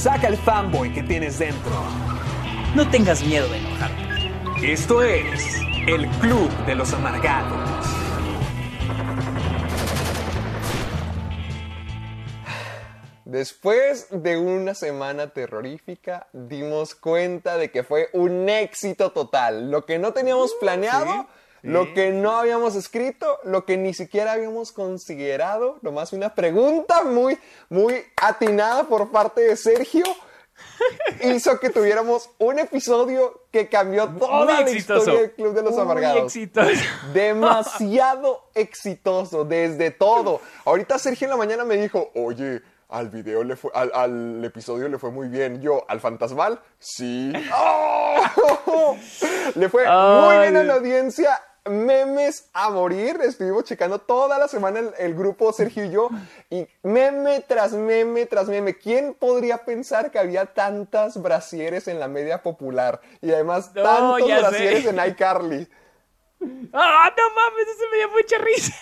Saca el fanboy que tienes dentro. No tengas miedo de enojarte. Esto es el Club de los Amargados. Después de una semana terrorífica, dimos cuenta de que fue un éxito total. Lo que no teníamos planeado, lo que no habíamos escrito, lo que ni siquiera habíamos considerado, nomás una pregunta muy, muy atinada por parte de Sergio, hizo que tuviéramos un episodio que cambió toda Muy la exitoso. historia del Club de los Muy Amargados. exitoso. Demasiado exitoso, desde todo. Ahorita Sergio en la mañana me dijo, oye, al video le fue, al, al episodio le fue muy bien. Yo, ¿al fantasmal? Sí. ¡Oh! Le fue muy bien a la audiencia. Memes a morir. Estuvimos checando toda la semana el, el grupo Sergio y yo. Y meme tras meme tras meme. ¿Quién podría pensar que había tantas brasieres en la media popular? Y además No, tantos sé. brasieres en iCarly. ¡Ah, no mames! Eso me dio mucha risa.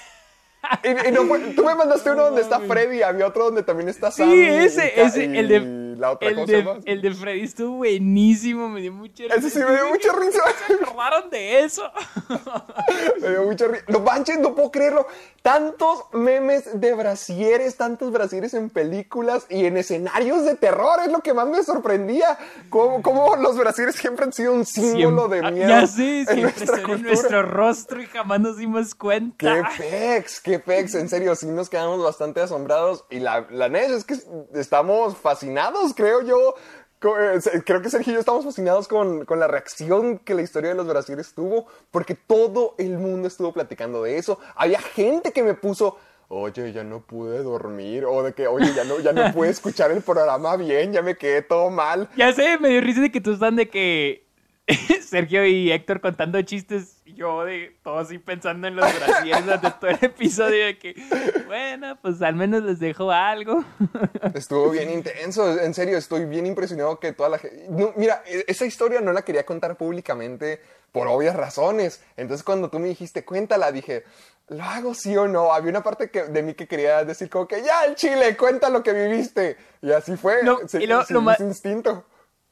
Y, y no fue- tú me mandaste uno donde está Freddy, había otro donde también está Sam. Sí, ese, ese, y el de. La otra el, cosa de más. el de Freddy estuvo buenísimo, me dio mucha risa. Ese sí me dio mucha risa. ¿Se acordaron de eso? Me dio mucha risa. No manches, no puedo creerlo. Tantos memes de brasieres, tantos brasieres en películas y en escenarios de terror. Es lo que más me sorprendía. Cómo, cómo los brasieres siempre han sido un símbolo Siempre- de ah, miedo. Ya sé, en siempre están en nuestro rostro y jamás nos dimos cuenta. ¡Qué pex! ¡Qué pex! En serio, sí nos quedamos bastante asombrados. Y la, la neta es que estamos fascinados, creo yo. Eh, Creo que Sergio y yo estamos fascinados con, con la reacción que la historia de los brasileños tuvo, porque todo el mundo estuvo platicando de eso. Había gente que me puso, oye, ya no pude dormir, o de que, oye, ya no, ya no pude escuchar el programa bien, ya me quedé todo mal. Ya sé, me dio risa de que tú están de que Sergio y Héctor contando chistes yo de todo así pensando en los brasieres durante todo el episodio de que, bueno, pues al menos les dejo algo. Estuvo bien intenso, en serio, estoy bien impresionado que toda la gente... No, mira, e- esa historia no la quería contar públicamente por obvias razones. Entonces cuando tú me dijiste, cuéntala, dije, ¿lo hago sí o no? Había una parte que, de mí que quería decir como que, ya, el chile, cuenta lo que viviste. Y así fue, No, se- y lo- ese instinto.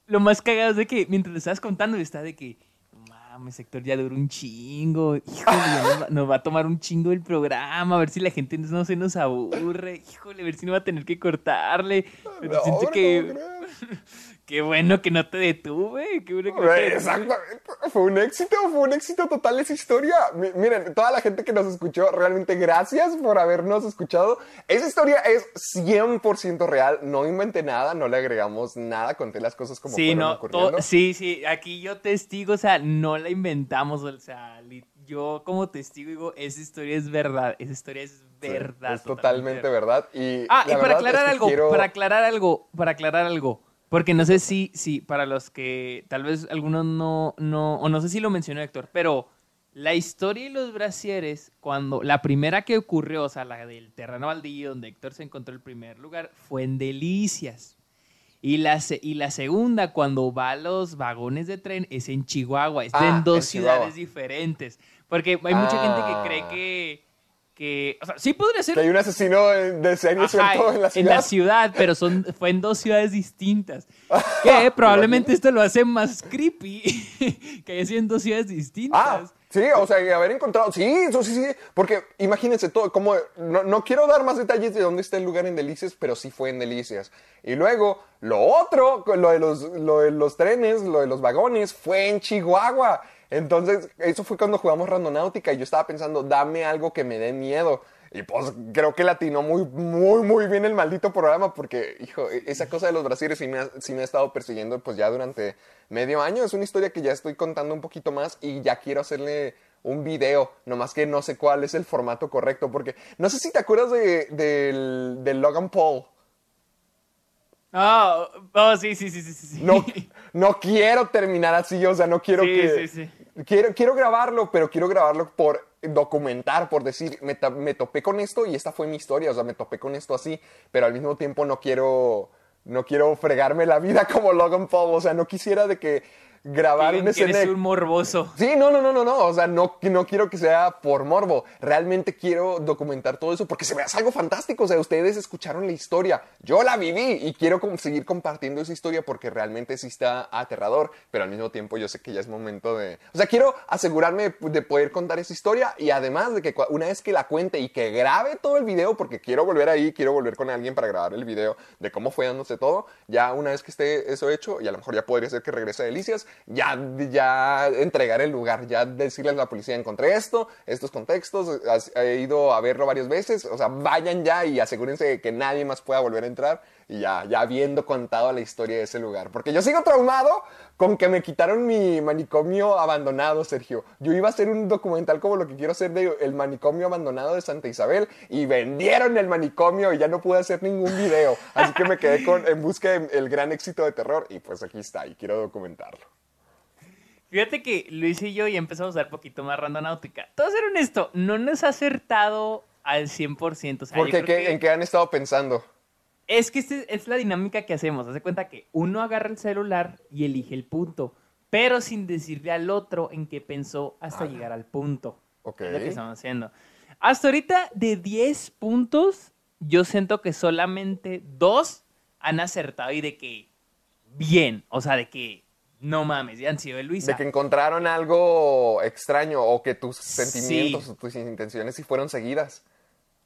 Lo más cagado es de que mientras le estabas contando está de que, "No mames, Héctor ya duró un chingo. Híjole, nos va, nos va a tomar un chingo el programa, a ver si la gente no se nos aburre. Híjole, a ver si no va a tener que cortarle. Pero No, siento hombre, que, ¿cómo crees? Qué bueno que no te detuve. Qué bueno que no te detuve. Exactamente, fue un éxito, fue un éxito total esa historia. Mi- Miren, toda la gente que nos escuchó, realmente gracias por habernos escuchado. Esa historia es 100% real, no inventé nada, no le agregamos nada, conté las cosas como Sí, fueron no, ocurriendo. sí, sí, aquí yo testigo, o sea, no la inventamos, o sea, yo como testigo digo, esa historia es verdad, esa historia es Sí, verdad. es totalmente verdad. Y Ah, y para aclarar algo, para aclarar algo, para aclarar algo, porque no sé si, si para los que tal vez algunos no, no, o no sé si lo mencionó Héctor, pero la historia y los brasieres, cuando la primera que ocurrió, o sea, la del terreno baldío, donde Héctor se encontró el primer lugar, fue en Delicias. Y la, y la segunda, cuando va a los vagones de tren, es en Chihuahua. Es Ah, en dos en Chihuahua. ciudades diferentes. Porque hay mucha gente Ah. que cree que, que... O sea, sí podría ser Que hay un asesino de serie Ajá, suelto en la ciudad. ciudad, pero son, fue en dos ciudades distintas. Que probablemente esto lo hace más creepy que haya sido en dos ciudades distintas. Ah, sí, o sea, y haber encontrado. Sí, eso sí, sí. Porque imagínense todo, como. No, no quiero dar más detalles de dónde está el lugar en Delicias, pero sí fue en Delicias. Y luego, lo otro, lo de los, lo de los trenes, lo de los vagones, fue en Chihuahua. Entonces, eso fue cuando jugamos Randonáutica y yo estaba pensando, dame algo que me dé miedo. Y pues creo que latinó muy, muy, muy bien el maldito programa porque, hijo, e, esa cosa de los brasileños sí me, ha, me ha estado persiguiendo pues ya durante medio año. Es una historia que ya estoy contando un poquito más y ya quiero hacerle un video, nomás que no sé cuál es el formato correcto, porque no sé si te acuerdas de, del Logan Paul. Ah, oh, sí, sí, sí, sí, sí. No, no quiero terminar así, o sea, no quiero Sí, que... sí, sí. Quiero, quiero grabarlo, pero quiero grabarlo por documentar, por decir, me, me topé con esto y esta fue mi historia, o sea, me topé con esto así, pero al mismo tiempo no quiero, no quiero fregarme la vida como Logan Paul, o sea, no quisiera de que grabar Digan una que escena... eres de- un morboso. Sí, no, no, no, no, no. O sea, no, no quiero que sea por morbo. Realmente quiero documentar todo eso porque se me hace algo fantástico. O sea, ustedes escucharon la historia. Yo la viví y quiero seguir compartiendo esa historia porque realmente sí está aterrador. Pero al mismo tiempo yo sé que ya es momento de... O sea, quiero asegurarme de poder contar esa historia y además de que una vez que la cuente y que grabe todo el video porque quiero volver ahí, quiero volver con alguien para grabar el video de cómo fue dándose todo. Ya una vez que esté eso hecho y a lo mejor ya podría ser que regrese a Delicias, ya, ya entregar el lugar, ya decirle a la policía, encontré esto, estos contextos, he ido a verlo varias veces, o sea, vayan ya y asegúrense de que nadie más pueda volver a entrar y ya, ya habiendo contado la historia de ese lugar. Porque yo sigo traumado con que me quitaron mi manicomio abandonado, Sergio. Yo iba a hacer un documental como lo que quiero hacer de el manicomio abandonado de Santa Isabel y vendieron el manicomio y ya no pude hacer ningún video. Así que me quedé con, en busca del gran éxito de terror y pues aquí está y quiero documentarlo. Fíjate que Luis y yo ya empezamos a dar poquito más randonáutica. Todo ser honesto, no nos ha acertado al 100%. O sea, Porque ¿qué- que- ¿en qué han estado pensando? Es que este es la dinámica que hacemos. Haz de cuenta que uno agarra el celular y elige el punto, pero sin decirle al otro en qué pensó hasta llegar al punto. Ok. Es lo que estamos haciendo. Hasta ahorita, de 10 puntos, yo siento que solamente dos han acertado y de que bien. O sea, de que no mames, ya han sido de Luisa. De que encontraron algo extraño o que tus Sí. sentimientos o tus intenciones sí fueron seguidas.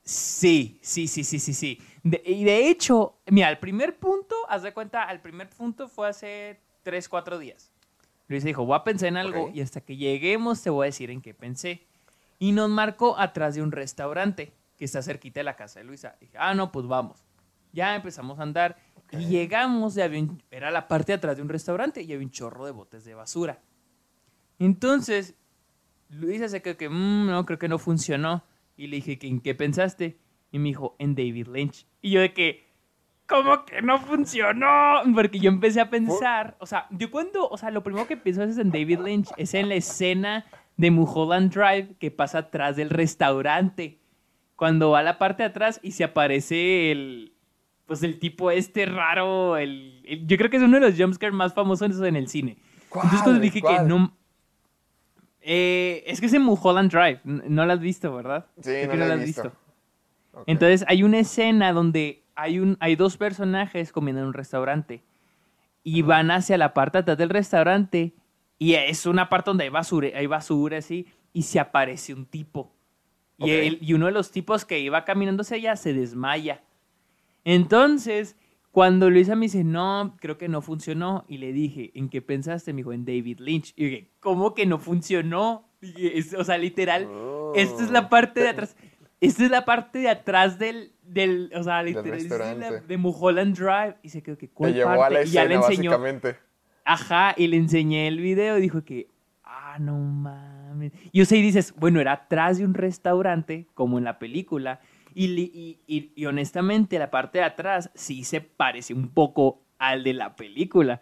Sí, sí, sí, sí, sí, sí. De- y de hecho, mira, el primer punto, haz de cuenta, el primer punto fue hace 3, 4 días. Luis dijo, voy a pensar en algo y hasta que lleguemos te voy a decir en qué pensé. Y nos marcó atrás de un restaurante que está cerquita de la casa de Luisa. dije, ah, no, pues vamos. Ya empezamos a andar y llegamos y había un- era la parte de atrás de un restaurante y había un chorro de botes de basura. Entonces, Luisa se quedó que, "Mm, no, creo que no funcionó. Y le dije, ¿en qué pensaste? Y me dijo, en David Lynch. Y yo de que, ¿cómo que no funcionó? Porque yo empecé a pensar, o sea, yo cuando, o sea, lo primero que pienso es en David Lynch, es en la escena de Mulholland Drive que pasa atrás del restaurante. Cuando va a la parte de atrás y se aparece el, pues el tipo este raro, el, el- yo creo que es uno de los jumpscares más famosos en el cine. Entonces cuando ¿Cuál? dije que ¿Cuál? no... Eh, es que es en Mulholland Drive, no lo has visto, ¿verdad? Sí, Creo no que la he lo has visto. Ok. Entonces hay una escena donde hay, un, hay dos personajes comiendo en un restaurante y van hacia la parte atrás del restaurante y es una parte donde hay basura, hay basura así y se aparece un tipo. Y, Ok. él- y uno de los tipos que iba caminando hacia allá se desmaya. Entonces, cuando Luisa me dice, no, creo que no funcionó, y le dije, ¿en qué pensaste? Me dijo, en David Lynch. Y dije, ¿cómo que no funcionó? Dije, es- o sea, literal, esta es la parte de atrás. Esta es la parte de atrás del, del o sea, literal, restaurante. de Mulholland Drive. Y se quedó que, ¿cuál llevó parte? a la y ya le escena, enseñó. básicamente. Ajá, y le enseñé el video y dijo que, ah, no mames. Y o sea, y dices, bueno, era atrás de un restaurante, como en la película, y, y, y- y honestamente la parte de atrás sí se parece un poco al de la película.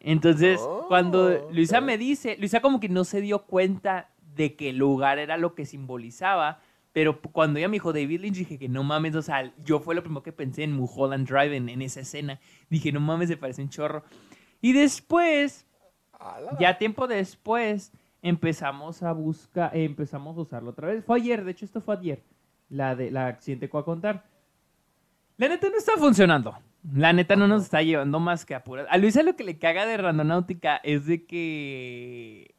Entonces, Oh, cuando Luisa ok. me dice, Luisa como que no se dio cuenta de que el lugar era lo que simbolizaba, pero cuando ella me dijo David Lynch, dije que no mames, o sea, yo fue lo primero que pensé en Mulholland Drive, en, en esa escena. Dije, no mames, se parece un chorro. Y después, Ala. ya tiempo después, empezamos a buscar, eh, empezamos a usarlo otra vez. Fue ayer, de hecho esto fue ayer, la de la accidente que voy a contar. La neta no está funcionando. La neta no nos está llevando más que a puras. A Luisa lo que le caga de Randonáutica es de que.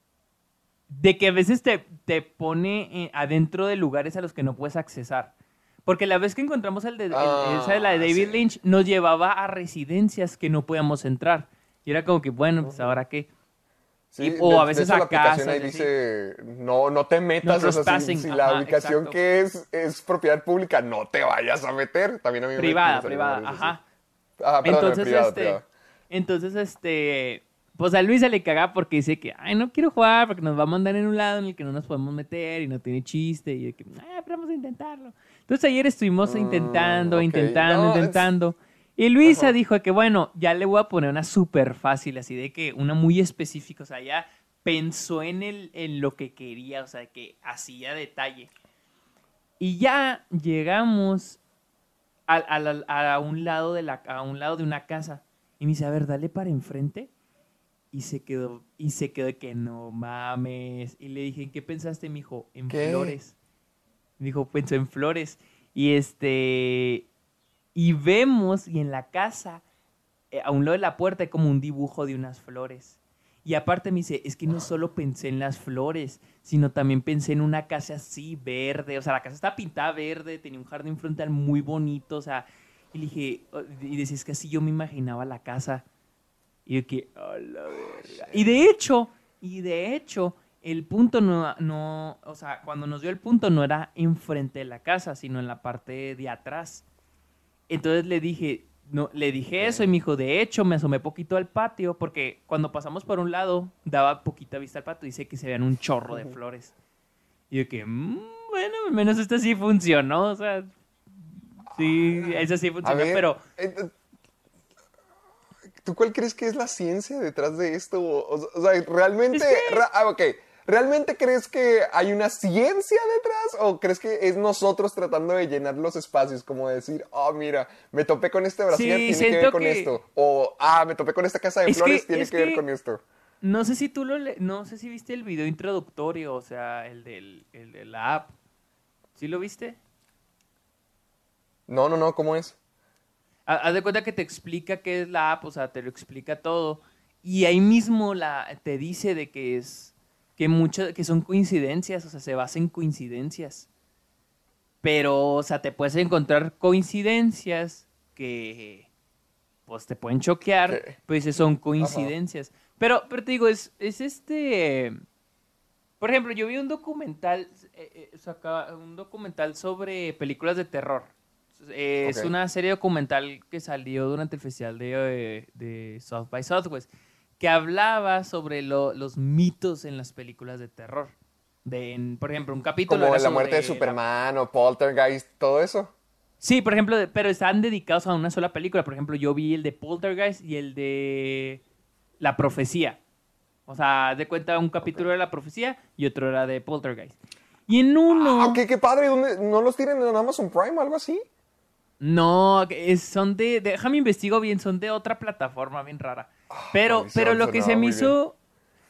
De que a veces te, te pone eh, adentro de lugares a los que no puedes accesar. Porque la vez que encontramos el de, el- Ah, esa de la de David sí. Lynch, nos llevaba a residencias que no podíamos entrar. Y era como que, bueno, pues ahora qué. Sí, Y- o de- a de veces hecho, a la aplicación ahí dice, no, no te metas, o sea, si- si, la ajá, ubicación exacto. que es, es propiedad pública, no te vayas a meter. También a mí me- Privada, me privada, veces. ajá. Ah, perdón, entonces, privada, este, entonces, este, pues a Luis se le caga porque dice que, ay, no quiero jugar porque nos va a mandar en un lado en el que no nos podemos meter y no tiene chiste y de que, ah, pero vamos a intentarlo. Entonces ayer estuvimos Mm, intentando, intentando, No, es- intentando. Y Luisa Ajá. dijo que, bueno, ya le voy a poner una súper fácil, así de que una muy específica, o sea, ya pensó en, el, en lo que quería, o sea, que hacía detalle. Y ya llegamos al- al- a, un lado de la, a un lado de una casa. Y me dice, a ver, dale para enfrente. Y se quedó, y se quedó que no mames. Y le dije, ¿en qué pensaste, mijo? En ¿Qué? flores. Me dijo, pensó en flores. Y este. Y vemos, y en la casa, eh, a un lado de la puerta hay como un dibujo de unas flores. Y aparte me dice, es que no solo pensé en las flores, sino también pensé en una casa así, verde. O sea, la casa está pintada verde, tenía un jardín frontal muy bonito, o sea. Y le dije, oh, y decía, es que así yo me imaginaba la casa. Y yo que, verga. Y de hecho, y de hecho, el punto no, no, o sea, cuando nos dio el punto no era enfrente de la casa, sino en la parte de atrás. Entonces le dije, no, le dije eso y me dijo, de hecho, me asomé poquito al patio, porque cuando pasamos por un lado, daba poquita vista al patio, dice que se veían un chorro de flores. Y yo que, "Mm, bueno, al menos esto sí funcionó, o sea, sí, eso sí A funcionó, ver, pero... ¿Tú cuál crees que es la ciencia detrás de esto? O, sea, ¿realmente... Es que- ah, ok. ¿Realmente crees que hay una ciencia detrás? ¿O crees que es nosotros tratando de llenar los espacios? Como decir, oh, mira, me topé con este brasier, Sí, tiene que ver con que- esto. O, ah, me topé con esta casa de Es flores, que- tiene que ver con esto. No sé si tú lo le- no sé si viste el video introductorio, o sea, el del el de la app. ¿Sí lo viste? No, no, no, ¿cómo es? Ha- Haz de cuenta que te explica qué es la app, o sea, te lo explica todo. Y ahí mismo la, te dice de que es, que muchas, que son coincidencias, o sea, se basa en coincidencias. Pero, o sea, te puedes encontrar coincidencias que, pues, te pueden choquear, pues son coincidencias. Pero, pero te digo, es, es este... Por ejemplo, yo vi un documental, eh, eh, saca- un documental sobre películas de terror. Eh, Es una serie documental que salió durante el festival de, eh, de South by Southwest, que hablaba sobre lo- los mitos en las películas de terror. De, en, por ejemplo, un capítulo... Como era la muerte de la- Superman o Poltergeist, todo eso. Sí, por ejemplo, pero están dedicados a una sola película. Por ejemplo, yo vi el de Poltergeist y el de La Profecía. O sea, de cuenta un capítulo de La Profecía y otro era de Poltergeist. Y en uno... Ah, qué padre. ¿Dónde, ¿No los tienen en Amazon Prime o algo así? No, es- son de, Déjame investigo bien, son de otra plataforma bien rara. Pero, maldición, pero lo que se me hizo...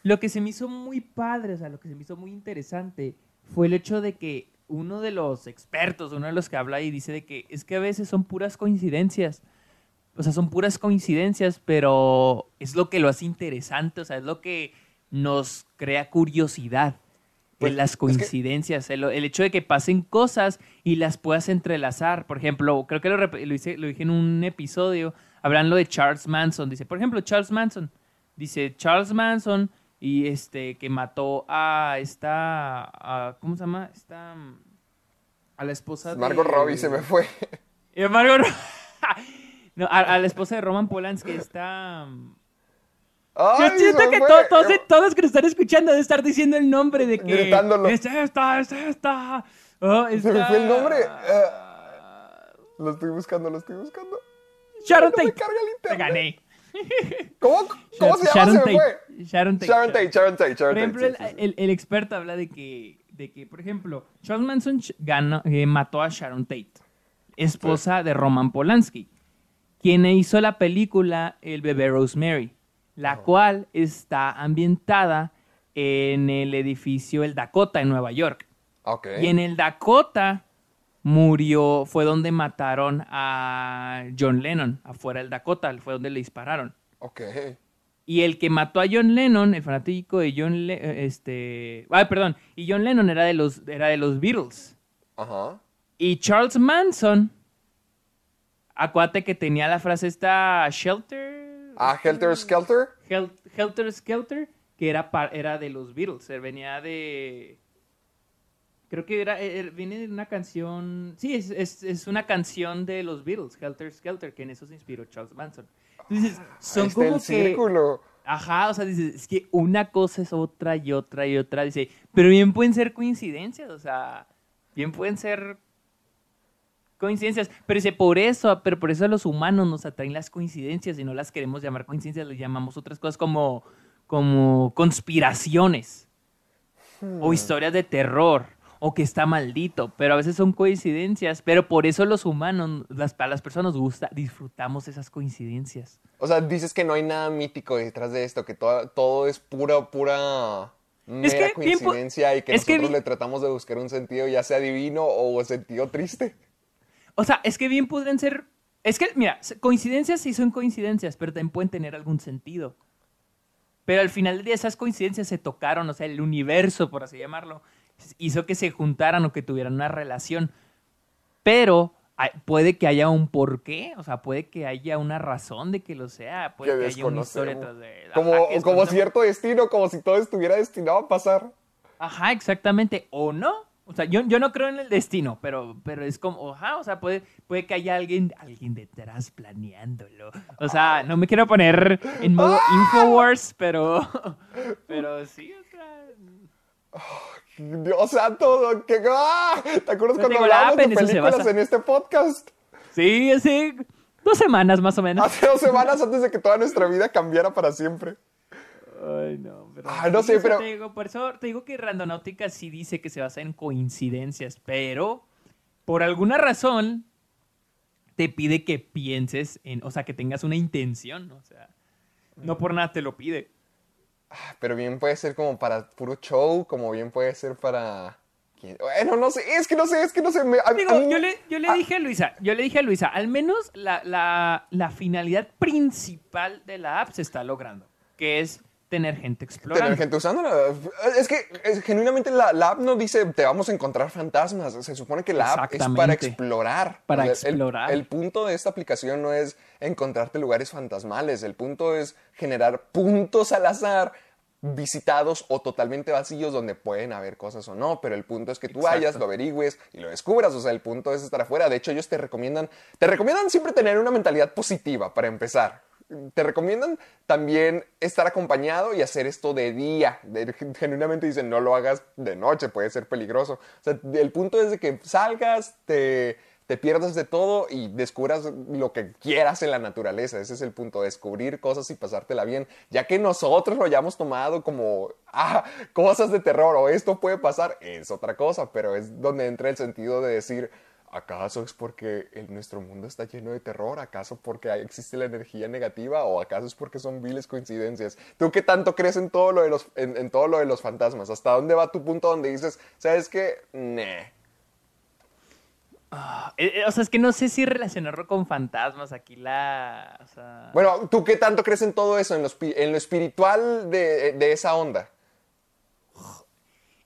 Lo que se me hizo muy padre, o sea, lo que se me hizo muy interesante fue el hecho de que uno de los expertos, uno de los que habla ahí, dice de que es que a veces son puras coincidencias. O sea, son puras coincidencias, pero es lo que lo hace interesante, o sea, es lo que nos crea curiosidad Pues, las coincidencias, el, el hecho de que pasen cosas y las puedas entrelazar. Por ejemplo, creo que lo, lo hice, lo dije en un episodio, hablando de Charles Manson. Dice, por ejemplo, Charles Manson. Dice, Charles Manson y este que mató a esta, a- ¿cómo se llama? Esta, a la esposa de... Margot Robbie se me fue. A Margot no, a, a la esposa de Roman Polanski está... mm, Yo Ay, siento que to- todos, todos que nos están escuchando deben estar diciendo el nombre de que... Gritándolo. Es esta, es esta. Oh, Se me fue el esta- nombre. Ah. Lo estoy buscando, lo estoy buscando. Sharon no me Tate. carga el Te internet. gané. ¿Cómo, cómo se llama? Sharon Se me Tate. fue. Sharon Tate. Sharon Tate, Sharon Tate, Sharon Por Tate. ejemplo, sí, sí, sí. el, el- experto habla de que, de que, por ejemplo, Charles Manson ganó- eh, mató a Sharon Tate, esposa de Roman Polanski, quien hizo la película El bebé Rosemary, la cual está ambientada en el edificio El Dakota en Nueva York. Y en el Dakota murió, fue donde mataron a John Lennon, afuera del Dakota, fue donde le dispararon. Ok. Y el que mató a John Lennon, el fanático de John Le- eh, este, ay, perdón, y John Lennon era de los era de los Beatles. Ajá. Y Charles Manson acuérdate que tenía la frase esta shelter Ah, Helter Skelter. Hel- helter skelter, que era, era de los Beatles, eh, venía de... Creo que era, eh, eh, viene de una canción, sí, es, es, es una canción de los Beatles, Helter Skelter, que en eso se inspiró Charles Manson. Entonces, son Ahí está como el que... círculo. Ajá, o sea, dices, es que una cosa es otra y otra y otra, dice, pero bien pueden ser coincidencias, o sea, bien pueden ser coincidencias, pero dice, por eso, pero por eso a los humanos nos atraen las coincidencias y no las queremos llamar coincidencias, les llamamos otras cosas como, como conspiraciones o historias de terror o que está maldito, pero a veces son coincidencias, pero por eso los humanos, las, a las personas nos gusta, disfrutamos esas coincidencias. O sea, dices que no hay nada mítico detrás de esto, que todo, todo es pura, pura mera Es que coincidencia y que nosotros le tratamos de buscar un sentido, ya sea divino o sentido triste. O sea, es que bien podrían ser. Es que, mira, coincidencias sí son coincidencias, pero también pueden tener algún sentido. Pero al final del día esas coincidencias se tocaron, o sea, el universo, por así llamarlo, hizo que se juntaran o que tuvieran una relación. Pero puede que haya un porqué, o sea, puede que haya una razón de que lo sea, puede que haya una historia detrás de Ajá, Como, cierto destino, como si todo estuviera destinado a pasar. Ajá, exactamente. O no. O sea, yo, yo no creo en el destino, pero, pero es como, ajá, o sea, puede, puede que haya alguien, alguien detrás planeándolo. O sea, no me quiero poner en modo Infowars, pero, pero sí, o sea. Dios santo, que... ¡Ah! ¿te acuerdas No cuando app, de películas en este podcast? Sí, sí, dos semanas más o menos. Hace dos semanas antes de que toda nuestra vida cambiara para siempre. Ay, no, pero. Ah, no sí, sé, pero- te digo, por eso te digo que Randonáutica sí dice que se basa en coincidencias, pero por alguna razón te pide que pienses en. O sea, que tengas una intención, o sea. No por nada te lo pide. Pero bien puede ser como para puro show, como bien puede ser para... Bueno, no sé, es que no sé, es que no sé. me- a- Digo, a mí- yo le, yo le ah. dije a Luisa, yo le dije a Luisa, al menos la, la- la finalidad principal de la app se está logrando, que es tener gente explorando. Tener gente usándola. Es que es- genuinamente la, la app no dice te vamos a encontrar fantasmas. Se supone que la app es para explorar. Para el- explorar. El, punto de esta aplicación no es encontrarte lugares fantasmales. El punto es generar puntos al azar visitados o totalmente vacíos donde pueden haber cosas o no, pero el punto es que tú Exacto. vayas, lo averigües y lo descubras, o sea, el punto es estar afuera. De hecho, ellos te recomiendan, te recomiendan siempre tener una mentalidad positiva para empezar. Te recomiendan también estar acompañado y hacer esto de día. Genuinamente dicen, no lo hagas de noche, puede ser peligroso. O sea, el punto es de que salgas, te, te pierdas de todo y descubras lo que quieras en la naturaleza. Ese es el punto, descubrir cosas y pasártela bien. Ya que nosotros lo hayamos tomado como, ah, cosas de terror o esto puede pasar, es otra cosa, pero es donde entra el sentido de decir, ¿acaso es porque el- nuestro mundo está lleno de terror? ¿Acaso porque existe la energía negativa? ¿O acaso es porque son viles coincidencias? ¿Tú qué tanto crees en todo lo de los, en, en todo lo de los fantasmas? ¿Hasta dónde va tu punto donde dices, ¿sabes qué? Nah. Eh, eh, o sea, es que no sé si relacionarlo con fantasmas. Aquí la. O sea, Bueno, ¿tú qué tanto crees en todo eso, en lo, en lo espiritual de, de esa onda?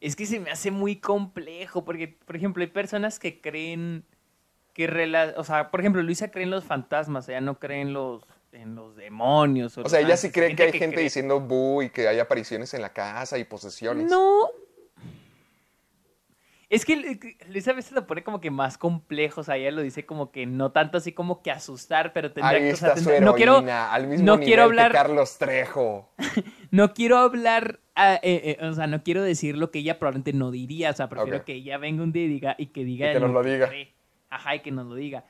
Es que se me hace muy complejo. Porque, por ejemplo, hay personas que creen. que rela- O sea, por ejemplo, Luisa cree en los fantasmas. Ella no cree en los, en los demonios. O sea, ella sí cree que hay gente cree- diciendo bu y que hay apariciones en la casa y posesiones. No. Es que Lu- Luisa a veces lo pone como que más complejo, o sea, ella lo dice como que no tanto así como que asustar, pero tendría que o sea, no quiero al mismo no nivel quiero hablar que Carlos Trejo. no quiero hablar ah, eh, eh, o sea, no quiero decir lo que ella probablemente no diría, o sea, prefiero Ok. que ella venga un día y diga y que diga Y que nos lo diga. cree. Ajá, y que nos lo diga.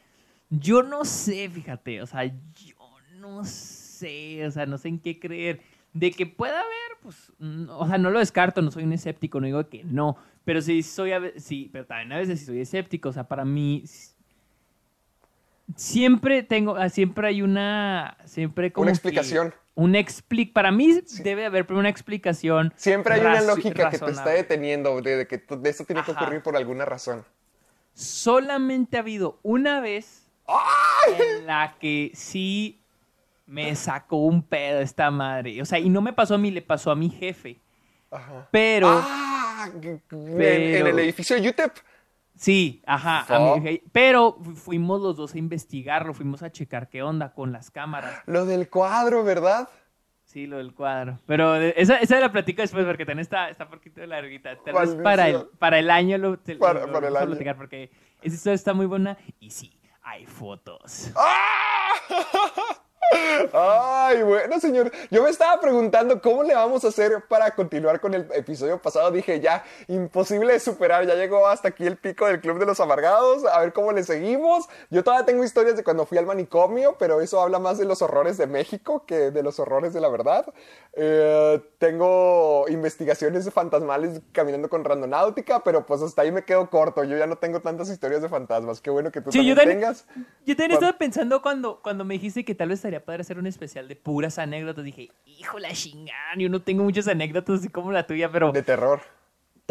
Yo no sé, fíjate, o sea, yo no sé, o sea, no sé en qué creer. De que pueda haber, pues, mm, o sea, no lo descarto, no soy un escéptico, no digo que no, pero sí soy, sí, pero también a veces sí soy escéptico, o sea, para mí siempre tengo, ah, siempre hay una, siempre como Una que- una expli para mí debe haber una explicación. Siempre hay una lógica que te está deteniendo, de, de que de esto tiene que ocurrir por alguna razón. Solamente ha habido una vez en la que sí me sacó un pedo esta madre. O sea, y no me pasó a mí, le pasó a mi jefe. Ajá. Pero, Ah, en, en el edificio UTEP. Sí, ajá. pero fu- fuimos los dos a investigarlo, fuimos a checar qué onda con las cámaras. Lo del cuadro, ¿verdad? Sí, lo del cuadro. Pero esa, esa la platico después porque también está, está poquito larguita. Tal vez para el, para el año lo, te- Para- lo para el vamos a año. platicar porque esa historia está muy buena y sí, hay fotos. ¡Ah! Ay, bueno, señor. Yo me estaba preguntando cómo le vamos a hacer para continuar con el episodio pasado. Dije, ya, imposible de superar. Ya llegó hasta aquí el pico del Club de los Amargados. A ver cómo le seguimos. Yo todavía tengo historias de cuando fui al manicomio, pero eso habla más de los horrores de México que de los horrores de la verdad. Eh, tengo investigaciones fantasmales caminando con randonáutica, pero pues hasta ahí me quedo corto. Yo ya no tengo tantas historias de fantasmas. Qué bueno que tú Sí, también yo tengas. yo también estaba pensando cuando, cuando me dijiste que tal vez estaría padre hacer un especial de puras anécdotas. Dije, hijo la chingada, yo no tengo muchas anécdotas así como la tuya, pero De terror.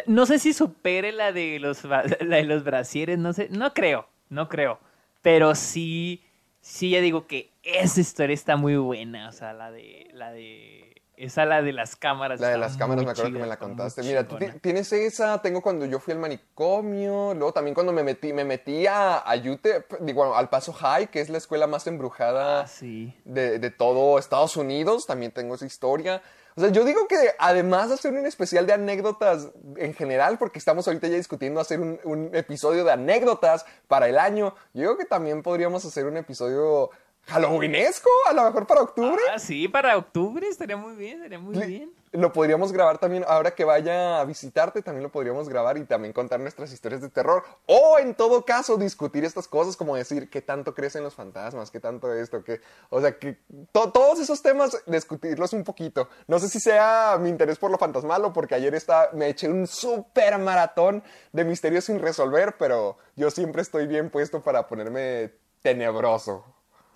no sé si supere la de los, la de los brasieres, no sé, no creo, no creo. Pero sí, sí ya digo que esa historia está muy buena, o sea, la de, la de, esa la de las cámaras. La de las cámaras, me acuerdo chida, que me la contaste. Mira, tú tienes esa, tengo cuando yo fui al manicomio, luego también cuando me metí, me metí a, a UTEP, digo, al Paso High, que es la escuela más embrujada Ah, sí. de, de todo Estados Unidos, también tengo esa historia. O sea, yo digo que además de hacer un especial de anécdotas en general, porque estamos ahorita ya discutiendo hacer un, un episodio de anécdotas para el año, yo digo que también podríamos hacer un episodio halloweenesco, a lo mejor para octubre. Ah, sí, para octubre estaría muy bien, estaría muy Le- bien. Lo podríamos grabar también, ahora que vaya a visitarte, también lo podríamos grabar y también contar nuestras historias de terror. O en todo caso, discutir estas cosas, como decir qué tanto crecen los fantasmas, qué tanto esto, que, o sea, que to- todos esos temas, discutirlos un poquito. No sé si sea mi interés por lo fantasmal o porque ayer está, me eché un súper maratón de misterios sin resolver, pero yo siempre estoy bien puesto para ponerme tenebroso.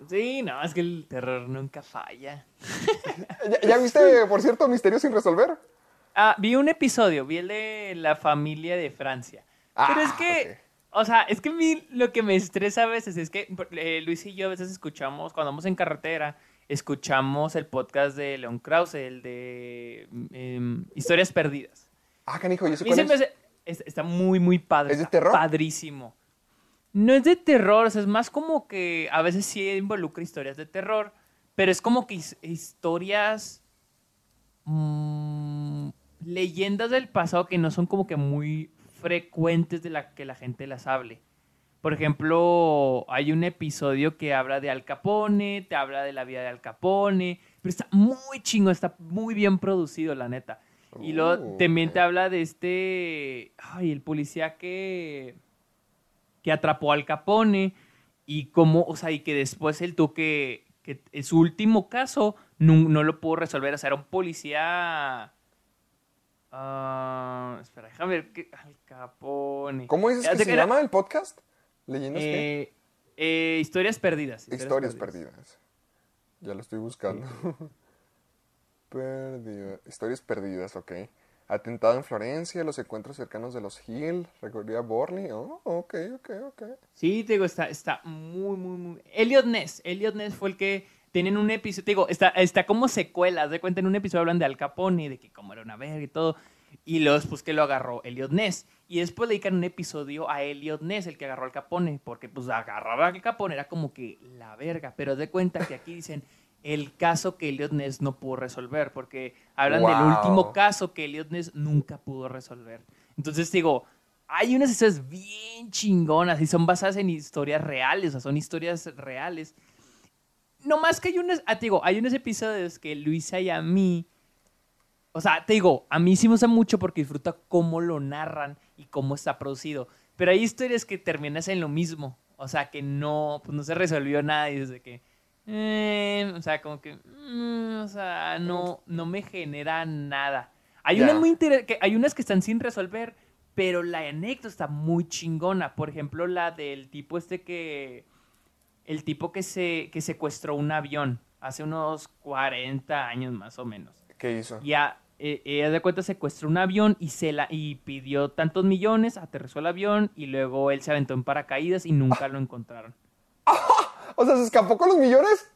Sí, no, es que el terror nunca falla. ¿Ya, ya viste, por cierto, misterios sin resolver? Ah, vi un episodio, vi el de la familia de Francia. Pero es Ah, que, o sea, es que a mí lo que me estresa a veces es que eh, Luis y yo a veces escuchamos, cuando vamos en carretera, escuchamos el podcast de Leon Krause, el de em, Historias Perdidas. Ah, canijo, ¿y eso A mí cuál se es? es- está muy, muy padre. ¿Es de terror? Padrísimo. No es de terror, o sea, es más como que a veces sí involucra historias de terror, pero es como que his- historias. mm, leyendas del pasado que no son como que muy frecuentes de la que la gente las hable. Por ejemplo, hay un episodio que habla de Al Capone, te habla de la vida de Al Capone, pero está muy chingo, está muy bien producido, la neta. Y luego Uh, también te habla de este, ay, el policía que, que atrapó al Capone y cómo, o sea, y que después él tuvo que, que en su último caso no, no lo pudo resolver, o sea, era un policía... ah, espera, déjame ver qué... Al Capone. ¿Cómo dices que se era- llama el podcast? ¿Leyendas eh, eh, historias perdidas. Historias perdidas. Ya lo estoy buscando. Perdida- Historias perdidas, ok. Atentado en Florencia, los encuentros cercanos de los Hill, recorrida Borley. Oh, ok, ok, ok. Sí, te digo, está, muy, muy, muy... Elliot Ness. Elliot Ness fue el que tienen un episodio, te digo, está, está como secuelas, de cuenta en un episodio hablan de Al Capone, de que como era una verga y todo, y luego después que lo agarró Elliot Ness, y después le dedican un episodio a Elliot Ness, el que agarró al Capone, porque pues agarrar al Capone era como que la verga, pero de cuenta que aquí dicen el caso que Elliot Ness no pudo resolver, porque hablan del último caso que Elliot Ness nunca pudo resolver. Entonces digo, hay unas historias bien chingonas y son basadas en historias reales, o sea, son historias reales. No más que hay unos, ah, te digo, hay unos episodios que Luisa y a mí, o sea, te digo, a mí sí me gusta mucho porque disfruta cómo lo narran y cómo está producido. Pero hay historias que terminas en lo mismo, o sea, que no, pues no se resolvió nada y desde que, eh, o sea, como que, mm, o sea, no, no me genera nada. Hay unas muy que hay unas que están sin resolver, pero la anécdota está muy chingona. Por ejemplo, la del tipo este que, el tipo que se que secuestró un avión hace unos 40 años más o menos. ¿Qué hizo? Ya, eh, ella de cuenta secuestró un avión y se la y pidió tantos millones, aterrizó el avión y luego él se aventó en paracaídas y nunca lo encontraron. O sea, ¿se escapó con los millones?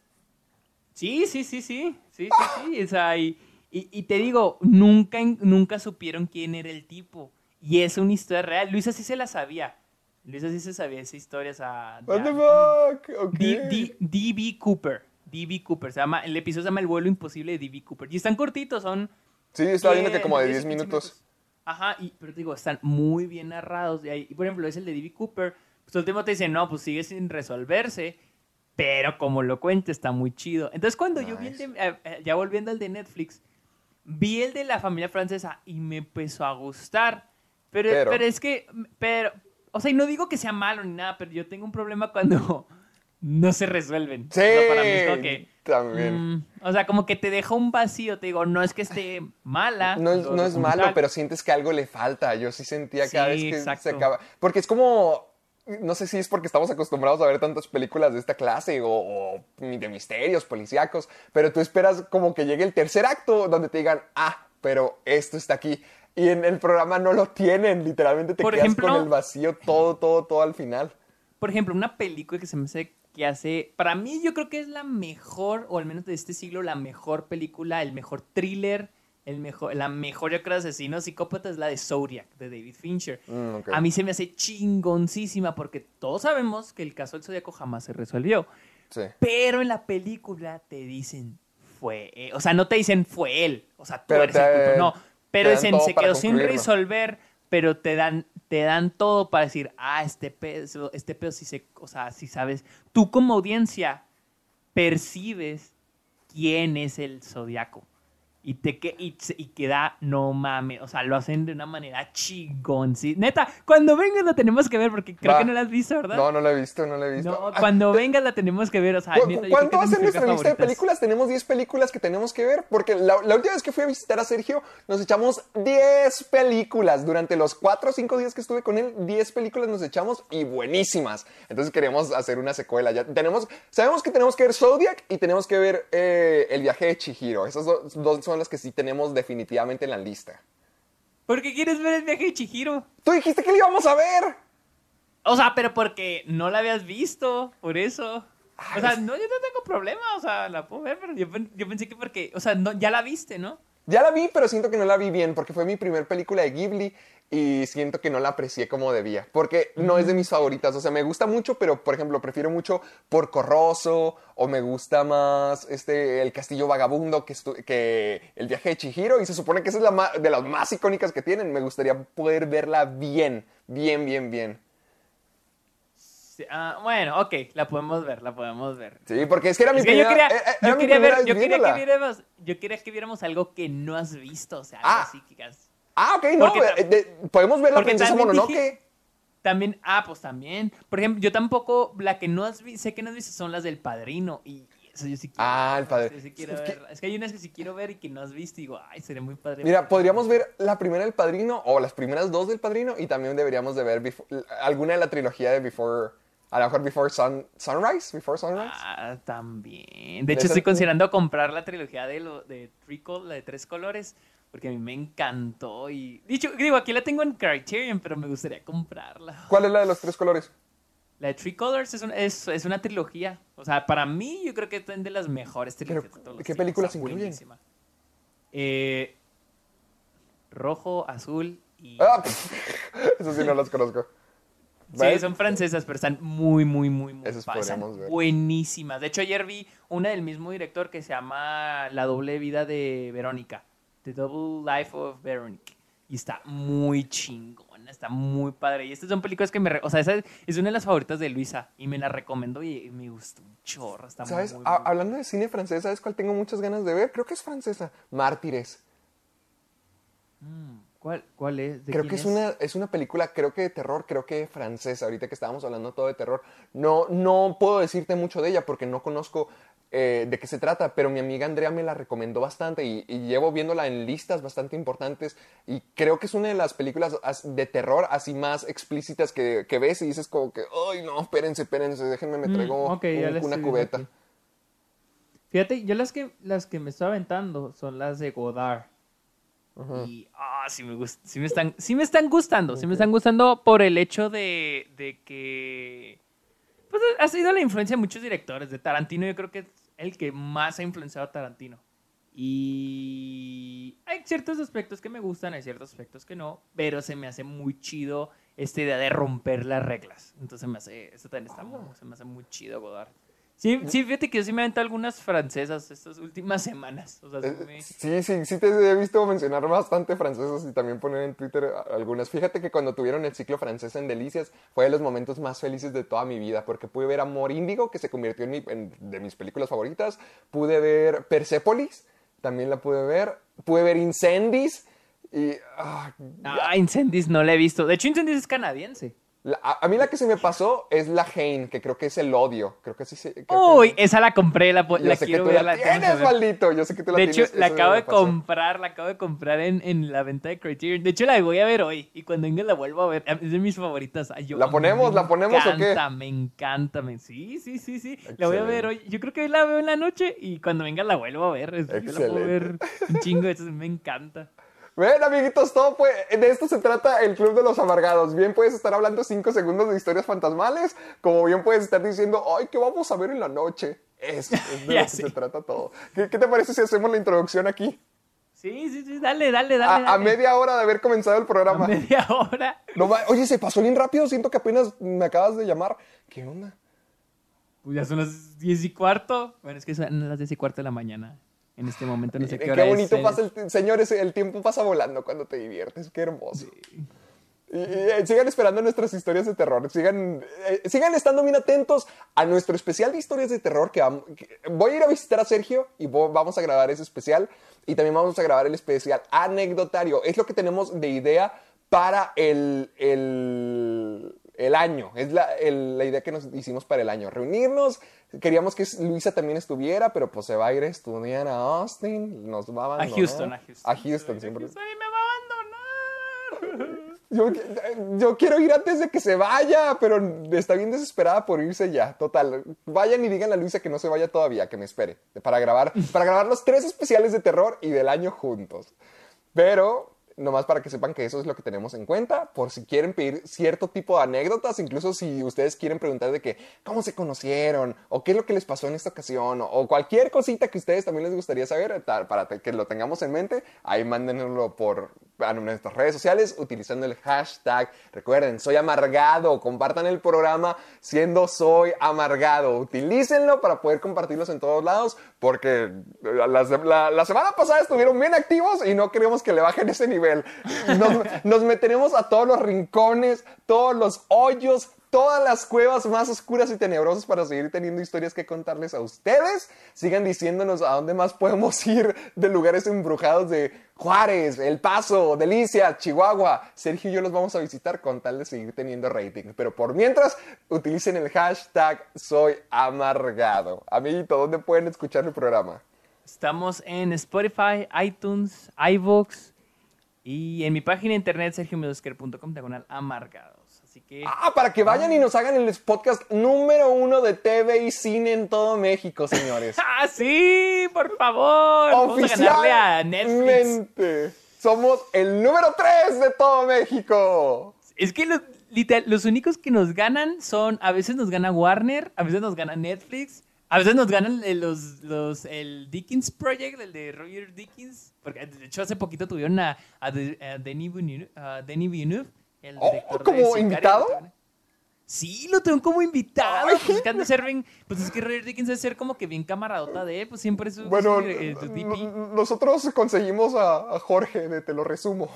Sí, sí, sí, sí, sí, sí, sí. O sea, y, y- y te digo, nunca, nunca supieron quién era el tipo. Y es una historia real. Luisa sí se la sabía. Luisa sí se sabía esa historia. O sea, What the fuck? Ok. D- D- D.B. Cooper. D.B. Cooper. Se llama, el episodio se llama El vuelo imposible de D.B. Cooper. Y están cortitos, son... Sí, estaba viendo que 10, como de 10, 10 15 minutos. Ajá, y, pero te digo, están muy bien narrados. Y, por ejemplo, es el de D.B. Cooper. Pues el último te dice, no, pues sigue sin resolverse. Pero como lo cuenta, está muy chido. Entonces, cuando yo vi el de, eh, eh, ya volviendo al de Netflix, vi el de la familia francesa y me empezó a gustar. Pero, Pero- pero, es que, pero, o sea, y no digo que sea malo ni nada, pero yo tengo un problema cuando no se resuelven. Sí, para mí es como que, también. mm, o sea, como que te deja un vacío. Te digo, no es que esté mala. No es, no es malo, pero sientes que algo le falta. Yo sí sentía cada Sí, vez que exacto. se acaba. Porque es como. No sé si es porque estamos acostumbrados a ver tantas películas de esta clase o, o de misterios, policíacos, pero tú esperas como que llegue el tercer acto donde te digan, ah, pero esto está aquí. Y en el programa no lo tienen, literalmente te Por quedas ejemplo- con el vacío todo, todo, todo al final. Por ejemplo, una película que se me hace que hace, para mí yo creo que es la mejor, o al menos de este siglo, la mejor película, el mejor thriller, el mejor, la mejor yo creo asesino psicópata es la de Zodiac, de David Fincher. Mm. A mí se me hace chingoncísima porque todos sabemos que el caso del Zodiaco jamás se resolvió. Sí. Pero en la película te dicen fue, él. o sea, no te dicen fue él, o sea, tú Pero eres te- el culpable, no, pero dicen todo se quedó sin resolver, pero te dan te dan todo para decir, ah, este pedo, este pedo sí se, o sea, si sabes, tú como audiencia percibes quién es el zodiaco. Y, te que, y, y queda, no mames, o sea, lo hacen de una manera chingón, sí. Neta, cuando vengas la tenemos que ver porque creo Va. que no la has visto, ¿verdad? No, no lo he visto, no lo he visto. No, Ah, cuando vengas la tenemos que ver, o sea, ¿Cu- neta, ¿Cuánto va a ser nuestra lista de películas? Tenemos 10 películas que tenemos que ver, porque la, la última vez que fui a visitar a Sergio, nos echamos 10 películas. Durante los 4 o 5 días que estuve con él, 10 películas nos echamos y buenísimas. Entonces queremos hacer una secuela. Ya tenemos, sabemos que tenemos que ver Zodiac y tenemos que ver eh, El viaje de Chihiro. Esas do- dos son las que sí tenemos definitivamente en la lista. ¿Por qué quieres ver el viaje de Chihiro? Tú dijiste que lo íbamos a ver. O sea, pero porque no la habías visto, por eso. O sea, no, yo no tengo problema, o sea, la puedo ver, pero yo, yo pensé que porque, o sea, no, ya la viste, ¿no? Ya la vi, pero siento que no la vi bien porque fue mi primer película de Ghibli y siento que no la aprecié como debía. Porque no es de mis favoritas. O sea, me gusta mucho, pero por ejemplo, prefiero mucho Porco Rosso o me gusta más este El Castillo Vagabundo que, El Viaje de Chihiro. Y se supone que esa es la de las más icónicas que tienen. Me gustaría poder verla bien, bien, bien, bien. Sí, ah, bueno, ok, la podemos ver, la podemos ver. Sí, porque es que era mi primera, quería, yo quería que viéramos, algo que no has visto, o sea, algo Ah. así que digas- Ah, ok, no. Eh, de- podemos ver la princesa Mononoke. dije- También, ah, pues también. Por ejemplo, yo tampoco, la que no has visto, sé que no has visto son las del Padrino. Y eso yo sí quiero. Ah, el sí quiero Es que- ver. Es que hay unas que sí quiero ver y que no has visto y digo, ay, sería muy padre. Mira, podríamos ver la primera del Padrino o las primeras dos del Padrino y también deberíamos de ver alguna de la trilogía de Before, a lo mejor Before Sun, Sunrise, Before Sunrise. Ah, también. De De hecho, estoy considerando comprar la trilogía de, lo, de Trickle, la de tres colores, porque a mí me encantó. Y dicho, digo, aquí la tengo en Criterion, pero me gustaría comprarla. ¿Cuál es la de los tres colores? La de Three Colors es, un- es, es una trilogía. O sea, para mí, yo creo que es de las mejores trilogías Pero, de todos los ¿qué películas incluyen? Eh, rojo, azul y. Ah, eso sí no los conozco. Sí, son francesas, pero están muy, muy, muy, muy ver. buenísimas. De hecho, ayer vi una del mismo director que se llama La doble vida de Verónica. The Double Life of Veronica. Y está muy chingona, está muy padre. Y estas son películas que me... re- O sea, esa es una de las favoritas de Luisa. Y me la recomendó y me gustó un chorro. Está ¿Sabes? muy, muy, Ha- muy- hablando de cine francés, ¿sabes cuál tengo muchas ganas de ver? Creo que es francesa. Mártires. ¿Cuál, ¿Cuál es? ¿De Creo que es una, es una película, creo que de terror, creo que francesa. Ahorita que estábamos hablando todo de terror. No, no puedo decirte mucho de ella porque no conozco eh, de qué se trata, pero mi amiga Andrea me la recomendó bastante y, y llevo viéndola en listas bastante importantes y creo que es una de las películas as- de terror así más explícitas que, que ves y dices como que, ay no, espérense, espérense, déjenme, me Mm, traigo un- una cubeta. Fíjate, yo las que, las que me estoy aventando son las de Godard. Y, ah, sí me, gust- sí me están, sí me están gustando, sí me están gustando por el hecho de, de que, pues ha sido la influencia de muchos directores. De Tarantino yo creo que es el que más ha influenciado a Tarantino. Y hay ciertos aspectos que me gustan, hay ciertos aspectos que no, pero se me hace muy chido esta idea de romper las reglas. Entonces me hace, eso también está, muy- se me hace muy chido Godard. Sí, sí, fíjate que yo sí me aventado algunas francesas estas últimas semanas. O sea, sí Eh, me- Sí, sí, sí te he visto mencionar bastante franceses y también poner en Twitter algunas. Fíjate que cuando tuvieron el ciclo francés en Delicias fue de los momentos más felices de toda mi vida porque pude ver Amor Índigo, que se convirtió en, mi- en- de mis películas favoritas. Pude ver Persepolis, también la pude ver. Pude ver Incendies y... ah, Ah, Incendies no la he visto. De hecho, Incendies es canadiense. La- a, a mí la que se me pasó es La Haine, que creo que es el odio. Creo que sí creo que- Uy, esa la compré, la, Yo la sé que quiero tú ver. la la tienes, maldito. Yo sé que tú la De hecho, tienes. la eso acabo me de comprar, la acabo de comprar en, en la venta de Criterion. De hecho, la voy a ver hoy. Y cuando venga la vuelvo a ver. Es de mis favoritas. Ay, yo- ¿La ponemos? ¿La ponemos o qué? encanta, Me encanta, me Sí, sí, sí, sí. La voy a ver hoy. Yo creo que hoy la veo en la noche y cuando venga la vuelvo a ver. Es- Yo la puedo ver Excelente. un chingo de. Me encanta. Ven, amiguitos, todo fue. De esto se trata el Club de los Amargados. Bien puedes estar hablando cinco segundos de historias fantasmales, como bien puedes estar diciendo, ay, ¿qué vamos a ver en la noche? Eso es de lo que se trata todo. ¿Qué, qué te parece si hacemos la introducción aquí? Sí, sí, sí. Dale, dale, dale. A, a media hora de haber comenzado el A programa. media hora. No Oye, se pasó bien rápido. Siento que apenas me acabas de llamar. ¿Qué onda? Pues ya son las diez y cuarto. Bueno, es que son las diez y cuarto de la mañana. En este momento no sé qué Qué, hora bonito es. pasa el Señores, el tiempo pasa volando cuando te diviertes. Qué hermoso. Y, y, eh, sigan esperando nuestras historias de terror. Sigan, eh, sigan estando bien atentos a nuestro especial de historias de terror. Que, voy a ir a visitar a Sergio y vamos a grabar ese especial. Y también vamos a grabar el especial anecdotario. Es lo que tenemos de idea para el, el, el año. Es la, el- la idea que nos hicimos para el año. Reunirnos. Queríamos que Luisa también estuviera, pero pues se va a ir a estudiar a Austin. Nos va a A abandonar. Houston, a Houston. A Houston, siempre. Houston y me va a abandonar. Yo, yo quiero ir antes de que se vaya, pero está bien desesperada por irse ya. Total, vayan y díganle a Luisa que no se vaya todavía, que me espere para grabar, para grabar los tres especiales de terror y del año juntos. Pero nomás para que sepan que eso es lo que tenemos en cuenta, por si quieren pedir cierto tipo de anécdotas, incluso si ustedes quieren preguntar de que cómo se conocieron o qué es lo que les pasó en esta ocasión o, cualquier cosita que ustedes también les gustaría saber para que lo tengamos en mente, ahí mándenlo por a nuestras redes sociales utilizando el hashtag. Recuerden, soy amargado, compartan el programa siendo soy amargado, utilícenlo para poder compartirlos en todos lados porque la- la semana pasada estuvieron bien activos y no queremos que le bajen ese nivel. Nos, meteremos a todos los rincones, todos los hoyos, todas las cuevas más oscuras y tenebrosas para seguir teniendo historias que contarles a ustedes. Sigan diciéndonos a dónde más podemos ir de lugares embrujados de Juárez, El Paso, Delicia, Chihuahua. Sergio y yo los vamos a visitar con tal de seguir teniendo rating. Pero por mientras, utilicen el hashtag soy amargado. Amiguito, ¿dónde pueden escuchar el programa? Estamos en Spotify, iTunes, iVoox y en mi página de internet sergiomedosquer.com diagonal amargados. Así que Ah, para que vayan y nos hagan el podcast número uno de TV y cine en todo México, señores. ¡Ah, sí! ¡Por favor! Vamos a ganarle a Netflix. Oficialmente. Somos el número 3 de todo México. Es que los, literal, los únicos que nos ganan son, a veces nos gana Warner, a veces nos gana Netflix, a veces nos ganan eh, los, los, el Dickens Project, el de Roger Dickens, porque de hecho hace poquito tuvieron a, a, a Denis Villeneuve, a Denis Villeneuve, el Oh, director de ¿como Sicario, invitado? lo tuvieron. Sí, lo tengo como invitado. Ay. Pues es que ser bien- pues es que Roger Dickens debe ser como que bien camaradota de él, pues siempre es su, Bueno, su- eh, su nosotros conseguimos a, a Jorge de Te lo resumo.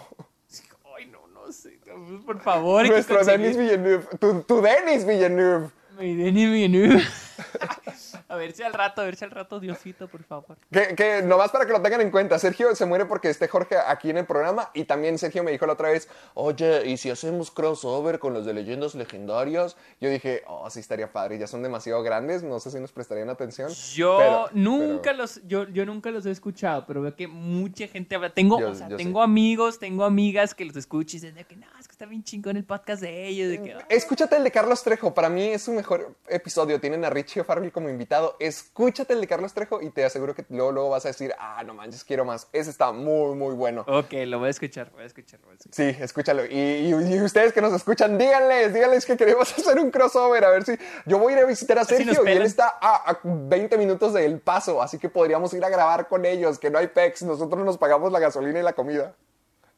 Ay, no, no sé. no, Por favor, Nuestro Denis Villeneuve. Tu, tu Denis Villeneuve. Mi Denis Villeneuve. a ver si al rato, a ver si al rato, Diosito, por favor. Que, que nomás para que lo tengan en cuenta, Sergio se muere porque esté Jorge aquí en el programa y también Sergio me dijo la otra vez, oye, ¿y si hacemos crossover con los de leyendas legendarias? Yo dije, oh, sí estaría padre, ya son demasiado grandes, no sé si nos prestarían atención. Yo pero- nunca pero- los, yo, yo nunca los he escuchado, pero veo que mucha gente habla. Tengo, Yo- o sea, tengo sí. amigos, tengo amigas que los escuchan y dicen de que no, es que está bien chingón el podcast de ellos. De que. Escúchate el de Carlos Trejo, para mí es su mejor episodio, tienen a Richie O'Farrell como invitado, escúchate el de Carlos Trejo y te aseguro que luego, luego vas a decir, ah, no manches, quiero más, ese está muy, muy bueno. Ok, lo voy a escuchar, voy a escuchar, voy a escuchar. Sí, escúchalo. Y, y- y ustedes que nos escuchan, díganles, díganles que queremos hacer un crossover. A ver si. Yo voy a ir a visitar a si Sergio y él está a, a 20 minutos del paso, así que podríamos ir a grabar con ellos, que no hay PEX, nosotros nos pagamos la gasolina y la comida.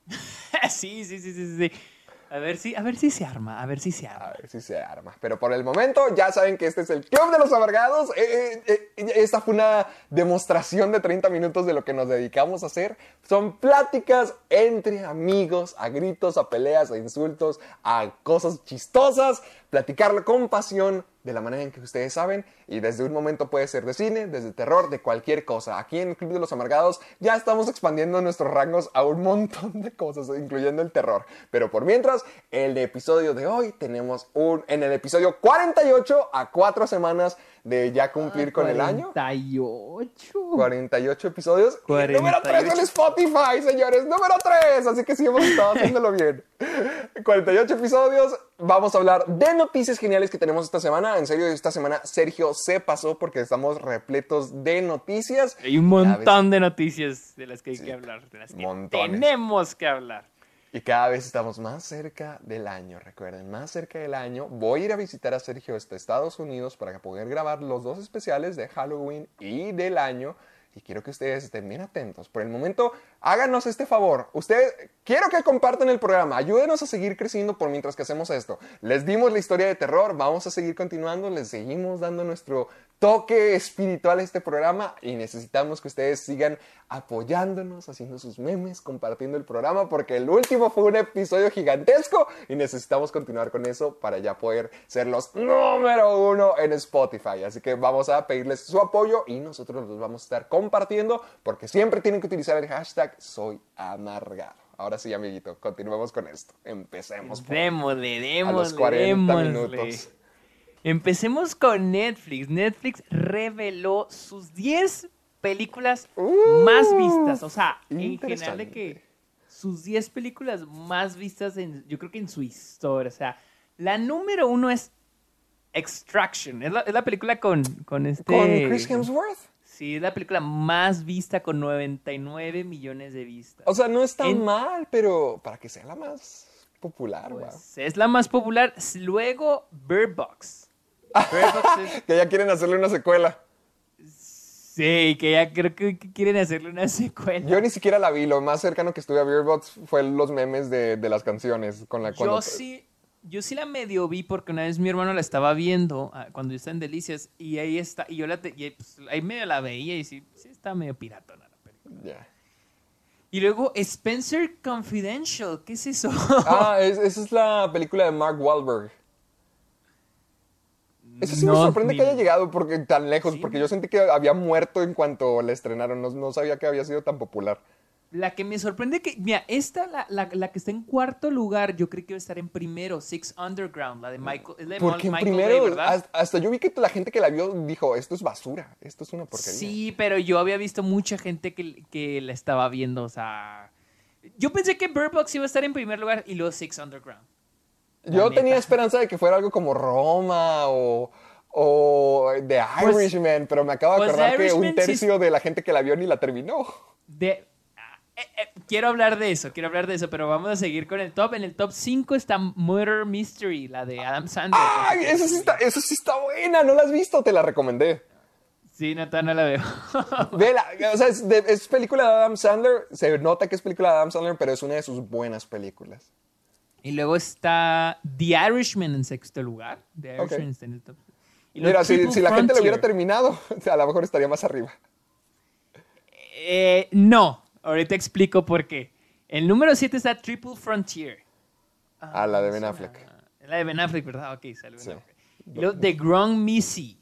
sí, sí, sí, sí, sí. A ver si, a ver si se arma, a ver si se A arma. ver si se arma. Pero por el momento ya saben que este es el Club de los Amargados. Eh, eh, eh, esta fue una demostración de 30 minutos de lo que nos dedicamos a hacer. Son pláticas entre amigos, a gritos, a peleas, a insultos, a cosas chistosas. Platicarlo con pasión, de la manera en que ustedes saben. Y desde un momento puede ser de cine, desde terror, de cualquier cosa. Aquí en el Club de los Amargados ya estamos expandiendo nuestros rangos a un montón de cosas, incluyendo el terror. Pero por mientras, el episodio de hoy tenemos un. En el episodio 48 a 4 semanas de ya cumplir con el año. 48. 48 episodios. Y el número 3 en 48. Spotify, señores. Número 3. Así que sí hemos estado haciéndolo bien. 48 episodios. Vamos a hablar de noticias geniales que tenemos esta semana. En serio, esta semana Sergio se pasó porque estamos repletos de noticias. Hay un montón de noticias de las que hay que hablar, de las que montones. tenemos que hablar. Y cada vez estamos más cerca del año, recuerden, más cerca del año. Voy a ir a visitar a Sergio hasta Estados Unidos para poder grabar los dos especiales de Halloween y del año. Y quiero que ustedes estén bien atentos. Por el momento, háganos este favor. Ustedes, quiero que compartan el programa. Ayúdenos a seguir creciendo por mientras que hacemos esto. Les dimos la historia de terror. Vamos a seguir continuando. Les seguimos dando nuestro toque espiritual a este programa. Y necesitamos que ustedes sigan apoyándonos, haciendo sus memes, compartiendo el programa. Porque el último fue un episodio gigantesco. Y necesitamos continuar con eso para ya poder ser los número uno en Spotify. Así que vamos a pedirles su apoyo y nosotros los vamos a estar compartiendo porque siempre tienen que utilizar el hashtag soy amargado. Ahora sí, amiguito, continuemos con esto. Empecemos. por- Démosle, démosle, a los 40 démosle. minutos. Empecemos con Netflix. Netflix reveló sus 10 películas Uh, más vistas. O sea, en general de que sus 10 películas más vistas, en, yo creo que en su historia. O sea, la número uno es Extraction. Es la, es la película con, con este... Con Chris Hemsworth. Sí, es la película más vista con 99 millones de vistas. O sea, no está En- mal, pero para que sea la más popular, wow. Pues, es la más popular. Luego, Bird Box. Que ya quieren hacerle una secuela. Sí, que ya creo que que quieren hacerle una secuela. Yo ni siquiera la vi. Lo más cercano que estuve a Beerbox fue los memes de, de las canciones. Con la, cuando- Yo sí, yo sí la medio vi porque una vez mi hermano la estaba viendo ah, cuando yo estaba en Delicias y ahí está, y yo la te- y, pues, ahí medio la veía y sí, sí está medio piratona la película. Y luego Spencer Confidential, ¿qué es eso? Ah, es- esa es la película de Mark Wahlberg. Eso sí me sorprende que haya llegado porque, tan lejos, Sí. porque yo sentí que había muerto en cuanto la estrenaron. No, no sabía que había sido tan popular. La que me sorprende que, mira, esta, la, la, la que está en cuarto lugar, yo creí que iba a estar en primero, Six Underground, la de Michael. Es la de Porque en Michael primero, ¿verdad? hasta, hasta yo vi que la gente que la vio dijo, esto es basura, esto es una porquería. Sí, pero yo había visto mucha gente que, que la estaba viendo, o sea... Yo pensé que Bird Box iba a estar en primer lugar y luego Six Underground. Yo tenía esperanza de que fuera algo como Roma o, o The Pues- Irishman, pero me acabo de pues acordar que un sí tercio de la gente que la vio ni la terminó. De, eh, eh, quiero hablar de eso, quiero hablar de eso, pero vamos a seguir con el top. En el top 5 está Murder Mystery, la de Adam Sandler. ¡Ay! Eso sí, está, eso sí está buena, ¿no la has visto? Te la recomendé. Sí, no, no la veo. Vela, o sea, es, de- es película de Adam Sandler, se nota que es película de Adam Sandler, pero es una de sus buenas películas. Y luego está The Irishman en sexto lugar. The. Irishman está en el top. Y Mira, si, la gente lo hubiera terminado, a lo mejor estaría más arriba. Eh, no, ahorita explico por qué. El número 7 está Triple Frontier. A la de Ben Affleck. una- La de Ben Affleck, ¿verdad? Ok, sale Ben Sí. Affleck. Y luego The Ground Missy.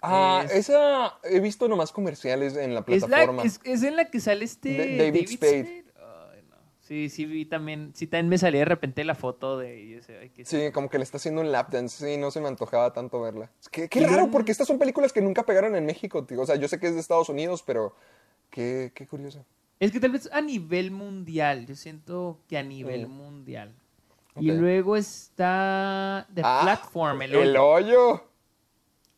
Ah, Es- esa he visto nomás comerciales en la Es, la, plataforma. es, es en la que sale este De- David Spade. Ay, no. Sí, sí, vi también. Sí, también me salía de repente la foto de. y yo decía, ay, ¿qué es Sí, como que le está haciendo un lap dance. Sí, no se me antojaba tanto verla. Es que- qué raro, porque estas son películas que nunca pegaron en México, tío. O sea, yo sé que es de Estados Unidos, pero qué, qué curioso. Es que tal vez a nivel mundial. Yo siento que a nivel Mm. mundial. Y luego está The Ah, Platform, el, El hoyo. hoyo.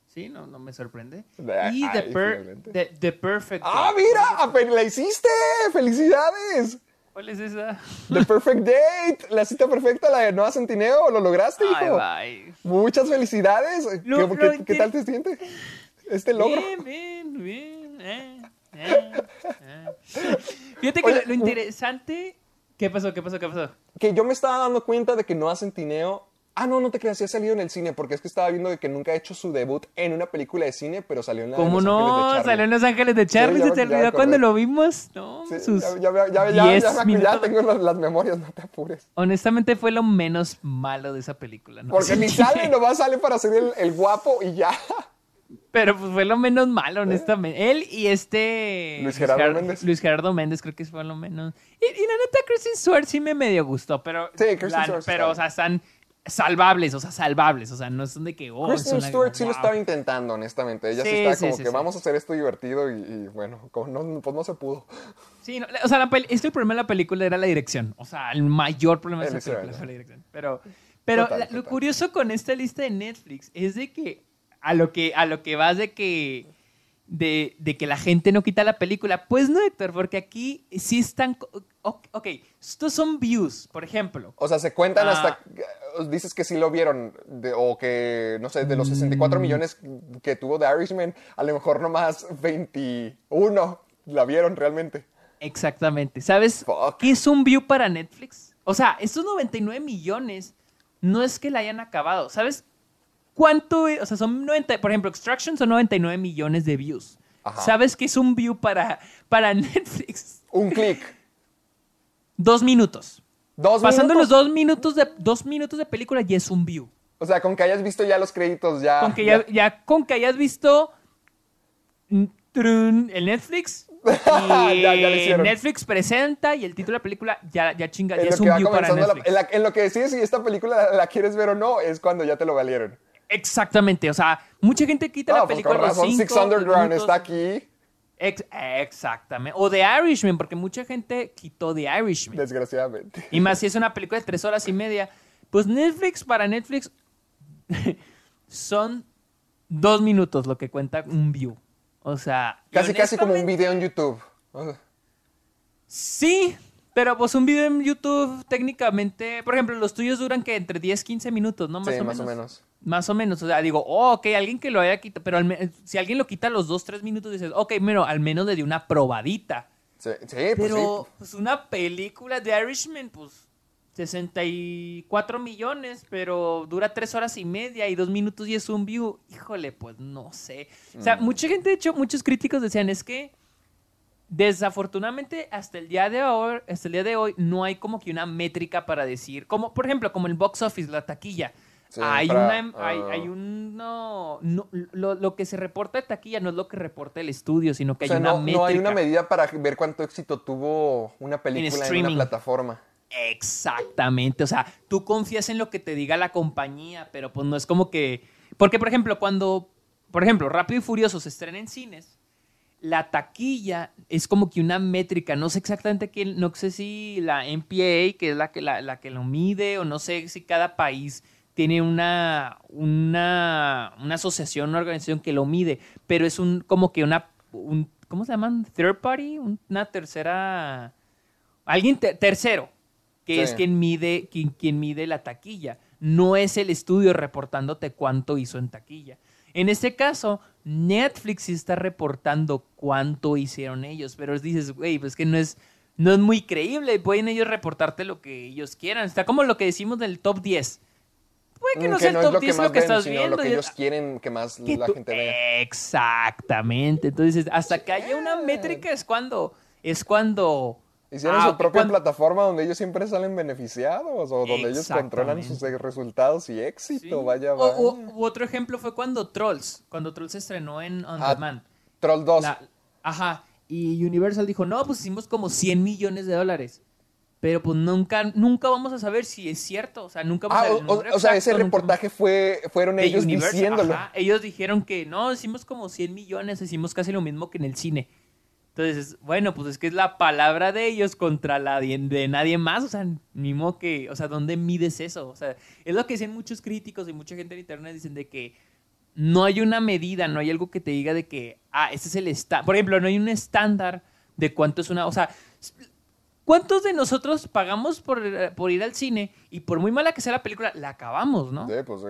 Sí, no, no me sorprende. Ah, y The, ay, Per- finalmente. The- The Perfect ¡Ah, mira! ¡Apenas ¡La hiciste! ¡Felicidades! ¿Cuál es esa? The Perfect Date, la cita perfecta, la de Noah Centineo, lo lograste, Ay, hijo. bye. Muchas felicidades. Lo- ¿Qué, lo qué- qué inter- tal te sientes? Este logro. Bien, bien, bien. eh, eh, eh. Fíjate que Oye, lo, lo interesante ¿Qué pasó? ¿Qué pasó? ¿Qué pasó? Que yo me estaba dando cuenta de que Noah Centineo... Ah, no, no te creas, sí ha salido en el cine, porque es que estaba viendo de que nunca ha hecho su debut en una película de cine, pero salió en la de ¿Cómo Los Ángeles de no? Charlie. Salió en Los Ángeles de Charlie, ya ¿se te olvidó cuando lo vimos? No, Sí, sus ya, ya, ya, ya, ya, 10 ya, me- ya minutos. tengo las, las memorias, no te apures. Honestamente fue lo menos malo de esa película. ¿no? Porque ni Sí. sale, nomás sale para ser el, el guapo y ya. Pero pues fue lo menos malo, honestamente. Él y este... Luis Gerardo Ger- Méndez. Luis Gerardo Méndez creo que fue lo menos... Y, y la neta, Kristen Stewart sí me medio gustó, pero... Sí, Kristen Stewart sí Pero, o sea, están salvables, o sea, salvables. O sea, no son de que... Oh, Kristen Stewart sí lo estaba intentando, honestamente. Ella sí, Sí, está sí, como sí, que vamos a hacer esto divertido y, y bueno, como no, pues no se pudo. Sí, no, o sea, la es que el problema de la película era la dirección. O sea, el mayor problema de esa película fue la dirección. Pero, pero Total, la- lo total. curioso con esta lista de Netflix es de que a lo que, a lo que vas de que, de, de que la gente no quita la película. Pues no, Héctor, porque aquí sí están... Ok, ok, estos son views, por ejemplo. O sea, se cuentan Ah. hasta. Dices que sí lo vieron, de- o que, no sé, de los 64 Mm. millones que tuvo The Irishman, a lo mejor nomás 21 la vieron realmente. Exactamente. ¿Sabes Fuck. qué es un view para Netflix? O sea, estos 99 millones no es que la hayan acabado. ¿Sabes cuánto? es? O sea, son 90, por ejemplo, Extraction son 99 millones de views. Ajá. ¿Sabes qué es un view para, para Netflix? Un clic. Dos minutos. Dos Pasando los minutos. dos minutos de dos minutos de película ya es un view. O sea, con que hayas visto ya los créditos, ya. Con que ya, ya con que hayas visto trun, el Netflix y Ya- ya lo hicieron. Netflix presenta y el título de la película ya, ya chinga, En ya es un view para la- Netflix. en, la- en lo que decides si esta película la, la quieres ver o no, es cuando ya te lo valieron. Exactamente, o sea, mucha gente quita Ah, la pues película con a los razón, Six Underground minutos. está aquí, Ex- exactamente. O The Irishman, porque mucha gente quitó The Irishman. desgraciadamente. Y más si es una película de tres horas y media. Pues Netflix, para Netflix, son dos minutos lo que cuenta un view. O sea... Casi, casi como un video en YouTube. Sí, pero pues un video en YouTube técnicamente... Por ejemplo, los tuyos duran que entre 10, 15 minutos, ¿no? Más sí, o más menos. o menos. Más o menos, o sea, digo, oh, ok, alguien que lo haya quitado, pero al si alguien lo quita los dos, tres minutos, dices, ok, pero al menos le dio una probadita. Sí, sí, pues Pero, sí. pues una película de Irishman, pues 64 millones, pero dura tres horas y media y dos minutos y es un view. Híjole, pues no sé. O sea, Mm. mucha gente, de hecho, muchos críticos decían, es que desafortunadamente hasta el día de hoy, hasta el día de hoy no hay como que una métrica para decir, como por ejemplo, como el box office, la taquilla. Sí, hay para, una, hay, ah. hay un, no, no, lo, lo que se reporta de taquilla no es lo que reporta el estudio, sino que O sea, hay una no, métrica. no hay una medida para ver cuánto éxito tuvo una película en, una streaming. plataforma. Exactamente, o sea, tú confías en lo que te diga la compañía, pero pues no es como que... Porque, por ejemplo, cuando, por ejemplo, Rápido y Furioso se estrena en cines, la taquilla es como que una métrica, no sé exactamente quién, no sé si la MPA, que es la que, la, la que lo mide, o no sé si cada país tiene una, una, una asociación, una organización que lo mide, pero es un como que una, un, ¿cómo se llaman? Third party, una tercera, alguien te- tercero, que Sí. es quien mide, quien, quien mide la taquilla. No es el estudio reportándote cuánto hizo en taquilla. En este caso, Netflix sí está reportando cuánto hicieron ellos, pero dices, güey, pues que no es, no es muy creíble. Pueden ellos reportarte lo que ellos quieran. Está como lo que decimos del top 10. Puede que Mm, no sea el es top lo que 10 más lo que estás viendo. lo que ellos quieren que más que la tú- gente vea. Exactamente. Entonces, hasta que haya una métrica es cuando, es cuando... Hicieron Ah, su propia cuando- plataforma donde ellos siempre salen beneficiados o donde ellos controlan sus Exactamente. resultados y éxito. Sí. Vaya, O- vaya. o- u otro ejemplo fue cuando Trolls, cuando Trolls se estrenó en On Ah, Demand. Troll 2. La- ajá. Y Universal dijo, no, pues hicimos como 100 millones de dólares. Pero pues nunca, nunca vamos a saber si es cierto. O sea, nunca vamos Ah, a ver o, número o- o sea, ese exacto, nunca- reportaje fue, fueron de ellos Universal, diciéndolo. ajá. Ellos dijeron que no, hicimos como 100 millones, hicimos casi lo mismo que en el cine. Entonces, bueno, pues es que es la palabra de ellos contra la de, nadie más. O sea, ni modo que, o sea, ¿dónde mides eso? O sea, es lo que dicen muchos críticos y mucha gente en internet dicen de que no hay una medida, no hay algo que te diga de que, ah, ese es el estándar. Por ejemplo, no hay un estándar de cuánto es una, o sea, ¿cuántos de nosotros pagamos por, eh, por ir al cine y por muy mala que sea la película, la acabamos, ¿no? Sí, pues sí.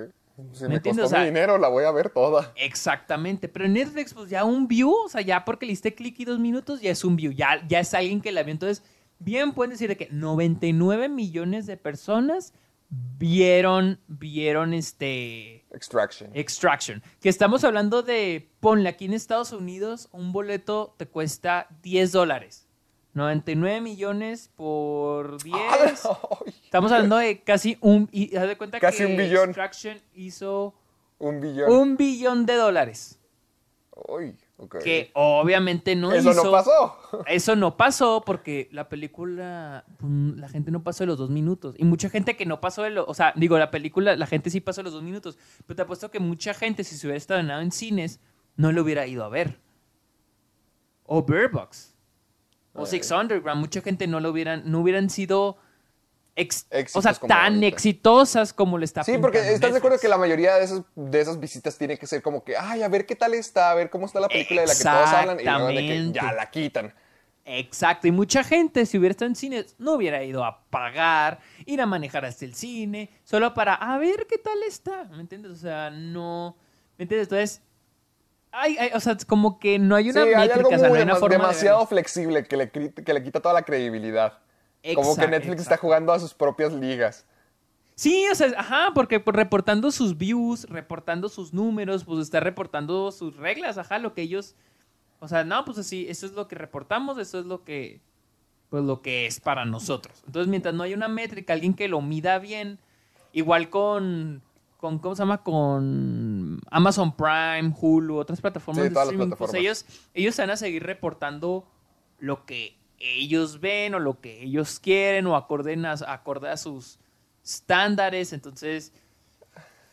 Si ¿Me costó O sea- mi dinero, la voy a ver toda. Exactamente, pero en Netflix, pues ya un view, o sea, ya porque le diste clic y dos minutos, ya es un view, ya, ya es alguien que la vio. Entonces, bien pueden decir de que 99 millones de personas vieron, vieron este... Extraction. Extraction. Que estamos hablando de, ponle aquí en Estados Unidos, un boleto te cuesta 10 dólares. 99 millones por 10. Ay, Estamos hablando de casi un... Y haz de cuenta Casi que un billón. Extraction hizo un billón. un billón de dólares. Uy, ok. Que obviamente no Eso hizo... no pasó. Eso no pasó porque la película, mm, la gente no pasó de los dos minutos. Y mucha gente que no pasó de los, o sea, digo, la película, la gente sí pasó de los dos minutos. Pero te apuesto que mucha gente, si se hubiera estrenado en cines, no lo hubiera ido a ver. O Bird Box. O. Six Underground. Mucha gente no lo hubieran, no hubieran sido, ex- o sea, tan ahorita. exitosas como le está Sí, porque estás de acuerdo que la mayoría de esas, de esas visitas tiene que ser como que, ay, a ver qué tal está, a ver cómo está la película de la que todos hablan y luego de que ya la quitan. Exacto, y mucha gente, si hubiera estado en cine, no hubiera ido a pagar, ir a manejar hasta el cine, solo para a ver qué tal está, ¿me entiendes? O sea, no, ¿me entiendes? Entonces, ay, ay, o sea, es como que no hay una sí, hay métrica, algo o sea, no muy hay una forma de demasiado flexible que le, que le quita toda la credibilidad. como que Exacto, Netflix está exacto. jugando a sus propias ligas. Sí, o sea, ajá, porque pues, reportando sus views, reportando sus números, pues está reportando sus reglas, ajá, lo que ellos, o sea, no, pues así, eso es lo que reportamos, eso es lo que, pues lo que es para nosotros. Entonces, mientras no haya una métrica, alguien que lo mida bien, igual con, con ¿cómo se llama? Con Amazon Prime, Hulu, otras plataformas Sí, de todas las pues plataformas. ellos, ellos van a seguir reportando lo que ellos ven o lo que ellos quieren o acorden a, acorde a sus estándares. Entonces,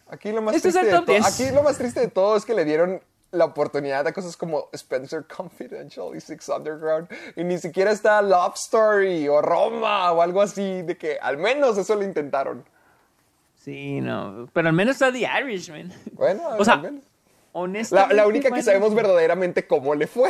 Aquí lo más Este triste de todo, 10. aquí lo más triste de todo es que le dieron la oportunidad a cosas como Spencer Confidential y Six Underground y ni siquiera está Love Story o Roma o algo así de que al menos eso lo intentaron. Sí, no. Pero al menos está The Irishman. Bueno, O sea, al menos. La, Honestamente. la única que sabemos verdaderamente cómo le fue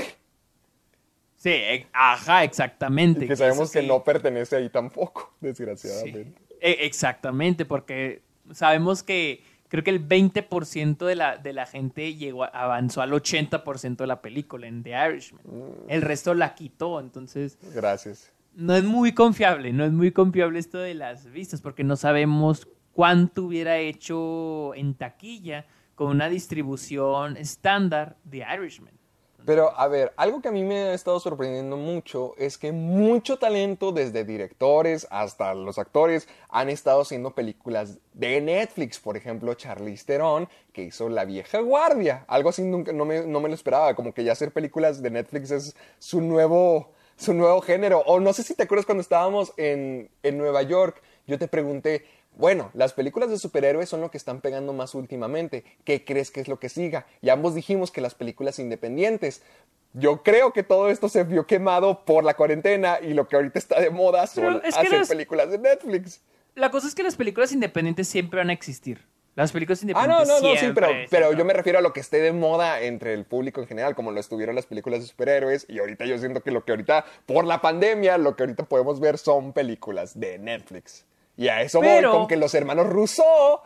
Sí, e- ajá, exactamente. y que sabemos que sí. no pertenece ahí tampoco, Sí. desgraciadamente. E- exactamente, porque sabemos que creo que el 20% de la, de la gente llegó, avanzó al 80% de la película en The Irishman. Mm. El resto la quitó, entonces Gracias. no es muy confiable, no es muy confiable esto de las vistas, porque no sabemos cuánto hubiera hecho en taquilla con una distribución estándar de Irishman. Pero, a ver, algo que a mí me ha estado sorprendiendo mucho es que mucho talento, desde directores hasta los actores, han estado haciendo películas de Netflix. Por ejemplo, Charlize Theron, que hizo La Vieja Guardia. Algo así nunca, no, me, no me lo esperaba. Como que ya hacer películas de Netflix es su nuevo, su nuevo género. O no sé si te acuerdas cuando estábamos en, en Nueva York, yo te pregunté, bueno, las películas de superhéroes son lo que están pegando más últimamente. ¿Qué crees que es lo que siga? Y ambos dijimos que las películas independientes. Yo creo que todo esto se vio quemado por la cuarentena y lo que ahorita está de moda son Pero es que hacer las- películas de Netflix. La cosa es que las películas independientes siempre van a existir. Las películas Ah, independientes no, no, no, sí, siempre, pero, pero siempre yo me refiero a lo que esté de moda entre el público en general, como lo estuvieron las películas de superhéroes. Y ahorita yo siento que lo que ahorita, por la pandemia, lo que ahorita podemos ver son películas de Netflix. Y a eso Pero- voy con que los hermanos Rousseau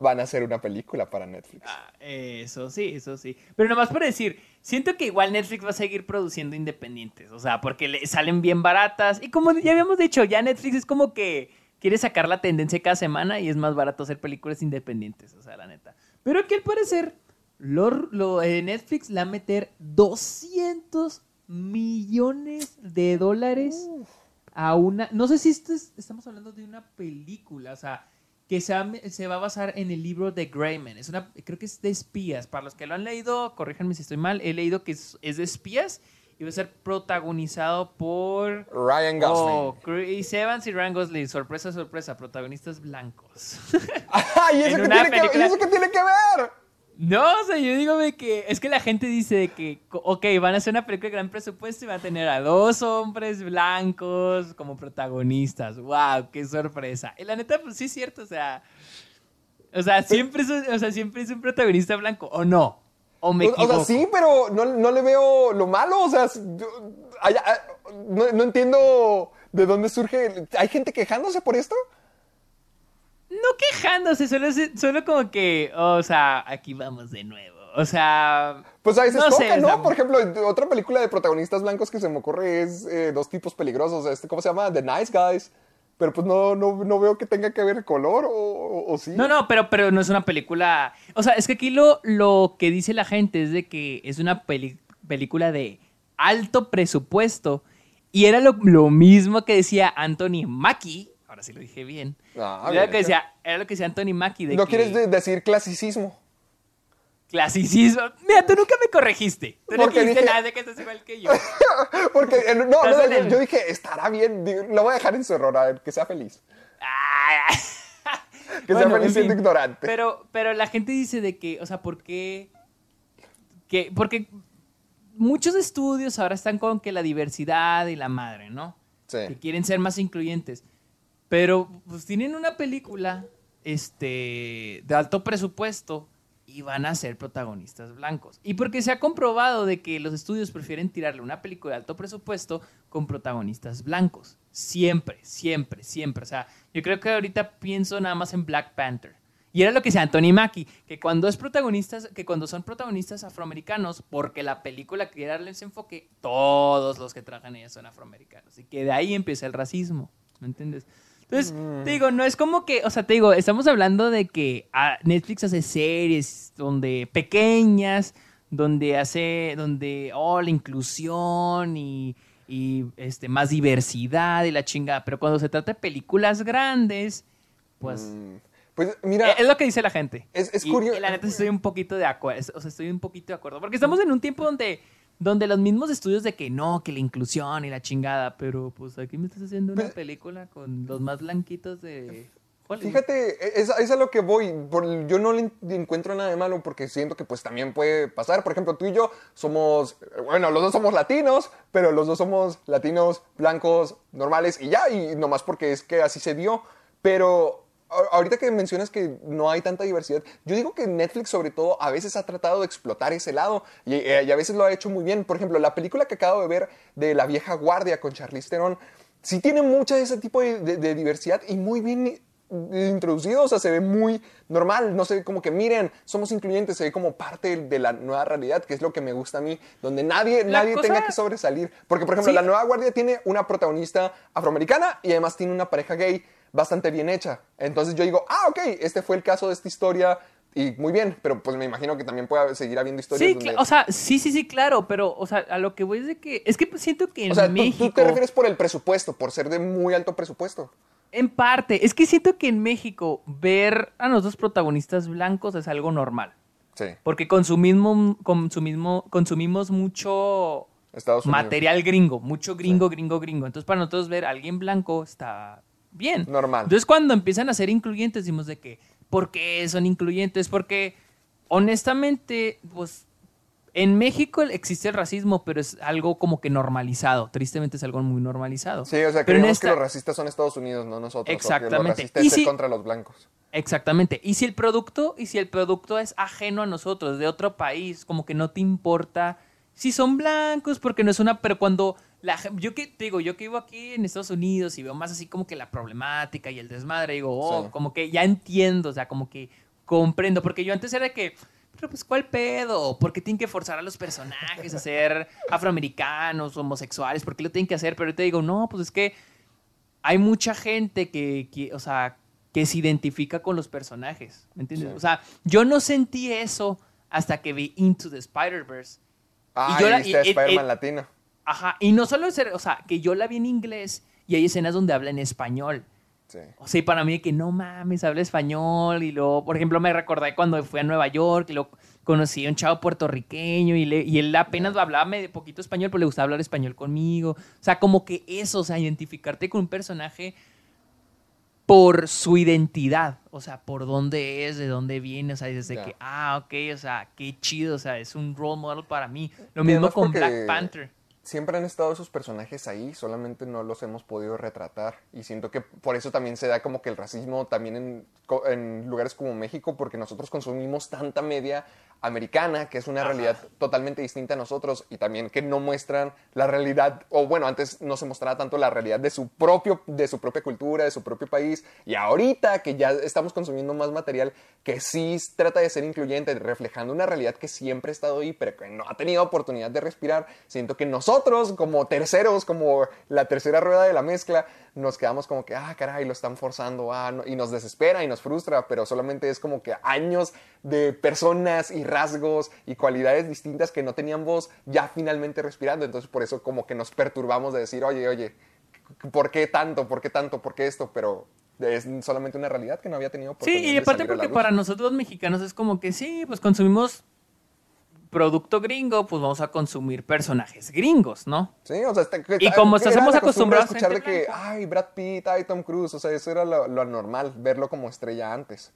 van a hacer una película para Netflix. Ah, Eso sí, eso sí. Pero nomás para decir, siento que igual Netflix va a seguir produciendo independientes. O sea, porque le salen bien baratas. Y como ya habíamos dicho, ya Netflix es como que quiere sacar la tendencia cada semana y es más barato hacer películas independientes. O sea, la neta. Pero aquí al parecer, lo, lo- eh, Netflix le va a meter 200 millones de dólares a una. No sé si esto es- estamos hablando de una película, o sea, que se va, se va a basar en el libro de Greyman. Es una, creo que es de espías. Para los que lo han leído, corríjanme si estoy mal, he leído que es, es de espías y va a ser protagonizado por Ryan Gosling. oh, Chris Evans y Ryan Gosling. Sorpresa, sorpresa, protagonistas blancos. ¡Ay! ¿Y eso, tiene que, ¿y eso qué tiene que ver? No, o sea, yo digo de que es que la gente dice de que, ok, van a hacer una película de gran presupuesto y van a tener a dos hombres blancos como protagonistas. ¡Wow! ¡Qué sorpresa! Y la neta, pues sí es cierto, o sea, o sea, siempre es, o sea, siempre es un protagonista blanco, ¿o no? ¿O me O, o sea, sí, pero no, no le veo lo malo. O sea, yo- no, no entiendo de dónde surge. ¿Hay gente quejándose por esto? No quejándose, solo, solo como que, o sea, aquí vamos de nuevo. O sea. Pues ahí se no escoge, sé, o ¿no? sea, Por ejemplo, otra película de protagonistas blancos que se me ocurre es eh, Dos tipos peligrosos. Este, ¿Cómo se llama? The Nice Guys. Pero pues no, no, no veo que tenga que ver color o, o- o sí. No, no, pero, pero no es una película. O sea, es que aquí lo, lo que dice la gente es de que es una peli- película de alto presupuesto. Y era lo, lo mismo que decía Anthony Mackie. Ahora sí lo dije bien. Ah, era, bien. lo que decía, era lo que decía Anthony Mackie. De No que quieres de- decir clasicismo. Clasicismo. Mira, tú nunca me corregiste. Tú no Porque dijiste dije- nada de que estás igual que yo. Porque, eh, no, no, en yo, el- yo dije, estará bien. Lo voy a dejar en su error, a ver, que sea feliz. Ah. Que sea feliz siendo ignorante. Pero, pero la gente dice de que, o sea, ¿por qué? Que, porque muchos estudios ahora están con que la diversidad y la madre, ¿no? Sí. Que quieren ser más incluyentes. Pero, pues tienen una película este, de alto presupuesto y van a ser protagonistas blancos. Y porque se ha comprobado de que los estudios prefieren tirarle una película de alto presupuesto con protagonistas blancos. Siempre, siempre, siempre. O sea, yo creo que ahorita pienso nada más en Black Panther. Y era lo que decía Anthony Mackie, que cuando es protagonistas, que cuando son protagonistas afroamericanos, porque la película quiere darle ese enfoque, todos los que trabajan en ella son afroamericanos. Y que de ahí empieza el racismo. ¿Me entiendes? Entonces, te digo, no es como que, o sea, te digo, estamos hablando de que ah, Netflix hace series donde pequeñas, donde hace, donde, oh, la inclusión y, y, este, más diversidad y la chingada, pero cuando se trata de películas grandes, pues, Mm, Pues mira, eh, es lo que dice la gente. Es- es Y- curio- Y la neta estoy un poquito de acuerdo, o sea, estoy un poquito de acuerdo, porque estamos en un tiempo donde... Donde los mismos estudios de que no, que la inclusión y la chingada, pero pues aquí me estás haciendo una película con los más blanquitos de Hollywood. Fíjate, es, es a lo que voy. Por- yo no le en- encuentro nada de malo porque siento que pues también puede pasar. Por ejemplo, tú y yo somos, bueno, los dos somos latinos, pero los dos somos latinos, blancos, normales y ya, y nomás porque es que así se dio. Pero ahorita que mencionas que no hay tanta diversidad, yo digo que Netflix sobre todo a veces ha tratado de explotar ese lado y, eh, y a veces lo ha hecho muy bien. Por ejemplo, la película que acabo de ver de La vieja guardia con Charlize Theron, sí tiene mucha de ese tipo de, de- de diversidad y muy bien introducido, o sea, se ve muy normal, no se ve como que miren, somos incluyentes, se ve como parte de la nueva realidad, que es lo que me gusta a mí, donde nadie, La nadie cosa- tenga que sobresalir. Porque, por ejemplo, Sí. la nueva guardia tiene una protagonista afroamericana y además tiene una pareja gay bastante bien hecha. Entonces yo digo, ah, ok, este fue el caso de esta historia y muy bien, pero pues me imagino que también puede seguir habiendo historias Sí, donde... o sea, sí, sí, sí, claro, pero, o sea, a lo que voy es de que, es que pues, siento que en O sea, tú- México, tú te refieres por el presupuesto, por ser de muy alto presupuesto. en parte, es que siento que en México ver a los dos protagonistas blancos es algo normal, Sí, porque consumimos, consumimos, consumimos mucho material gringo, mucho gringo, gringo, gringo, entonces para nosotros ver a alguien blanco está bien. Normal. Entonces cuando empiezan a ser incluyentes, decimos de que, ¿por qué son incluyentes? Porque honestamente, pues en México existe el racismo, pero es algo como que normalizado. Tristemente es algo muy normalizado. Sí, o sea, pero creemos que los racistas son Estados Unidos, no nosotros. Exactamente. Los racistas Y si- contra los blancos. Exactamente. Y si el producto, y si el producto es ajeno a nosotros, de otro país, como que no te importa si son blancos, porque no es una, pero cuando la yo que te digo, yo que vivo aquí en Estados Unidos y veo más así como que la problemática y el desmadre, digo, oh, Sí. como que ya entiendo, o sea, como que comprendo, porque yo antes era que, pero pues cuál pedo, ¿por qué tienen que forzar a los personajes a ser afroamericanos, homosexuales? ¿Por qué lo tienen que hacer? Pero yo te digo, no, pues es que hay mucha gente que, que, o sea, que se identifica con los personajes, ¿me entiendes? Sí. O sea, yo no sentí eso hasta que vi Into the Spider-Verse. Ah, yo y la- viste y- Spider-Man latino. Ajá, y no solo ser, o sea, que yo la vi en inglés y hay escenas donde habla en español. Sí. O sea, y para mí que no mames, habla español y luego, por ejemplo, me recordé cuando fui a Nueva York y lo conocí a un chavo puertorriqueño y, le- y él apenas hablaba medio poquito español, pero le gustaba hablar español conmigo. O sea, como que eso, o sea, identificarte con un personaje por su identidad, o sea, por dónde es, de dónde viene, o sea, desde que, ah, ok, o sea, qué chido, o sea, es un role model para mí. Lo mismo con porque- Black Panther. Siempre han estado esos personajes ahí, solamente no los hemos podido retratar. Y siento que por eso también se da como que el racismo también en, en lugares como México, porque nosotros consumimos tanta media americana, que es una realidad totalmente distinta a nosotros, y también que no muestran la realidad, o bueno, antes no se mostraba tanto la realidad de su, propio, de su propia cultura, de su propio país, y ahorita que ya estamos consumiendo más material que sí trata de ser incluyente, reflejando una realidad que siempre ha estado ahí, pero que no ha tenido oportunidad de respirar, siento que nosotros, como terceros, como la tercera rueda de la mezcla, nos quedamos como que, ah, caray, lo están forzando, ah, no", y nos desespera y nos frustra, pero solamente es como que años de personas y rasgos y cualidades distintas que no tenían voz ya finalmente respirando, entonces por eso como que nos perturbamos de decir, oye, oye, ¿por qué tanto? ¿Por qué tanto? ¿Por qué esto? Pero es solamente una realidad que no había tenido Sí, y aparte porque para nosotros los mexicanos es como que sí, pues consumimos producto gringo, pues vamos a consumir personajes gringos, ¿no? Sí, o sea, está- Y está- como estamos acostumbrados a escuchar de que, ay, Brad Pitt, ay, Tom Cruise, o sea, eso era lo, lo normal, verlo como estrella antes.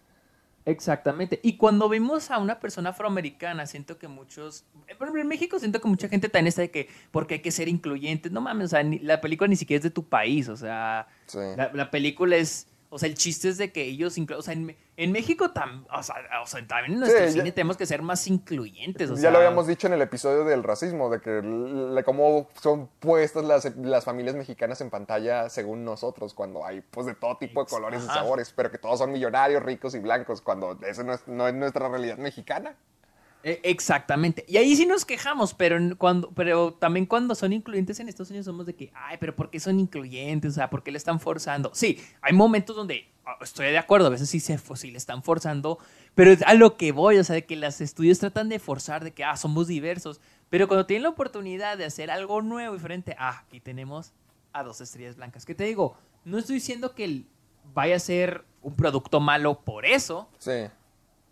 Exactamente. Y cuando vimos a una persona afroamericana, siento que muchos, eh, por ejemplo, en México siento que mucha gente también está de que, porque hay que ser incluyentes. No mames, o sea, ni- la película ni siquiera es de tu país, o sea, Sí. la, la película es, o sea, el chiste es de que ellos, o sea, en, en México tam- o sea, o sea, también en nuestro Sí, ya- cine tenemos que ser más incluyentes, o ya sea, lo habíamos dicho en el episodio del racismo, de que cómo son puestas las, las familias mexicanas en pantalla según nosotros, cuando hay pues de todo tipo de colores y sabores, pero que todos son millonarios, ricos y blancos, cuando eso no es, no es nuestra realidad mexicana. Eh, Exactamente. Y ahí sí nos quejamos, pero cuando, pero también cuando son incluyentes en Estados Unidos somos de que, ay, pero ¿por qué son incluyentes? O sea, ¿por qué le están forzando? Sí, hay momentos donde ah, estoy de acuerdo, a veces sí se sí le están forzando, pero es a lo que voy, o sea, de que los estudios tratan de forzar, de que, ah, somos diversos, pero cuando tienen la oportunidad de hacer algo nuevo, diferente, ah, aquí tenemos a dos estrellas blancas. ¿Qué te digo? No estoy diciendo que vaya a ser un producto malo por eso, Sí.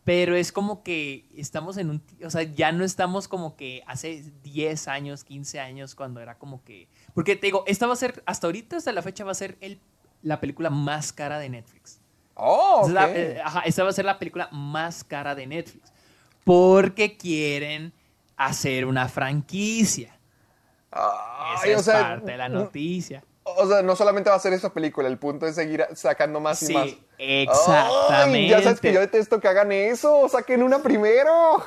Pero es como que estamos en un... O sea, ya no estamos como que hace 10 años, 15 años, cuando era como que... Porque te digo, esta va a ser, hasta ahorita, hasta la fecha, va a ser el, la película más cara de Netflix. Oh, Es la- ok. eh, ajá, esta va a ser la película más cara de Netflix. Porque quieren hacer una franquicia. Esa es o sea, parte de la noticia. O sea, no solamente va a ser esa película, el punto es seguir sacando más y más. Exactamente. Ay, ya sabes que yo detesto que hagan eso, saquen una primero.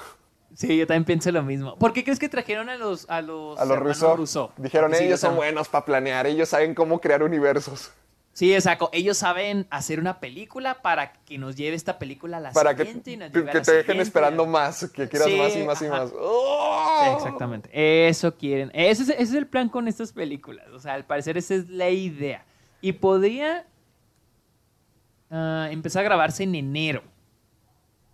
Sí, yo también pienso lo mismo. ¿Por qué crees que trajeron a los a los, A los Russo. Russo? Dijeron, Sí, ellos son buenos para planear, ellos saben cómo crear universos. Sí, exacto. Ellos saben hacer una película para que nos lleve esta película a la Para que, siguiente y nos que lleve a la te dejen esperando más, que quieras Sí, más y más y más. ¡Oh! Sí, exactamente. Eso quieren. Ese es, ese es el plan con estas películas. O sea, al parecer esa es la idea. Y podría ah, empezar a grabarse en enero.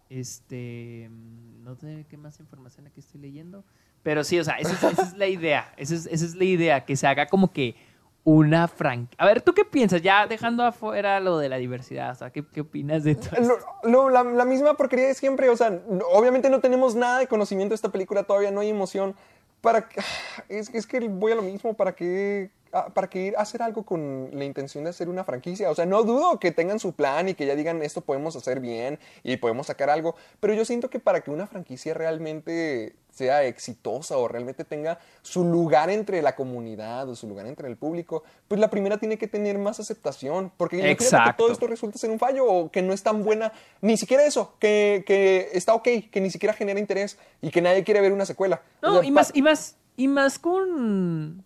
Este. mm, No sé qué más información aquí estoy leyendo. Pero sí, o sea, esa es, esa es la idea. Esa es, esa es la idea. Que se haga como que una franquicia. A ver, ¿tú qué piensas? Ya dejando afuera lo de la diversidad. O sea, ¿qué, qué opinas de todo esto? No, no, la, la misma porquería de siempre. O sea, obviamente no tenemos nada de conocimiento de esta película, todavía no hay emoción. Para, es, es que voy a lo mismo, ¿para qué, ¿para qué ir a hacer algo con la intención de hacer una franquicia? O sea, no dudo que tengan su plan y que ya digan esto podemos hacer bien y podemos sacar algo, pero yo siento que para que una franquicia realmente sea exitosa o realmente tenga su lugar entre la comunidad o su lugar entre el público, pues la primera tiene que tener más aceptación, porque imagínate que todo esto resulta ser un fallo o que no es tan buena, ni siquiera eso, que, que está ok, que ni siquiera genera interés y que nadie quiere ver una secuela. O No, sea, y más, y más, y más con.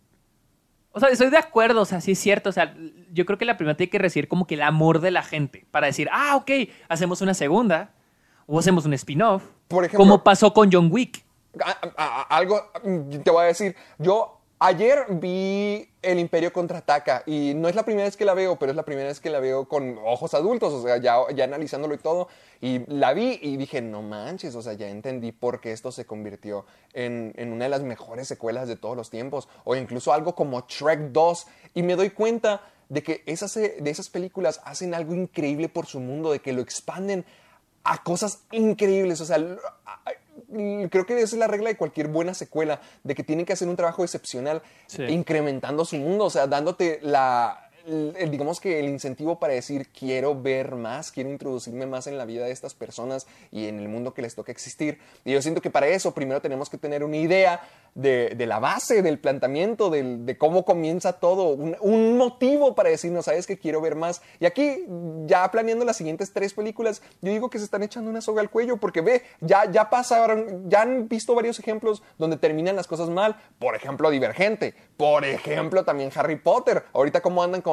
O sea, estoy de acuerdo, o sea, sí es cierto. O sea, yo creo que la primera tiene que recibir como que el amor de la gente para decir, ah, ok, hacemos una segunda o hacemos un spin-off. Por ejemplo- como pasó con John Wick. a- a- a- algo mm, te voy a decir, yo ayer vi El Imperio contraataca y no es la primera vez que la veo, pero es la primera vez que la veo con ojos adultos, o sea, ya, analizándolo y todo, y la vi y dije, no manches, o sea, ya entendí por qué esto se convirtió en, una de las mejores secuelas de todos los tiempos, o incluso algo como Trek 2, y me doy cuenta de que esas, eh, de esas películas hacen algo increíble por su mundo, de que lo expanden a cosas increíbles, o sea, creo que esa es la regla de cualquier buena secuela, de que tienen que hacer un trabajo excepcional, Sí. incrementando su mundo, o sea, dándote la, digamos que el incentivo para decir quiero ver más, quiero introducirme más en la vida de estas personas y en el mundo que les toca existir. Y yo siento que para eso primero tenemos que tener una idea de, de la base, del planteamiento, del- de cómo comienza todo, un, un motivo para decirnos, sabes que quiero ver más. Y aquí, ya planeando las siguientes tres películas, yo digo que se están echando una soga al cuello porque ve, ya, ya pasaron, ya han visto varios ejemplos donde terminan las cosas mal. Por ejemplo, Divergente. Por ejemplo, también Harry Potter. Ahorita cómo andan con,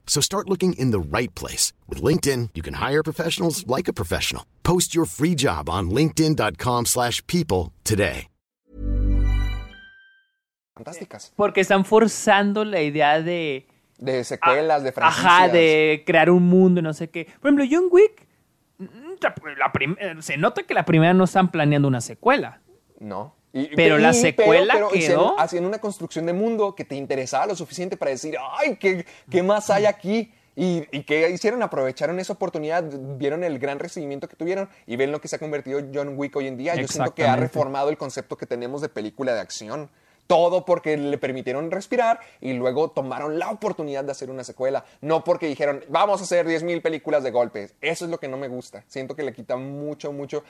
So start looking in the right place. With LinkedIn, you can hire professionals like a professional. Post your free job on linkedin.com/people slash people today. fantásticas. Porque están forzando la idea de. De secuelas, de franquicias. Ajá, de crear un mundo, no sé qué. Por ejemplo, John Wick. mm, la eh, se nota que la primera no están planeando una secuela. No. Y- Pero la secuela pero quedó- hacían una construcción de mundo que te interesaba lo suficiente para decir, ay, ¿qué, qué más hay aquí? Y, y que hicieron, aprovecharon esa oportunidad, vieron el gran recibimiento que tuvieron y ven lo que se ha convertido John Wick hoy en día. Yo siento que ha reformado el concepto que tenemos de película de acción. Todo porque le permitieron respirar y luego tomaron la oportunidad de hacer una secuela. No porque dijeron, vamos a hacer 10.000 películas de golpes. Eso es lo que no me gusta. Siento que le quita mucho, mucho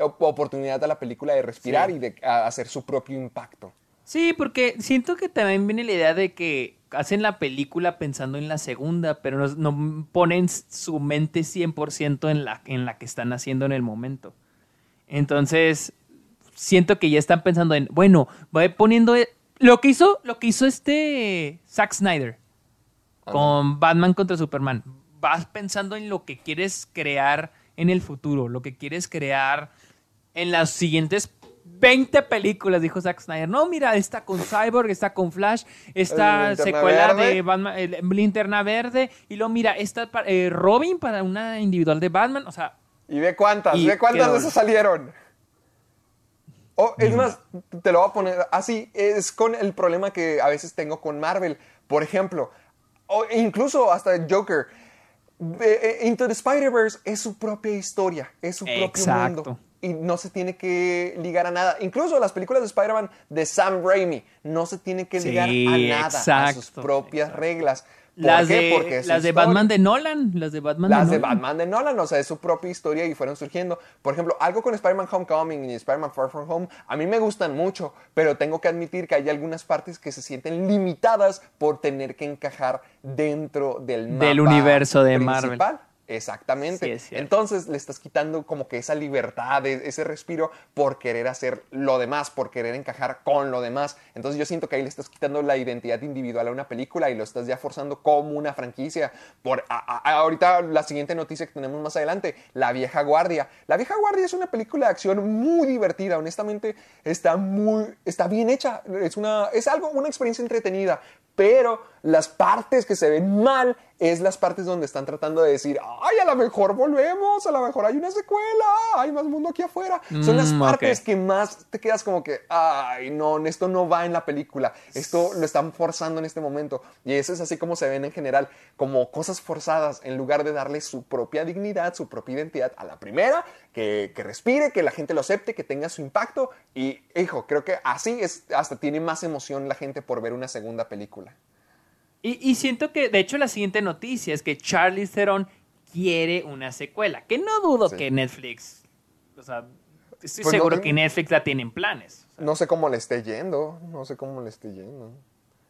op- oportunidad a la película de respirar Sí. y de hacer su propio impacto. Sí, porque siento que también viene la idea de que hacen la película pensando en la segunda, pero no, no ponen su mente 100% en la, en la que están haciendo en el momento. Entonces, siento que ya están pensando en, bueno, voy poniendo e- lo que hizo, lo que hizo este Zack Snyder con Batman contra Superman. Vas pensando en lo que quieres crear en el futuro, lo que quieres crear en las siguientes 20 películas, dijo Zack Snyder. No, mira, está con Cyborg, está con Flash, esta secuela Verde. de Batman, el- Linterna Verde, y luego mira, esta pa- eh, Robin para una individual de Batman, o sea, Y ve cuántas, Y ve cuántas quedó- de esas salieron. Oh, es más, te lo voy a poner así. Es con el problema que a veces tengo con Marvel. Por ejemplo, o incluso hasta Joker. Eh, eh, Into the Spider-Verse es su propia historia, es su propio Exacto. mundo. Y no se tiene que ligar a nada. Incluso las películas de Spider-Man de Sam Raimi no se tiene que Sí, ligar a nada, a sus exacto, propias reglas. ¿Por las qué? de, Porque las de. Batman de Nolan, las de Batman Las de de Nolan. Batman de Nolan, o sea, es su propia historia y fueron surgiendo. Por ejemplo, algo con Spider-Man Homecoming y Spider-Man Far From Home, a mí me gustan mucho, pero tengo que admitir que hay algunas partes que se sienten limitadas por tener que encajar dentro del Del universo de principal. Marvel. Exactamente. Sí, es cierto. Entonces le estás quitando como que esa libertad, e- ese respiro por querer hacer lo demás, por querer encajar con lo demás. Entonces yo siento que ahí le estás quitando la identidad individual a una película y lo estás ya forzando como una franquicia. Por a- a- ahorita la siguiente noticia que tenemos más adelante, La Vieja Guardia. La Vieja Guardia es una película de acción muy divertida, honestamente está muy está bien hecha, es una es algo una experiencia entretenida, pero las partes que se ven mal es las partes donde están tratando de decir, ay, a lo mejor volvemos, a lo mejor hay una secuela, hay más mundo aquí afuera. Son las Mm, partes que más te quedas como que, ay, no, esto no va en la película, esto lo están forzando en este momento. Y eso es así como se ven en general, como cosas forzadas, en lugar de darle su propia dignidad, su propia identidad a la primera, que, que respire, que la gente lo acepte, que tenga su impacto. Y, hijo, creo que así es, hasta tiene más emoción la gente por ver una segunda película. Y, y siento que, de hecho, la siguiente noticia es que Charlie Theron quiere una secuela. Que no dudo Sí. que Netflix. O sea, estoy Pues seguro que Netflix la tiene en planes. No sé cómo le esté yendo, no sé cómo le esté yendo.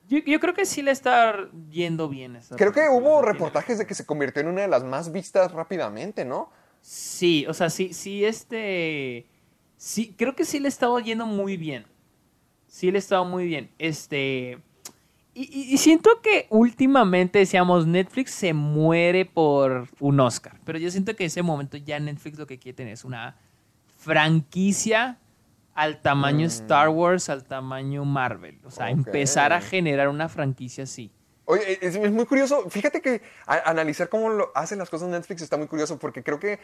Yo, yo creo que sí le está yendo bien. esa Creo que hubo tiene- reportajes de que se convirtió en una de las más vistas rápidamente, ¿no? Sí, o sea, sí, sí, este. Sí, creo que sí le estaba yendo muy bien. Sí le estaba muy bien. Este. Y, y- siento que últimamente decíamos Netflix se muere por un Oscar. Pero yo siento que en ese momento ya Netflix lo que quiere tener es una franquicia al tamaño Star Wars, al tamaño Marvel. O sea, empezar a generar una franquicia así. Oye, es, es muy curioso. Fíjate que analizar cómo lo hacen las cosas Netflix está muy curioso porque creo que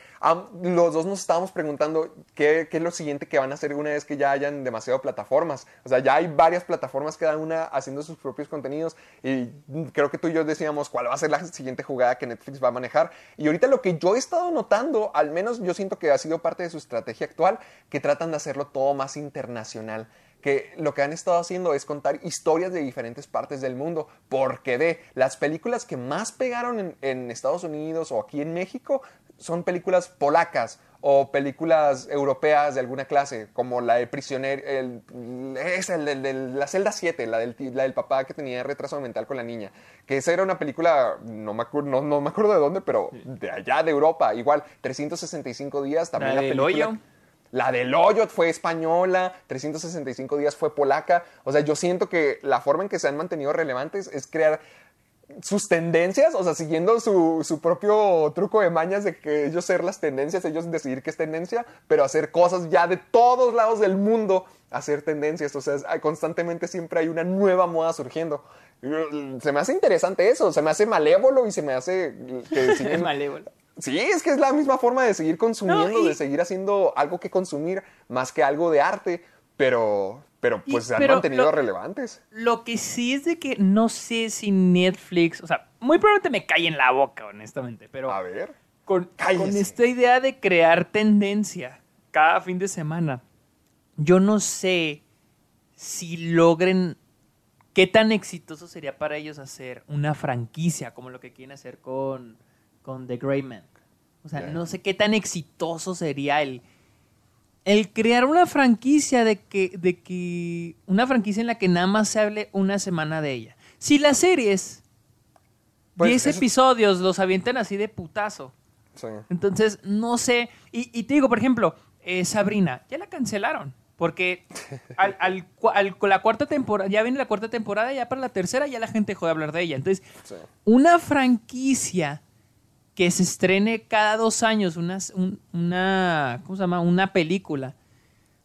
los dos nos estábamos preguntando qué, qué es lo siguiente que van a hacer una vez que ya hayan demasiado plataformas. O sea, ya hay varias plataformas cada una haciendo sus propios contenidos y creo que tú y yo decíamos cuál va a ser la siguiente jugada que Netflix va a manejar. Y ahorita lo que yo he estado notando, al menos yo siento que ha sido parte de su estrategia actual, que tratan de hacerlo todo más internacional que lo que han estado haciendo es contar historias de diferentes partes del mundo, porque de las películas que más pegaron en, en Estados Unidos o aquí en México son películas polacas o películas europeas de alguna clase, como la de Prisionero, el, es el, del- del- la celda 7, la del, la del papá que tenía retraso mental con la niña, que esa era una película, no me, acuerdo, no, no me acuerdo de dónde, pero de allá de Europa, igual, 365 días, también La la, película... hoyo. La del hoyo fue española, 365 días fue polaca. O sea, yo siento que la forma en que se han mantenido relevantes es crear sus tendencias, o sea, siguiendo su, su propio truco de mañas de que ellos ser las tendencias, ellos decidir qué es tendencia, pero hacer cosas ya de todos lados del mundo, hacer tendencias. O sea, constantemente siempre hay una nueva moda surgiendo. Se me hace interesante eso, se me hace malévolo y se me hace que Malévolo. Sí, es que es la misma forma de seguir consumiendo, No, y- de seguir haciendo algo que consumir más que algo de arte, pero, pero Y- pues se han pero mantenido lo- relevantes. Lo que sí es de que no sé si Netflix, o sea, muy probablemente me cae en la boca, honestamente, pero A ver. con, con esta idea de crear tendencia cada fin de semana, yo no sé si logren qué tan exitoso sería para ellos hacer una franquicia como lo que quieren hacer con, con The Gray Man. O sea, no sé qué tan exitoso sería el, el crear una franquicia de que, de que. Una franquicia en la que nada más se hable una semana de ella. Si las series, Pues, 10 eso- episodios, los avientan así de putazo. Sí. Entonces, no sé. Y, y te digo, por ejemplo, eh, Sabrina, ya la cancelaron. Porque al, al al- con la cuarta temporada, ya viene la cuarta temporada, ya para la tercera ya la gente dejó de hablar de ella. Entonces, Sí. una franquicia que se estrene cada dos años, una, un- una, ¿cómo se llama? Una película.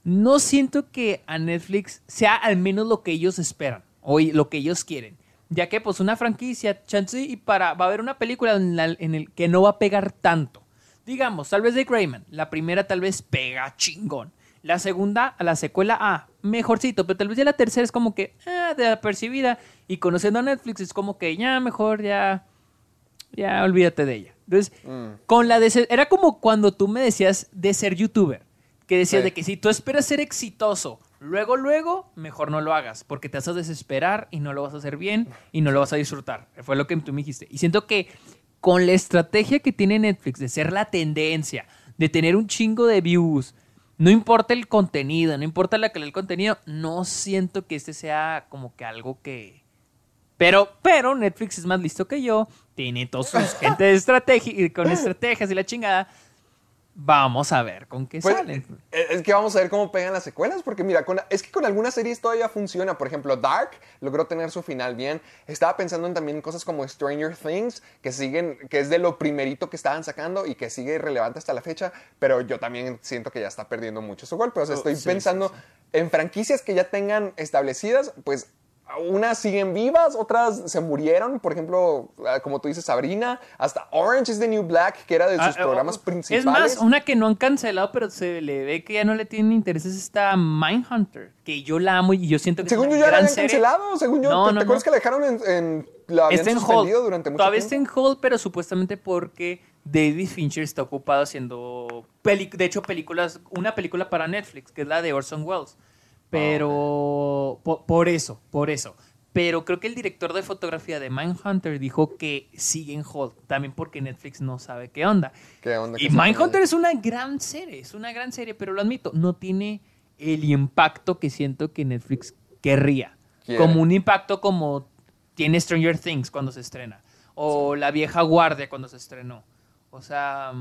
No siento que a Netflix sea al menos lo que ellos esperan o lo que ellos quieren. Ya que pues una franquicia, chance y para, va a haber una película en, la- en el que no va a pegar tanto. Digamos, tal vez de Greyman. La primera tal vez pega chingón. La segunda, a la secuela, ah, mejorcito. Pero tal vez ya la tercera es como que, ah, de apercibida. Y conociendo a Netflix es como que ya mejor, ya, ya olvídate de ella. Entonces, con la de ser- era como cuando tú me decías de ser youtuber, que decías Sí. de que si tú esperas ser exitoso, luego, luego, mejor no lo hagas, porque te vas a desesperar y no lo vas a hacer bien y no lo vas a disfrutar. Fue lo que tú me dijiste. Y siento que con la estrategia que tiene Netflix de ser la tendencia, de tener un chingo de views, no importa el contenido, no importa la calidad del contenido, no siento que este sea como que algo que, pero, pero Netflix es más listo que yo, tiene todos sus gente de estrategia, con estrategias y la chingada. Vamos a ver con qué Pues, salen. eh, es que vamos a ver cómo pegan las secuelas, porque mira, con- es que con algunas series todavía funciona. Por ejemplo, Dark logró tener su final bien. Estaba pensando en también cosas como Stranger Things, que siguen, que es de lo primerito que estaban sacando y que sigue relevante hasta la fecha, pero yo también siento que ya está perdiendo mucho su golpe. O sea, Oh, estoy sí, pensando sí, sí. en franquicias que ya tengan establecidas, pues unas siguen vivas, otras se murieron. Por ejemplo, ah, como tú dices, Sabrina, hasta Orange is the New Black, que era de sus Ah, programas oh, principales. Es más, una que no han cancelado, pero se le ve que ya no le tienen interés es esta Mindhunter, que yo la amo y yo siento que Según es yo ya la habían serie. cancelado, según yo, No, ¿te, no, te acuerdas no. que la dejaron en, en- la habían Está en hold. durante mucho Todavía está en hold, pero supuestamente porque David Fincher está ocupado haciendo, de hecho, películas, una película para Netflix, que es la de Orson Welles. Pero po- por, eso, por eso. Pero creo que el director de fotografía de Mindhunter dijo que sigue en hold, también porque Netflix no sabe qué onda. ¿Qué onda? Y ¿Qué está Mindhunter es una gran serie, es una gran serie, pero lo admito, no tiene el impacto que siento que Netflix querría. Quiere. Como un impacto como tiene Stranger Things cuando se estrena. O La Vieja Guardia cuando se estrenó. O sea,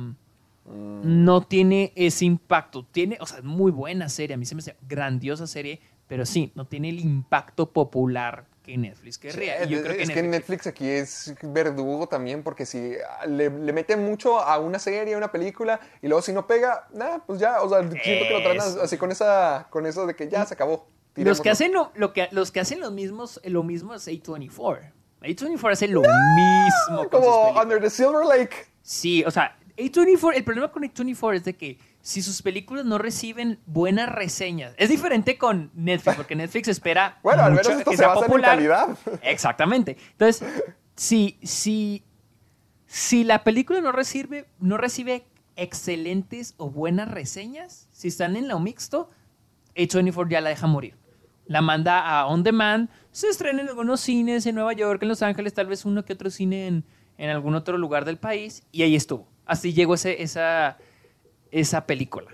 mm, no tiene ese impacto. Tiene, o sea, es muy buena serie. A mí se me hace grandiosa serie, pero sí, no tiene el impacto popular que Netflix querría. Sí, Y yo es, creo que es que Netflix- aquí es verdugo también, porque si ah, le, le mete mucho a una serie, a una película, y luego si no pega, nada, pues ya, o sea, siento que lo traen Eso. así con esa, con eso de que ya se acabó. Los que hacen lo, lo que los que hacen los mismos lo mismo es A24. A24 hace lo mismo con sus Como. Under the Silver Lake. Sí, o sea, A24, el problema con A24 es de que si sus películas no reciben buenas reseñas, es diferente con Netflix, porque Netflix espera Bueno, al menos mucho esto que se sea basa en popular. calidad. Exactamente. Entonces, si, si, si la película no recibe, no recibe excelentes o buenas reseñas, si están en lo mixto, A24 ya la deja morir. La manda a On Demand, se estrena en algunos cines en Nueva York, en Los Ángeles, tal vez uno que otro cine en, en algún otro lugar del país, y ahí estuvo. Así llegó ese, esa, esa película.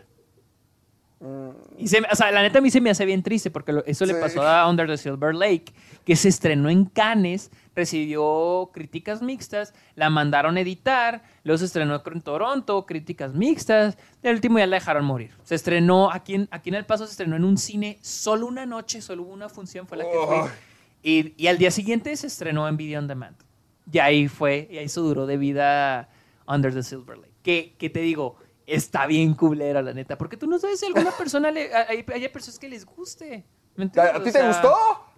Y se me- o sea, la neta a mí se me hace bien triste porque lo- eso le pasó a Under the Silver Lake, que se estrenó en Cannes, recibió críticas mixtas, la mandaron a editar, luego se estrenó en Toronto, críticas mixtas, y al último ya la dejaron morir. Se estrenó aquí en, aquí en El Paso, se estrenó en un cine solo una noche, solo hubo una función, fue la que fui. Ay. Y, y al día siguiente se estrenó en Video On Demand. Y ahí fue, y ahí se duró de vida Under the Silver Lake. Que, que te digo, está bien culera, la neta. Porque tú no sabes si alguna persona le. Hay, hay personas que les guste. ¿A ti O te gustó?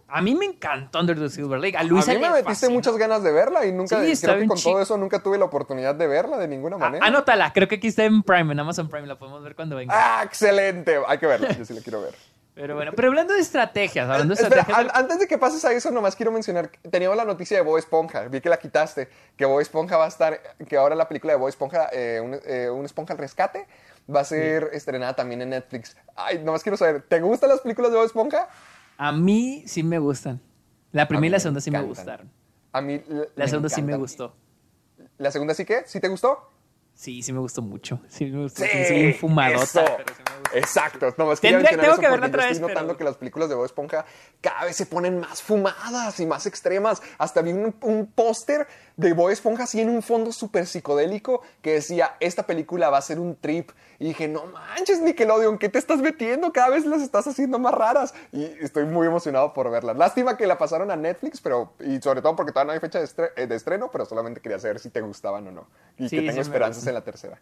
A mí me encantó Under the Silver Lake. A Luisa a mí me metiste muchas ganas de verla y nunca, Sí, creo que con todo eso nunca tuve la oportunidad de verla de ninguna Ah, manera. Anótala, creo que aquí está en Prime, en Amazon Prime, la podemos ver cuando venga. Ah, excelente. Hay que verla, yo sí la quiero ver. Pero bueno, pero hablando de estrategias, hablando de Espera, estrategias. an- antes de que pases a eso, nomás quiero mencionar, teníamos la noticia de Bob Esponja, vi que la quitaste, que Bob Esponja va a estar, que ahora la película de Bob Esponja, eh, un, eh, un Esponja al rescate, va a ser estrenada también en Netflix. Ay, nomás quiero saber, ¿te gustan las películas de Bob Esponja? A mí sí me gustan. La primera y la me segunda sí me gustaron. A mí La segunda sí me gustó. ¿La segunda sí qué? ¿Sí te gustó? Sí, sí me gustó mucho. Sí me gustó. Sí, soy bien fumadota. eso. pero sí me gustó. Exacto. No, es que Tendría- mencionar tengo que otra yo vez, estoy notando pero- que las películas de Bob Esponja cada vez se ponen más fumadas y más extremas. Hasta vi un, un póster de Bob Esponja así en un fondo súper psicodélico que decía, esta película va a ser un trip. Y dije, no manches, Nickelodeon, ¿qué te estás metiendo? Cada vez las estás haciendo más raras. Y estoy muy emocionado por verla. Lástima que la pasaron a Netflix, pero y sobre todo porque todavía no hay fecha de, estre- eh, de estreno, pero solamente quería saber si te gustaban o no. Y Sí, que tengo esperanzas en la tercera.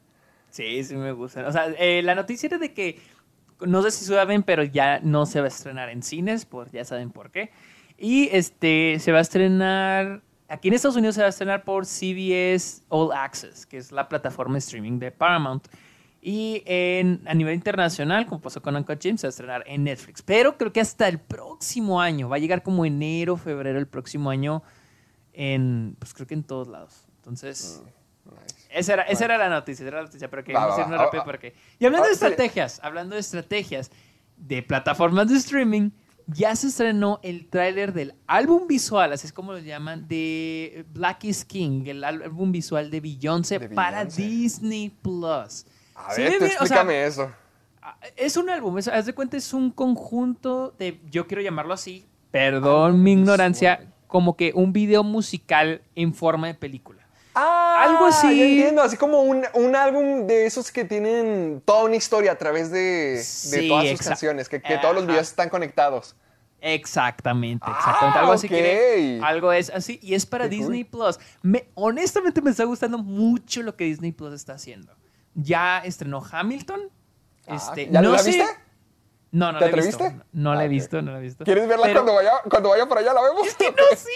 Sí, sí me gustan. O sea, eh, la noticia era de que, no sé si saben, pero ya no se va a estrenar en cines, por, ya saben por qué. Y este, se va a estrenar, aquí en Estados Unidos se va a estrenar por CBS All Access, que es la plataforma de streaming de Paramount. Y en, a nivel internacional, como pasó con Uncut James, se va a estrenar en Netflix. Pero creo que hasta el próximo año, va a llegar como enero, febrero el próximo año, en, pues creo que en todos lados. Entonces... Esa era, esa era la noticia, era la noticia, pero Va, queríamos va, irnos rápido Ah, porque... Y hablando ah, de sí. estrategias, hablando de estrategias de plataformas de streaming, ya se estrenó el tráiler del álbum visual, así es como lo llaman, de Black is King, el álbum visual de Beyoncé De para. Disney Plus. A Sí, ver, tú bien, o sea, explícame eso. Ah, Es un álbum, es- haz de cuenta, es un conjunto de, yo quiero llamarlo así, perdón mi ignorancia, como que un video musical en forma de película. Ah, Algo así. ya entiendo, así como un, un álbum de esos que tienen toda una historia a través de, de Sí, todas sus canciones, que, que todos los videos están conectados. Exactamente, Ah, exactamente. algo así que algo es así y es para Qué cool. Disney Plus. Me, honestamente me está gustando mucho lo que Disney Plus está haciendo. Ya estrenó Hamilton. Ah, Este, ¿ya no la sé- viste? No, no ¿Te la he visto. atreviste? No la Ah, he ok. visto, no la he visto. ¿Quieres verla Pero- cuando, vaya, cuando vaya por allá? ¿La vemos? Es que no es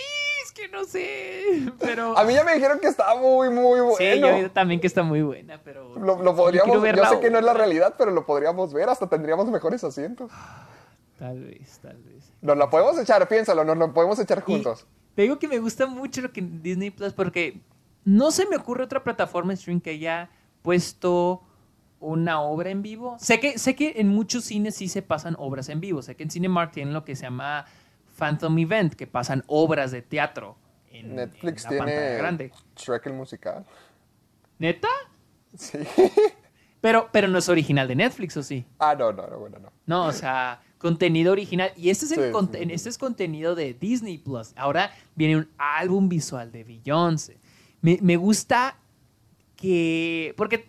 que no sé. Pero A mí ya me dijeron que estaba muy, muy bueno. sí, yo también que está muy buena, pero Lo, lo yo podríamos, yo verla sé que no es la realidad, pero lo podríamos ver, hasta tendríamos mejores asientos. Tal vez, tal vez. Nos la podemos echar, piénsalo, nos lo podemos echar Y juntos. te digo que me gusta mucho lo que Disney Plus porque no se me ocurre otra plataforma de streaming que haya puesto una obra en vivo. Sé que, sé que en muchos cines sí se pasan obras en vivo. Sé que en Cinemark tienen lo que se llama Phantom Event, que pasan obras de teatro en, Netflix en la pantalla tiene grande. Shrek el musical. ¿Neta? Sí. Pero, pero no es original de Netflix, ¿o sí? ah, no, no, no, bueno, no. No, o sea, contenido original. Y este es, el Sí, conte- sí. este es contenido de Disney Plus. Ahora viene un álbum visual de Beyoncé. Me, me gusta que. Porque,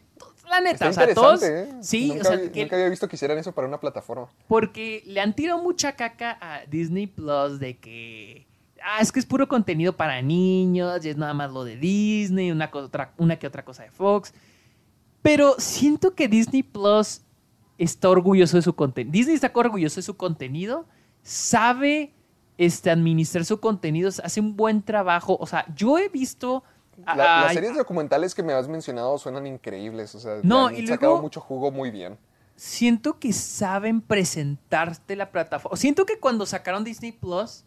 la neta, Está o sea, todos. ¿eh? Sí, nunca, o sea, había- que- nunca había visto que hicieran eso para una plataforma. porque le han tirado mucha caca a Disney Plus de que. Ah, es que es puro contenido para niños, y es nada más lo de Disney, una, otra, una que otra cosa de Fox. Pero siento que Disney Plus está orgulloso de su contenido. Disney está orgulloso de su contenido, sabe este, administrar su contenido, hace un buen trabajo. O sea, yo he visto... La- a- las series documentales que me has mencionado suenan increíbles. O sea, No, han y sacado luego- mucho jugo muy bien. siento que saben presentarte la plataforma. Siento que cuando sacaron Disney Plus,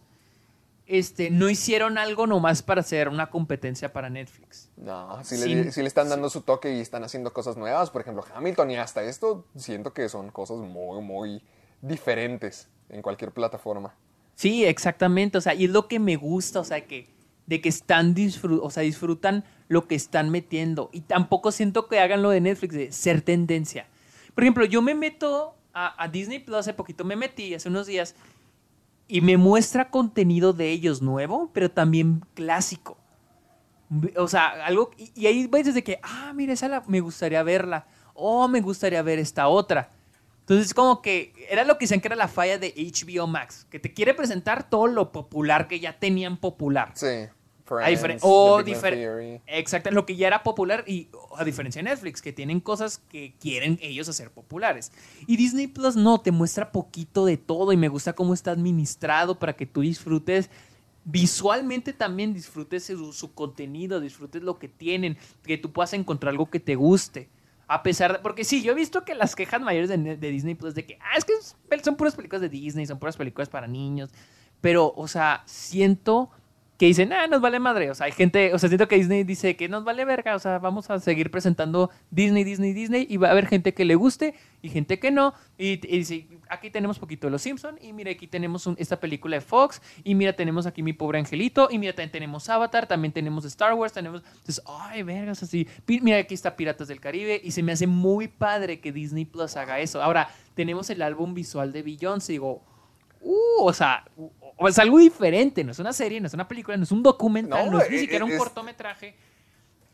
este, no hicieron algo nomás para hacer una competencia para Netflix. No, sí, Sí, le, sí le están dando su toque y están haciendo cosas nuevas. Por ejemplo, Hamilton y hasta esto, siento que son cosas muy, muy diferentes en cualquier plataforma. Sí, exactamente. O sea, y es lo que me gusta, o sea, que de que están disfru- o sea, disfrutan lo que están metiendo. Y tampoco siento que hagan lo de Netflix, de ser tendencia. Por ejemplo, yo me meto a, Disney Plus hace poquito, me metí hace unos días y me muestra contenido de ellos nuevo, pero también clásico. O sea, algo. Y, ahí ves desde que, ah, mira, esa me gustaría verla. Oh, me gustaría ver esta otra. Entonces, como que era lo que decían que era la falla de HBO Max, que te quiere presentar todo lo popular que ya tenían popular. Sí. Friends, o. Exacto, lo que ya era popular y a diferencia de Netflix, que tienen cosas que quieren ellos hacer populares. Y Disney Plus no, te muestra poquito de todo y me gusta cómo está administrado para que tú disfrutes visualmente también disfrutes su, su contenido, disfrutes lo que tienen, que tú puedas encontrar algo que te guste. A pesar de, porque sí, yo he visto que las quejas mayores de, de Disney Plus de que, ah, es que son puras películas de Disney, son puras películas para niños. Pero, o sea, siento que dicen, ah, nos vale madre. O sea, hay gente, o sea, siento que Disney dice que nos vale verga. O sea, vamos a seguir presentando Disney, Disney, Disney. Y va a haber gente que le guste y gente que no. Y, dice, aquí tenemos poquito de Los Simpson Y mira, aquí tenemos esta película de Fox. Y mira, tenemos aquí Mi Pobre Angelito. Y mira, también tenemos Avatar. También tenemos Star Wars. Tenemos. Entonces, ay, vergas, así. Mira, aquí está Piratas del Caribe. Y se me hace muy padre que Disney Plus haga eso. Ahora, tenemos el álbum visual de Beyoncé. Digo, Uh, o sea, es algo diferente, no es una serie, no es una película, no es un documental, no, No, es ni siquiera un es- cortometraje.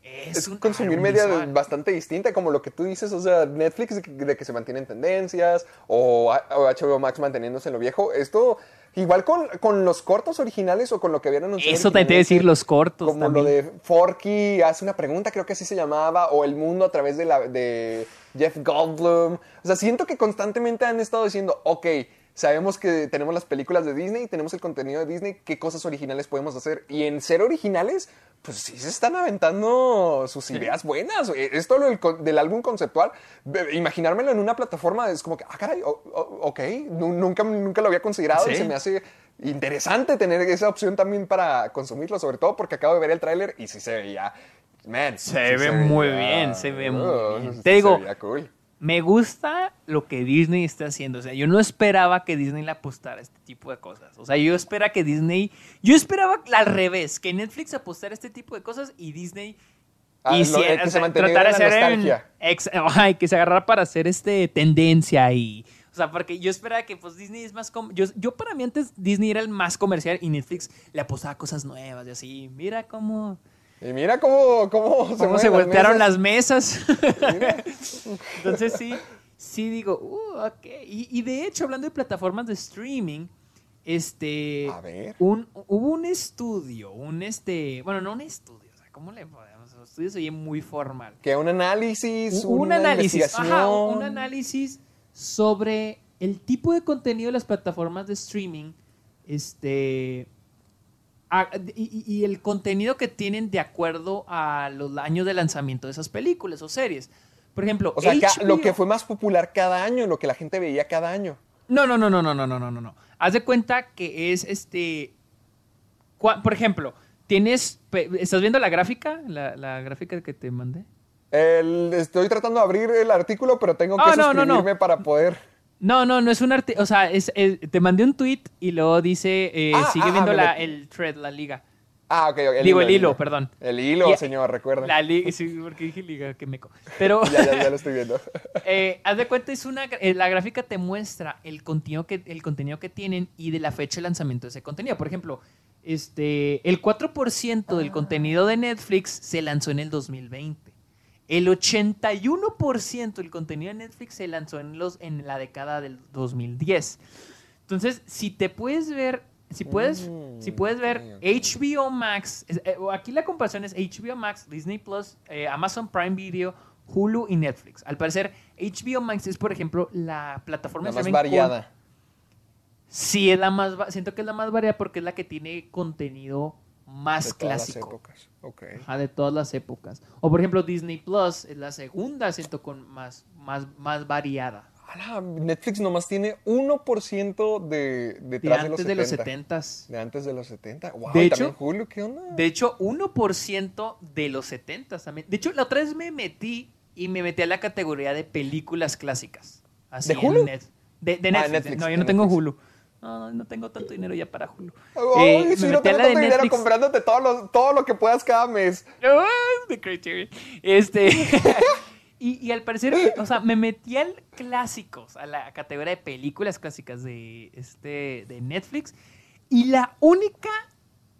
Es, Es un consumir media visual. bastante distinta, como lo que tú dices, o sea, Netflix de que, que se mantienen tendencias, o, HBO Max manteniéndose en lo viejo. Esto, igual con, con los cortos originales o con lo que habían anunciado. Eso te a decir, los cortos Como también. lo de Forky hace una pregunta, creo que así se llamaba, o El Mundo a través de, la, de Jeff Goldblum. O sea, siento que constantemente han estado diciendo, ok, sabemos que tenemos las películas de Disney, tenemos el contenido de Disney, ¿qué cosas originales podemos hacer? Y en ser originales, pues sí se están aventando sus ideas buenas. Esto lo del, del álbum conceptual, ve- imaginármelo en una plataforma es como que, ah, caray, o- o- ok, nu- nunca, nunca lo había considerado y se me hace interesante tener esa opción también para consumirlo, sobre todo porque acabo de ver el tráiler y sí se veía, man, Se sí ve muy bien, se ve muy bien. Te se digo, veía cool. Me gusta lo que Disney está haciendo. O sea, yo no esperaba que Disney le apostara a este tipo de cosas. O sea, yo esperaba que Disney. Yo esperaba al revés, que Netflix apostara a este tipo de cosas y Disney. Ah, hiciera- eh, que o se sea, tratara de hacer ex- ay, que se agarrara para hacer este tendencia y. O sea, porque yo esperaba que pues Disney es más... com- Yo, yo para mí antes Disney era el más comercial y Netflix le apostaba cosas nuevas y así. Mira cómo... Y mira cómo, cómo, se, cómo se las voltearon mesas. las mesas. Entonces sí, sí digo, uh, ok. Y, y de hecho, hablando de plataformas de streaming, este... A ver. Un, hubo un estudio, un este... Bueno, no un estudio, o sea, ¿cómo le podemos? Un estudio se oye muy formal. Que un análisis, Un una análisis, ajá, un análisis sobre el tipo de contenido de las plataformas de streaming, este... a- y, el contenido que tienen de acuerdo a los años de lanzamiento de esas películas o series. Por ejemplo, O sea, ca- lo que fue más popular cada año, lo que la gente veía cada año. No, no, no, no, no, no, no, no, no. Haz de cuenta que es este. cua- Por ejemplo, tienes. ¿Estás viendo la gráfica? La, la gráfica que te mandé. El- estoy tratando de abrir el artículo, pero tengo que Ah, no, no, no. suscribirme para poder. No, no, no es un arte. O sea, es, es- te mandé un tweet y luego dice. eh, Ah, sigue ah, viendo me la- el thread, la liga. Ah, ok. Digo, el hilo, perdón. El hilo, Y- señor, recuerda. La liga. Sí, porque dije liga, que meco. Pero. Ya, ya, ya lo estoy viendo. Eh, haz de cuenta, es una, eh, la gráfica te muestra el contenido, que, el contenido que tienen y de la fecha de lanzamiento de ese contenido. Por ejemplo, este, el 4% del contenido de Netflix se lanzó en el 2020. El 81% del contenido de Netflix se lanzó en, los, en la década del 2010. Entonces, si te puedes ver, si puedes, Mm, si puedes ver. HBO Max, eh, aquí la comparación es HBO Max, Disney Plus, eh, Amazon Prime Video, Hulu y Netflix. Al parecer, HBO Max es, por ejemplo, la plataforma La más con- variada. sí es la más, siento que es la más variada porque es la que tiene contenido más De todas las clásico. épocas. Ok. Ajá, de todas las épocas. O por ejemplo, Disney Plus es la segunda, siento, con más, más, más variada. Ala, Netflix nomás tiene 1% de De detrás de, antes los de los 70. 70s. De antes de los 70. Wow, De hecho- Hulu, ¿qué onda? De hecho, 1% de los 70 también. De hecho, la otra vez me metí y me metí a la categoría de películas clásicas. Así ¿De en Hulu? Net- de, de Ah, Netflix. Netflix, No, yo no tengo Netflix. Hulu. No, no, tengo tanto dinero ya para Hulu. Ay, Eh, si me no tengo tanto dinero Netflix. comprándote todo lo, todo lo que puedas cada mes. No, de Criterion. Este. y, y al parecer, o sea, me metí al clásicos, a la categoría de películas clásicas de, este, de Netflix. Y la única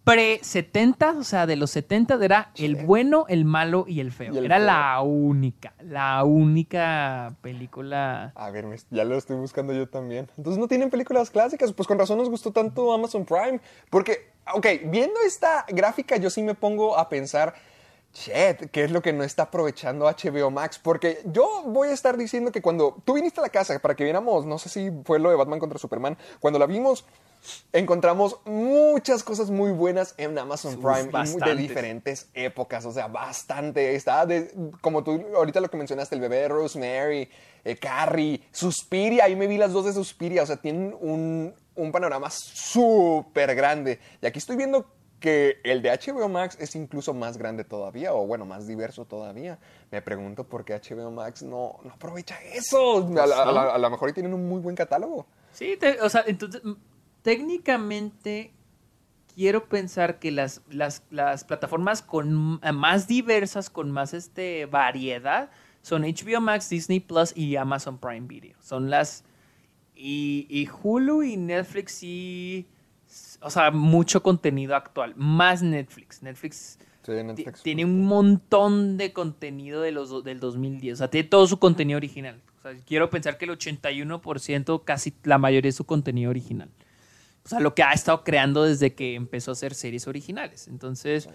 pre-70, o sea, de los 70 era el bueno, el malo y el feo. Y el era feo. la única, la única película. A ver, ya lo estoy buscando yo también. Entonces no tienen películas clásicas. Pues con razón nos gustó tanto Amazon Prime. Porque, ok, viendo esta gráfica yo sí me pongo a pensar, shit, ¿qué es lo que no está aprovechando HBO Max? Porque yo voy a estar diciendo que cuando tú viniste a la casa para que viéramos, no sé si fue lo de Batman contra Superman, cuando la vimos, encontramos muchas cosas muy buenas en Amazon Prime de diferentes épocas, o sea, bastante. Está de, como tú ahorita lo que mencionaste, el bebé de Rosemary, eh, Carrie, Suspiria, ahí me vi las dos de Suspiria, o sea, tienen un, un panorama súper grande. Y aquí estoy viendo que el de HBO Max es incluso más grande todavía, o bueno, más diverso todavía. Me pregunto por qué HBO Max no, no aprovecha eso. A lo mejor tienen un muy buen catálogo. Sí, te- o sea, entonces, técnicamente quiero pensar que las, las, las plataformas con m- más diversas, con más este, variedad, son HBO Max, Disney Plus y Amazon Prime Video. Son las... Y, y Hulu y Netflix sí... O sea, mucho contenido actual. Más Netflix. Netflix Sí, ti- Netflix. tiene un montón de contenido de los, del 2010. O sea, tiene todo su contenido original. O sea, quiero pensar que el 81%, casi la mayoría es su contenido original. O sea, lo que ha estado creando desde que empezó a hacer series originales. Entonces,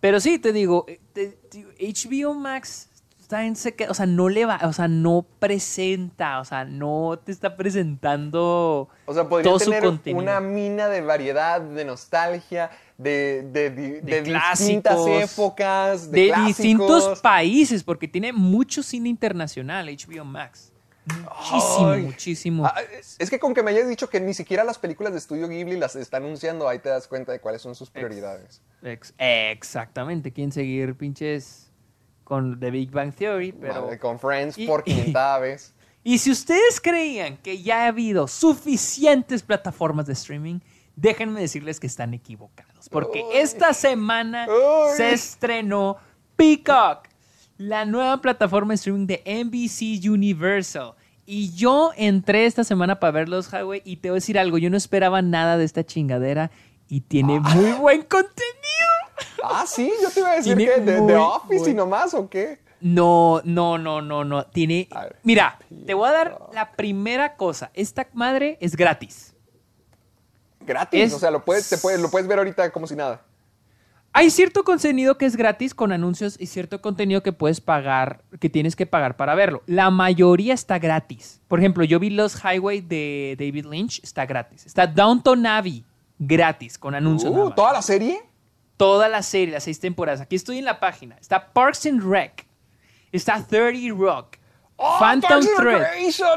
pero sí, te digo, eh, te- te- HBO Max está en seque- o sea, no le va, o sea, no presenta, o sea, no te está presentando O sea, podría todo su tener contenido. una mina de variedad, de nostalgia, de, de, de- de distintas épocas, de, clásicos. distintos países, porque tiene mucho cine internacional, HBO Max. Muchísimo, Ay. muchísimo. Ah, es que con que me hayas dicho que ni siquiera las películas de estudio Ghibli las está anunciando, ahí te das cuenta de cuáles son sus prioridades. Ex- exactamente, quieren seguir pinches con The Big Bang Theory, pero... Con Friends Y- por 500 vez. Y si ustedes creían que ya ha habido suficientes plataformas de streaming, déjenme decirles que están equivocados. Porque Uy. esta semana Uy. se estrenó Peacock, la nueva plataforma de streaming de NBC Universal. Y yo entré esta semana para ver los Highway y te voy a decir algo, yo no esperaba nada de esta chingadera y tiene muy buen contenido. Ah, sí, yo te iba a decir que de, muy de Office y nomás, ¿o qué? No, no, no, no, no. Tiene. Mira, te voy a dar la primera cosa. Esta madre es gratis. Gratis, Es- o sea, lo puedes, te puedes, lo puedes ver ahorita como si nada. Hay cierto contenido que es gratis con anuncios y cierto contenido que puedes pagar, que tienes que pagar para verlo. La mayoría está gratis. Por ejemplo, yo vi Los Highway de David Lynch, está gratis. Está Downton Abbey, gratis, con anuncios. Uh. ¿Toda la serie? Toda la serie, las seis temporadas. Aquí estoy en la página. Está Parks and Rec. Está 30 Rock. ¡Oh, Phantom Thread.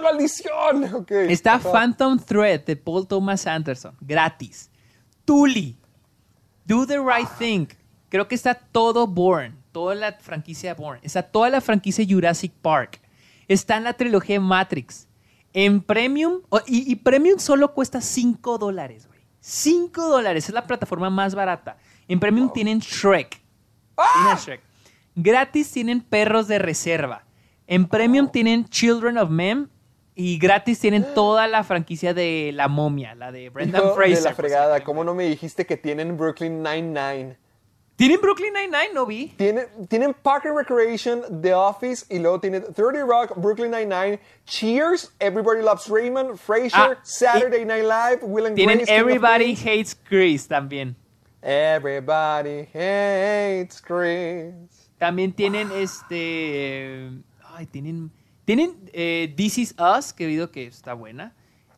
Maldición! Está. Phantom Thread de Paul Thomas Anderson, gratis. Tully, Do the Right Thing. Creo que está todo Bourne, toda la franquicia Bourne. Está toda la franquicia Jurassic Park. Está en la trilogía Matrix. En Premium, o- y, y Premium solo cuesta 5 dólares, güey. 5 dólares, es la plataforma más barata. En Premium tienen Shrek. Tienen Shrek. Gratis tienen Perros de Reserva. En Premium tienen Children of Men. Y gratis tienen toda la franquicia de La Momia, la de Brendan Hijo Fraser. de la si fregada, ¿cómo no me dijiste que tienen Brooklyn Nine-Nine? ¿Tienen Brooklyn Nine-Nine? No vi. Tienen, tienen Park and Recreation, The Office, y luego tienen 30 Rock, Brooklyn Nine-Nine, Cheers, Everybody Loves Raymond, Frasier, Ah, Saturday Night Live, Will and Tienen Grace, Everybody. Hates Chris también. Everybody hates Chris. También tienen este. Ay, tienen. Tienen eh, This Is Us, que he oído que está buena.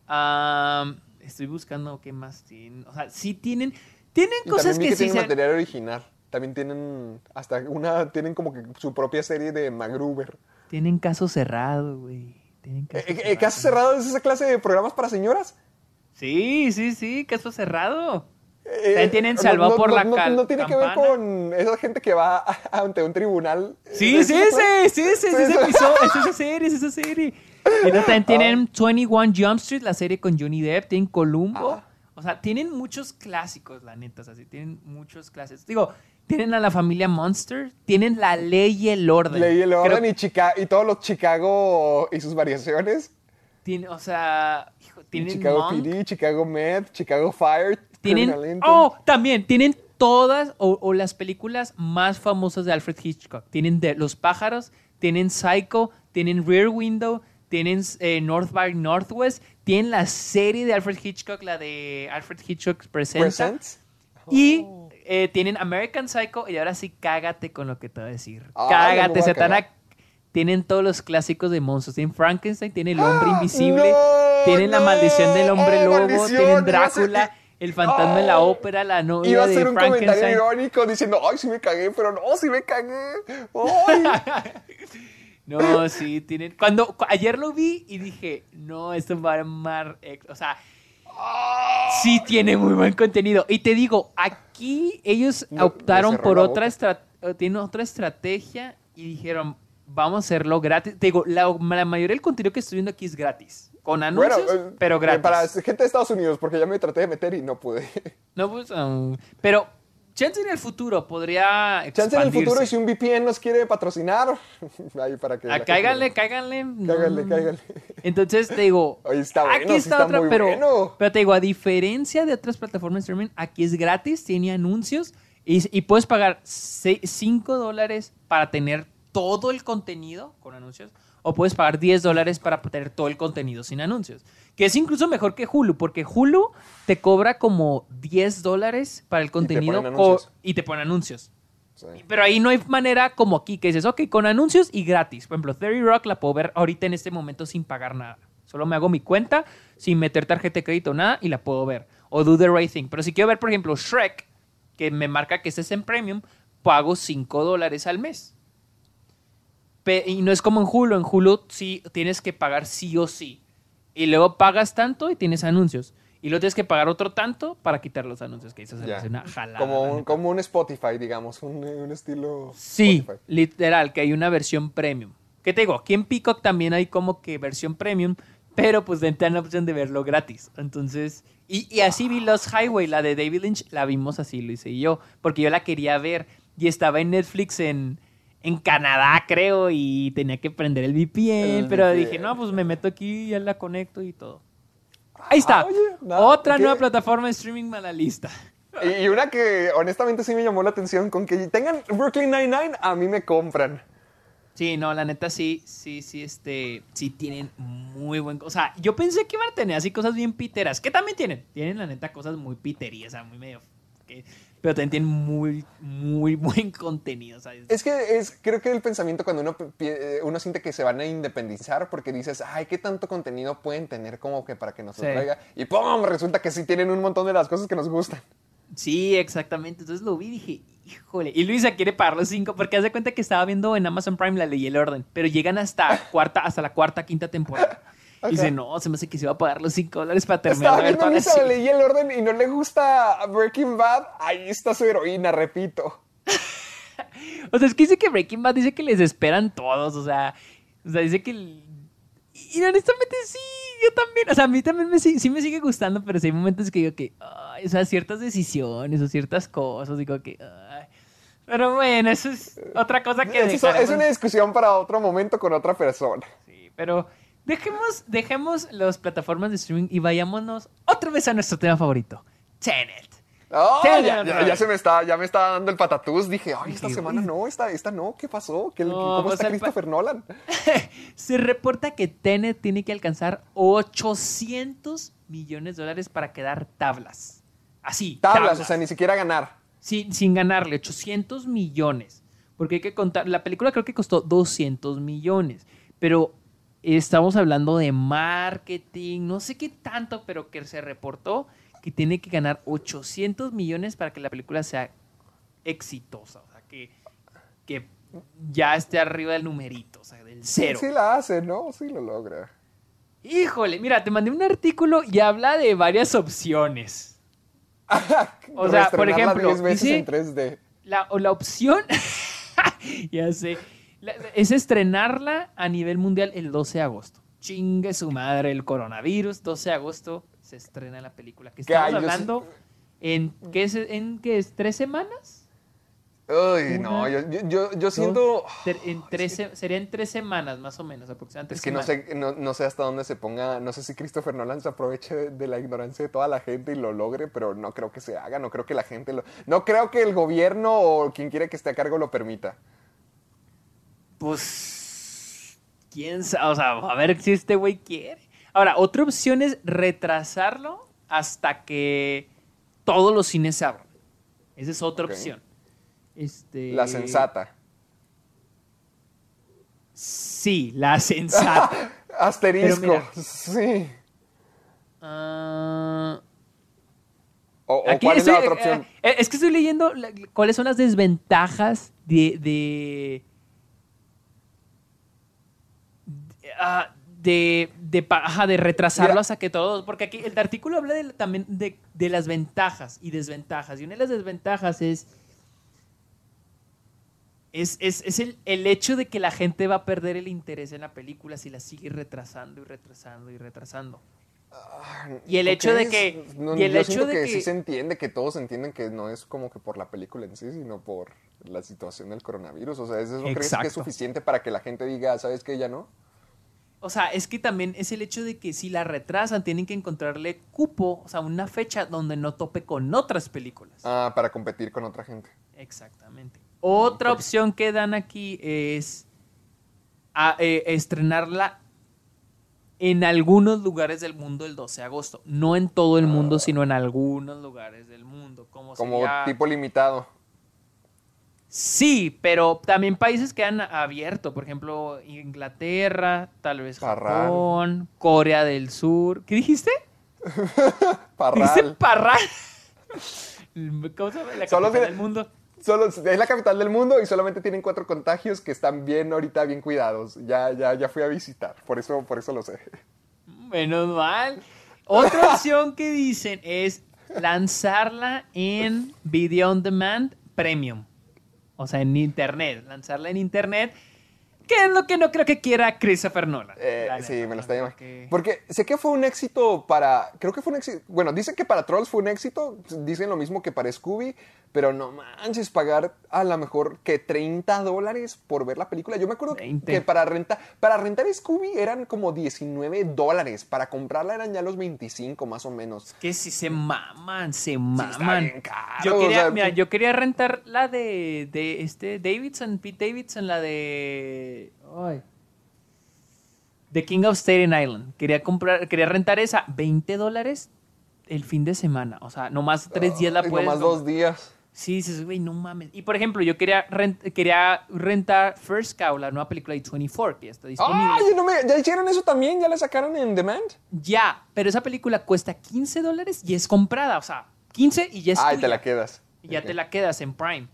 Am, estoy buscando qué más tienen. O sea, sí tienen, tienen Y cosas que, que, sí tienen material original. También tienen hasta una, tienen como que su propia serie de MacGruber. tienen caso cerrado, güey. Tienen Eh, caso eh, cerrado. ¿Caso cerrado es esa clase de programas para señoras? Sí, sí, sí, caso cerrado. Eh, También tienen no- Salvado no- por no- la no, cal- no tiene que ver campana. con esa gente que va ante un tribunal. Sí, ¿Es sí, ese, sí, ese, es Sí, ese sí. episodio, es esa serie, es esa serie. Y también tienen 21 Jump Street, la serie con Johnny Depp, tienen Columbo. Ah. O sea, tienen muchos clásicos, la neta, o sea, sí, tienen muchos clásicos. Digo, tienen a la familia Monster, tienen la ley y el orden. Leí el Creo- orden y, Chica y todos los Chicago y sus variaciones. tiene- o sea, hijo, tienen Chicago Monk, PD, Chicago Med, Chicago Fire, tienen, oh, también, tienen todas o, o las películas más famosas de Alfred Hitchcock. Tienen de Los pájaros, tienen Psycho, tienen Rear Window, tienen eh, North by Northwest, tienen la serie de Alfred Hitchcock, la de Alfred Hitchcock Presenta, Presents. y Oh. eh, tienen American Psycho, y ahora sí, cágate con lo que te voy a decir. Ah, cágate, cagar. Tienen todos los clásicos de monstruos. Tienen Frankenstein, tienen el hombre invisible, ¡No! tienen la maldición del hombre ¡Oh, lobo, tienen Drácula, el fantasma de la ópera, la novia Iba a de hacer un comentario irónico diciendo, ay, sí me cagué, pero no, sí me cagué. Ay. No, sí, tienen. Cuando cu- ayer lo vi y dije, no, esto va a armar. O sea, sí tiene muy buen contenido. Y te digo, aquí ellos No, optaron por la otra estrategia. Tienen otra estrategia y dijeron, vamos a hacerlo gratis. Te digo, la, la mayoría del contenido que estoy viendo aquí es gratis. Con Bueno, anuncios, eh, pero gratis. Para gente de Estados Unidos, porque ya me traté de meter y no pude. No, pues, um, pero chance en el futuro podría Chance en el futuro, y si un VPN nos quiere patrocinar, ahí para que. Ah, cáiganle, cáiganle. Cáiganle, no, cáiganle. Entonces te digo, Oye, está bueno, aquí está, está otra, pero, bueno. pero te digo, a diferencia de otras plataformas de streaming, aquí es gratis, tiene anuncios y, y puedes pagar 5 dólares para tener todo el contenido con anuncios o puedes pagar 10 dólares para tener todo el contenido sin anuncios. Que es incluso mejor que Hulu, porque Hulu te cobra como 10 dólares para el contenido ponen anuncios. y te pone anuncios. Sí. Pero ahí no hay manera como aquí, que dices, ok, con anuncios y gratis. Por ejemplo, Theory Rock la puedo ver ahorita en este momento sin pagar nada. Solo me hago mi cuenta, sin meter tarjeta de crédito nada, y la puedo ver. O Do the Right Thing. Pero si quiero ver, por ejemplo, Shrek, que me marca que este es en premium, pago 5 dólares al mes. Y no es como en Hulu. En Hulu sí tienes que pagar sí o sí. Y luego pagas tanto y tienes anuncios. Y luego tienes que pagar otro tanto para quitar los anuncios, que Ya. hace una jalada. Como un, como un Spotify, digamos, un, un estilo. Sí, Spotify. literal, que hay una versión premium. ¿Qué te digo? Aquí en Peacock también hay como que versión premium, pero pues te dan la opción de verlo gratis. Entonces, y, y así vi Lost Highway, la de David Lynch, la vimos así, lo hice yo, porque yo la quería ver y estaba en Netflix en, en Canadá, creo, y tenía que prender el VPN, El pero VPN. dije, no, pues me meto aquí, ya la conecto y todo. Ahí está, Ah, oye, nada, otra ¿qué? nueva plataforma de streaming a la lista. Y, y una que honestamente sí me llamó la atención, con que tengan Brooklyn Nine-Nine, a mí me compran. Sí, no, la neta sí, sí, sí, este, sí tienen muy buen, o sea, yo pensé que iban a tener así cosas bien piteras, que también tienen, tienen la neta cosas muy piterías, o sea, muy medio, que- pero también tienen muy, muy buen contenido, ¿sabes? Es que es, creo que el pensamiento cuando uno, eh, uno siente que se van a independizar porque dices, ay, ¿qué tanto contenido pueden tener como que para que nos Sí. atraiga? Y ¡pum! Resulta que sí tienen un montón de las cosas que nos gustan. Sí, exactamente, entonces lo vi y dije, híjole, y Luisa quiere pagar los cinco, porque haz de cuenta que estaba viendo en Amazon Prime la ley y el orden, pero llegan hasta cuarta, hasta la cuarta, quinta temporada. Y dice, no, se me hace que se va a pagar los cinco dólares para terminar Estaba viendo serie. leí el orden y no le gusta Breaking Bad. Ahí está su heroína, repito. O sea, es que dice que Breaking Bad dice que les esperan todos, o sea, o sea, dice que... Y honestamente sí, yo también, o sea, a mí también me, sí me sigue gustando, pero sí hay momentos que digo que, ay, o sea, ciertas decisiones o ciertas cosas, digo que, ay. Pero bueno, eso es otra cosa que Es, eso- es una discusión para otro momento con otra persona. Sí, pero dejemos, dejemos las plataformas de streaming y vayámonos otra vez a nuestro tema favorito, Tenet. Oh, ya, se me está, ya me está dando el patatús. Dije, ay, esta semana no, esta, esta no, ¿qué pasó? ¿Qué, No, ¿Cómo pues está Christopher Nolan? Se reporta que Tenet tiene que alcanzar 800 millones de dólares para quedar tablas. Así. Tablas, o sea, ni siquiera ganar. sin, sin ganarle 800 millones. Porque hay que contar, la película creo que costó 200 millones. Pero estamos hablando de marketing, no sé qué tanto, pero que se reportó que tiene que ganar 800 millones para que la película sea exitosa, o sea, que, que ya esté arriba del numerito, o sea, del cero. Sí, sí la hace, ¿no? Sí lo logra. Híjole, mira, te mandé un artículo y habla de varias opciones. O sea, por ejemplo, 10 veces dice- en 3D. La, o la opción, ya sé, la- es estrenarla a nivel mundial el 12 de agosto. Chingue su madre el coronavirus, 12 de agosto se estrena la película. Que estamos hablando en, ¿qué es, en qué es? ¿Tres semanas? Uy, no, Una, yo, yo, yo, siento... en tres se- serían tres semanas más o menos, aproximadamente. Es que no sé, no, no sé hasta dónde se ponga, no sé si Christopher Nolan se aproveche de, de la ignorancia de toda la gente y lo logre, pero no creo que se haga, no creo que la gente lo... No creo que el gobierno o quien quiera que esté a cargo lo permita. Pues, quién sabe, o sea, a ver si este güey quiere. Ahora, otra opción es retrasarlo hasta que todos los cines se abran. Esa es otra opción. Este, La sensata. Sí, la sensata. Asterisco, mira. sí. Ah, O, cuál es la otra opción? eh, eh, es que estoy leyendo cuáles son las desventajas de. de de, ah, de, de ajá, de retrasarlo hasta que todos. Porque aquí el artículo habla de- también de, de las ventajas y desventajas. Y una de las desventajas es. Es, es- es el, el hecho de que la gente va a perder el interés en la película si la sigue retrasando y retrasando y retrasando. Y el ¿Tú hecho de que. No, y el yo hecho de que, que. sí se entiende, que todos entienden que no es como que por la película en sí, sino por la situación del coronavirus. O sea, ¿eso crees que es suficiente para que la gente diga, ¿sabes qué? Ya no. O sea, es que también es el hecho de que si la retrasan, tienen que encontrarle cupo, o sea, una fecha donde no tope con otras películas. Ah, para competir con otra gente. Exactamente. Otra opción que dan aquí es a- eh, estrenarla en algunos lugares del mundo el 12 de agosto. No en todo el mundo, sino en algunos lugares del mundo. Como, Como sería- tipo limitado. Sí, pero también países que han abierto. Por ejemplo, Inglaterra, tal vez Parral. Japón, Corea del Sur. ¿Qué dijiste? Dice Parral. Parral. ¿Cómo se llama? La capital del mundo. Solo, es la capital del mundo y solamente tienen cuatro contagios que están bien ahorita, bien cuidados. Ya, ya, ya fui a visitar. Por eso, por eso lo sé. Menos mal. Otra opción que dicen es lanzarla en Video On Demand Premium. O sea, en internet. Lanzarla en internet. ¿Qué es lo que no creo que quiera Christopher Nolan? Eh, sí, me lo está llamando. que- Porque sé que fue un éxito para. Creo que fue un éxito. Bueno, dicen que para Trolls fue un éxito. Dicen lo mismo que para Scooby. Pero no manches, pagar a lo mejor que 30 dólares por ver la película. Yo me acuerdo que- 20. que para rentar, para rentar Scooby eran como 19 dólares. Para comprarla eran ya los 25 más o menos. Que si se maman, se maman. caro, yo o quería, sea, mira, yo quería rentar la de, de este Davidson, Pete Davidson, la de. Ay. The King of Staten Island. Quería comprar, quería rentar esa, 20 dólares el fin de semana. O sea, nomás tres días la puedes. nomás dos días. Sí, dices, güey, no mames. Y por ejemplo, yo quería, rent- quería rentar First Cow, la nueva película de 24, que ya está disponible. Me- ¿Ya hicieron eso también? ¿Ya la sacaron en demand? Ya, pero esa película cuesta 15 dólares y es comprada. O sea, 15 y ya es Ay, tuya. te la quedas. Y ya te la quedas en Prime.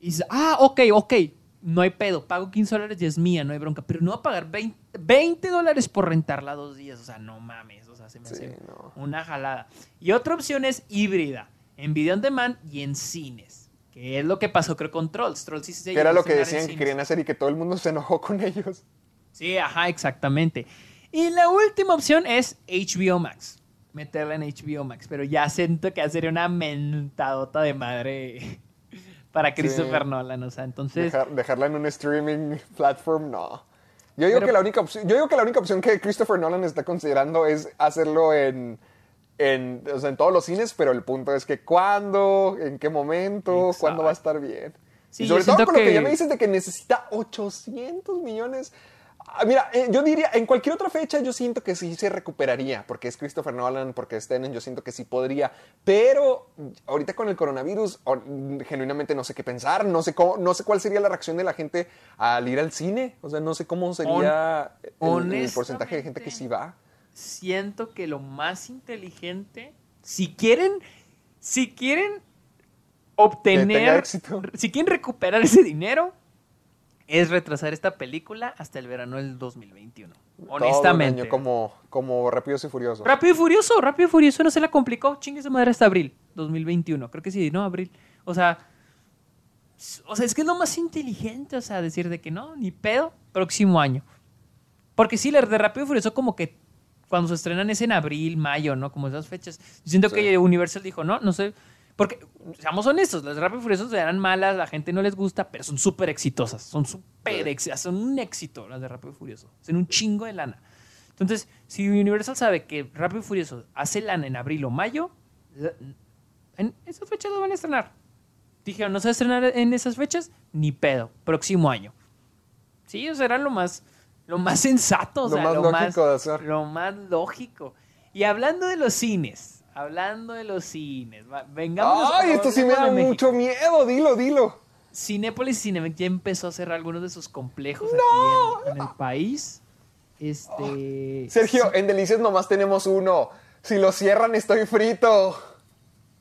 Y dices, ah, ok, ok. No hay pedo. Pago 15 dólares y es mía, no hay bronca. Pero no va a pagar 20, 20 dólares por rentarla dos días. O sea, no mames. O sea, se me Sí, hace no. una jalada. Y otra opción es híbrida. En video on demand y en cines. Que es lo que pasó, creo, con Trolls. Trolls sí se era lo que decían que querían hacer y que todo el mundo se enojó con ellos. Sí, ajá, exactamente. Y la última opción es HBO Max. Meterla en HBO Max. Pero ya siento que sería una mentadota de madre para Christopher Nolan. O sea, entonces. Dejar- dejarla en un streaming platform, no. Yo digo, Pero- que la única opción, yo digo que la única opción que Christopher Nolan está considerando es hacerlo en, en, o sea, en todos los cines, pero el punto es que cuándo, en qué momento, Exacto. cuándo va a estar bien. Sí, y sobre todo con lo que ya me dices de que necesita 800 millones. Ah, Mira, eh, yo diría, en cualquier otra fecha yo siento que sí se recuperaría, porque es Christopher Nolan, porque es Tenet, yo siento que sí podría, pero ahorita con el coronavirus, or- genuinamente no sé qué pensar, no sé, cómo, no sé cuál sería la reacción de la gente al ir al cine, o sea, no sé cómo sería el- el, porcentaje de gente que sí va. Siento que lo más inteligente, si quieren, si quieren obtener, éxito. si quieren recuperar ese dinero, es retrasar esta película hasta el verano del 2021. Todo un Honestamente. año como, como Rápidos y Furiosos. Rápido y Furioso, Rápido y Furioso no se la complicó. Chingue su madre hasta abril 2021. Creo que sí, no, abril. O sea, o sea, es que es lo más inteligente, o sea, decir de que no, ni pedo, próximo año. Porque sí, las de Rápido y Furioso como que cuando se estrenan es en abril, mayo, ¿no? Como esas fechas. Yo siento Sí. que Universal dijo, no, no sé. Porque, seamos honestos, las de Rápido y Furioso eran malas, la gente no les gusta, pero son súper exitosas. Son súper exitosas, son un éxito las de Rápido y Furioso. Son un chingo de lana. Entonces, si Universal sabe que Rápido y Furioso hace lana en abril o mayo, en esas fechas lo van a estrenar. Dijeron, no se va a estrenar en esas fechas, ni pedo, próximo año. Sí, eso era lo más, lo más sensato, o Lo sea, más lo, lógico más, de hacer. lo más lógico. Y hablando de los cines, hablando de los cines, vengamos. Ay, esto sí me da mucho miedo, dilo, dilo. Cinépolis y Cinemex ya empezó a cerrar algunos de sus complejos aquí en, en el país. Este. Sergio, en Delicias nomás tenemos uno. Si lo cierran, estoy frito.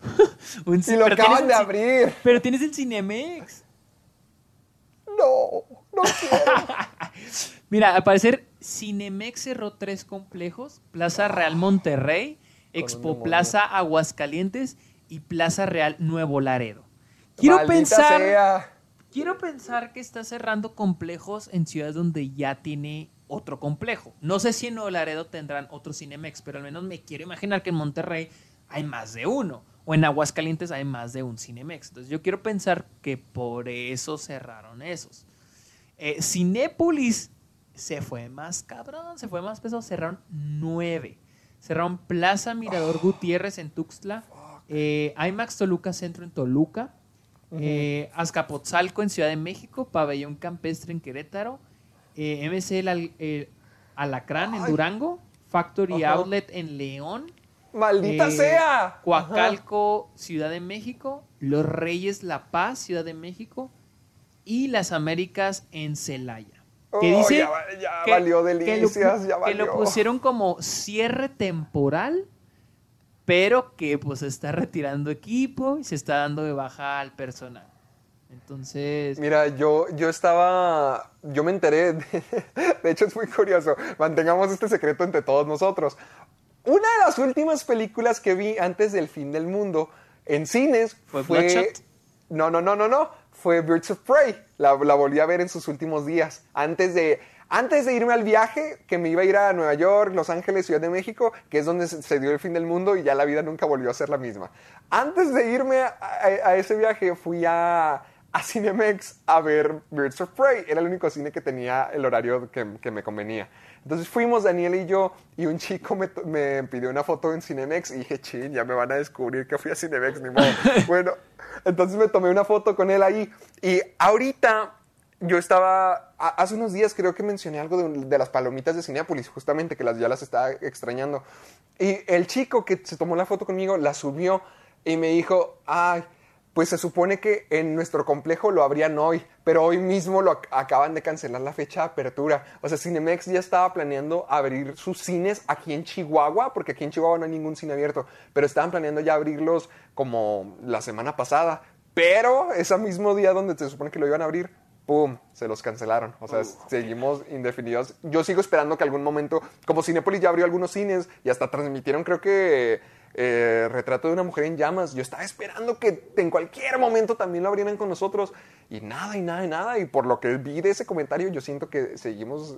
un Si lo acaban de abrir. Pero tienes el Cinemex. No, no quiero. Mira, al parecer Cinemex cerró tres complejos: Plaza Real Monterrey, Expo. Plaza Aguascalientes y Plaza Real Nuevo Laredo. Quiero Maldita pensar, sea. quiero pensar que está cerrando complejos en ciudades donde ya tiene otro complejo. No sé si en Nuevo Laredo tendrán otro Cinemex, pero al menos me quiero imaginar que en Monterrey hay más de uno. O en Aguascalientes hay más de un Cinemex. Entonces yo quiero pensar que por eso cerraron esos. Eh, Cinépolis se fue más cabrón, se fue más pesado. Cerraron nueve. Cerraron Plaza Mirador Gutiérrez en Tuxtla. eh, IMAX Toluca Centro en Toluca. eh, Azcapotzalco en Ciudad de México. Pabellón Campestre en Querétaro. eh, MC El el Alacrán en. Durango. Factory. Outlet en León. Maldita eh, sea. Coacalco, Ciudad de México. Los Reyes La Paz, Ciudad de México. Y Las Américas en Celaya. Que Oh, dice ya va- ya que- valió que lo- delicias, ya que lo valió. pusieron como cierre temporal, pero que pues está retirando equipo y se está dando de baja al personal. Entonces, Mira, yo, yo estaba, yo me enteré, de, de hecho es muy curioso, mantengamos este secreto entre todos nosotros. Una de las últimas películas que vi antes del fin del mundo en cines ¿Fue fue... No, no, no, no, no, fue Birds of Prey. La, volví a ver en sus últimos días, antes de, antes de irme al viaje, que me iba a ir a Nueva York, Los Ángeles, Ciudad de México, que es donde se, dio el fin del mundo y ya la vida nunca volvió a ser la misma. Antes de irme a ese viaje, fui a, a Cinemex a ver Birds of Prey. Era el único cine que tenía el horario que, que me convenía. Entonces fuimos, Daniel y yo, y un chico me, me pidió una foto en Cinemex y dije, chin, ya me van a descubrir que fui a Cinemex, ni modo. bueno, entonces me tomé una foto con él ahí. Y ahorita yo estaba, a- hace unos días creo que mencioné algo de, de las palomitas de Cinepolis, justamente, que las, ya las estaba extrañando. Y el chico que se tomó la foto conmigo la subió y me dijo, ay, pues se supone que en nuestro complejo lo abrían hoy, pero hoy mismo lo ac- acaban de cancelar la fecha de apertura. O sea, Cinemex ya estaba planeando abrir sus cines aquí en Chihuahua, porque aquí en Chihuahua no hay ningún cine abierto, pero estaban planeando ya abrirlos como la semana pasada. Pero ese mismo día donde se supone que lo iban a abrir, ¡pum! Se los cancelaron. O sea, seguimos indefinidos. Yo sigo esperando que algún momento, como Cinépolis ya abrió algunos cines y hasta transmitieron, creo que eh, Retrato de una mujer en llamas. Yo estaba esperando que en cualquier momento también lo abrieran con nosotros. Y nada, y nada, y nada. Y por lo que vi de ese comentario, yo siento que seguimos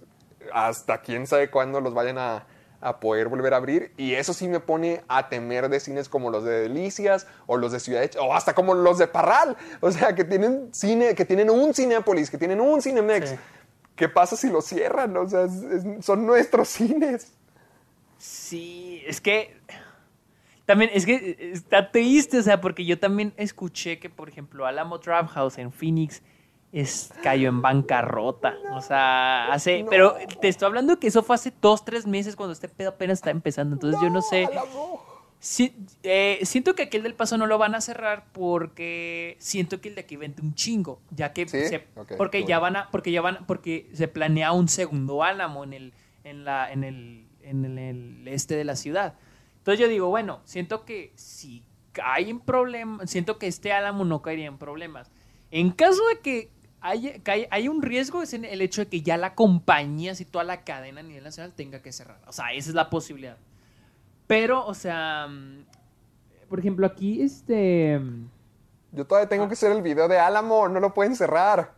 hasta quién sabe cuándo los vayan a, a poder volver a abrir. Y eso sí me pone a temer de cines como los de Delicias o los de Ciudad o hasta como los de Parral. O sea, que tienen cine, que tienen un Cinépolis, que tienen un Cinemex. Sí. ¿Qué pasa si lo cierran? O sea, es- es- son nuestros cines. Sí, es que también es que está triste, o sea, porque yo también escuché que, por ejemplo, Alamo Draft House en Phoenix es, cayó en bancarrota. O sea, hace. Pero te estoy hablando que eso fue hace dos, tres meses cuando este pedo apenas está empezando. Entonces yo no sé. Sí, eh, siento que aquel del paso no lo van a cerrar porque siento que el de aquí vende un chingo, ya que ¿Sí? se- porque ya van a, porque ya van, porque se planea un segundo Álamo en el, en la, en el, en el, el este de la ciudad. Entonces yo digo, bueno, siento que si cae en problemas, siento que este Álamo no caería en problemas. En caso de que haya, que haya un riesgo es en el hecho de que ya la compañía, si toda la cadena a nivel nacional tenga que cerrar. O sea, esa es la posibilidad. Pero, o sea, mm, por ejemplo, aquí, este... mm, Yo todavía tengo que hacer el video de Álamo, no lo pueden cerrar.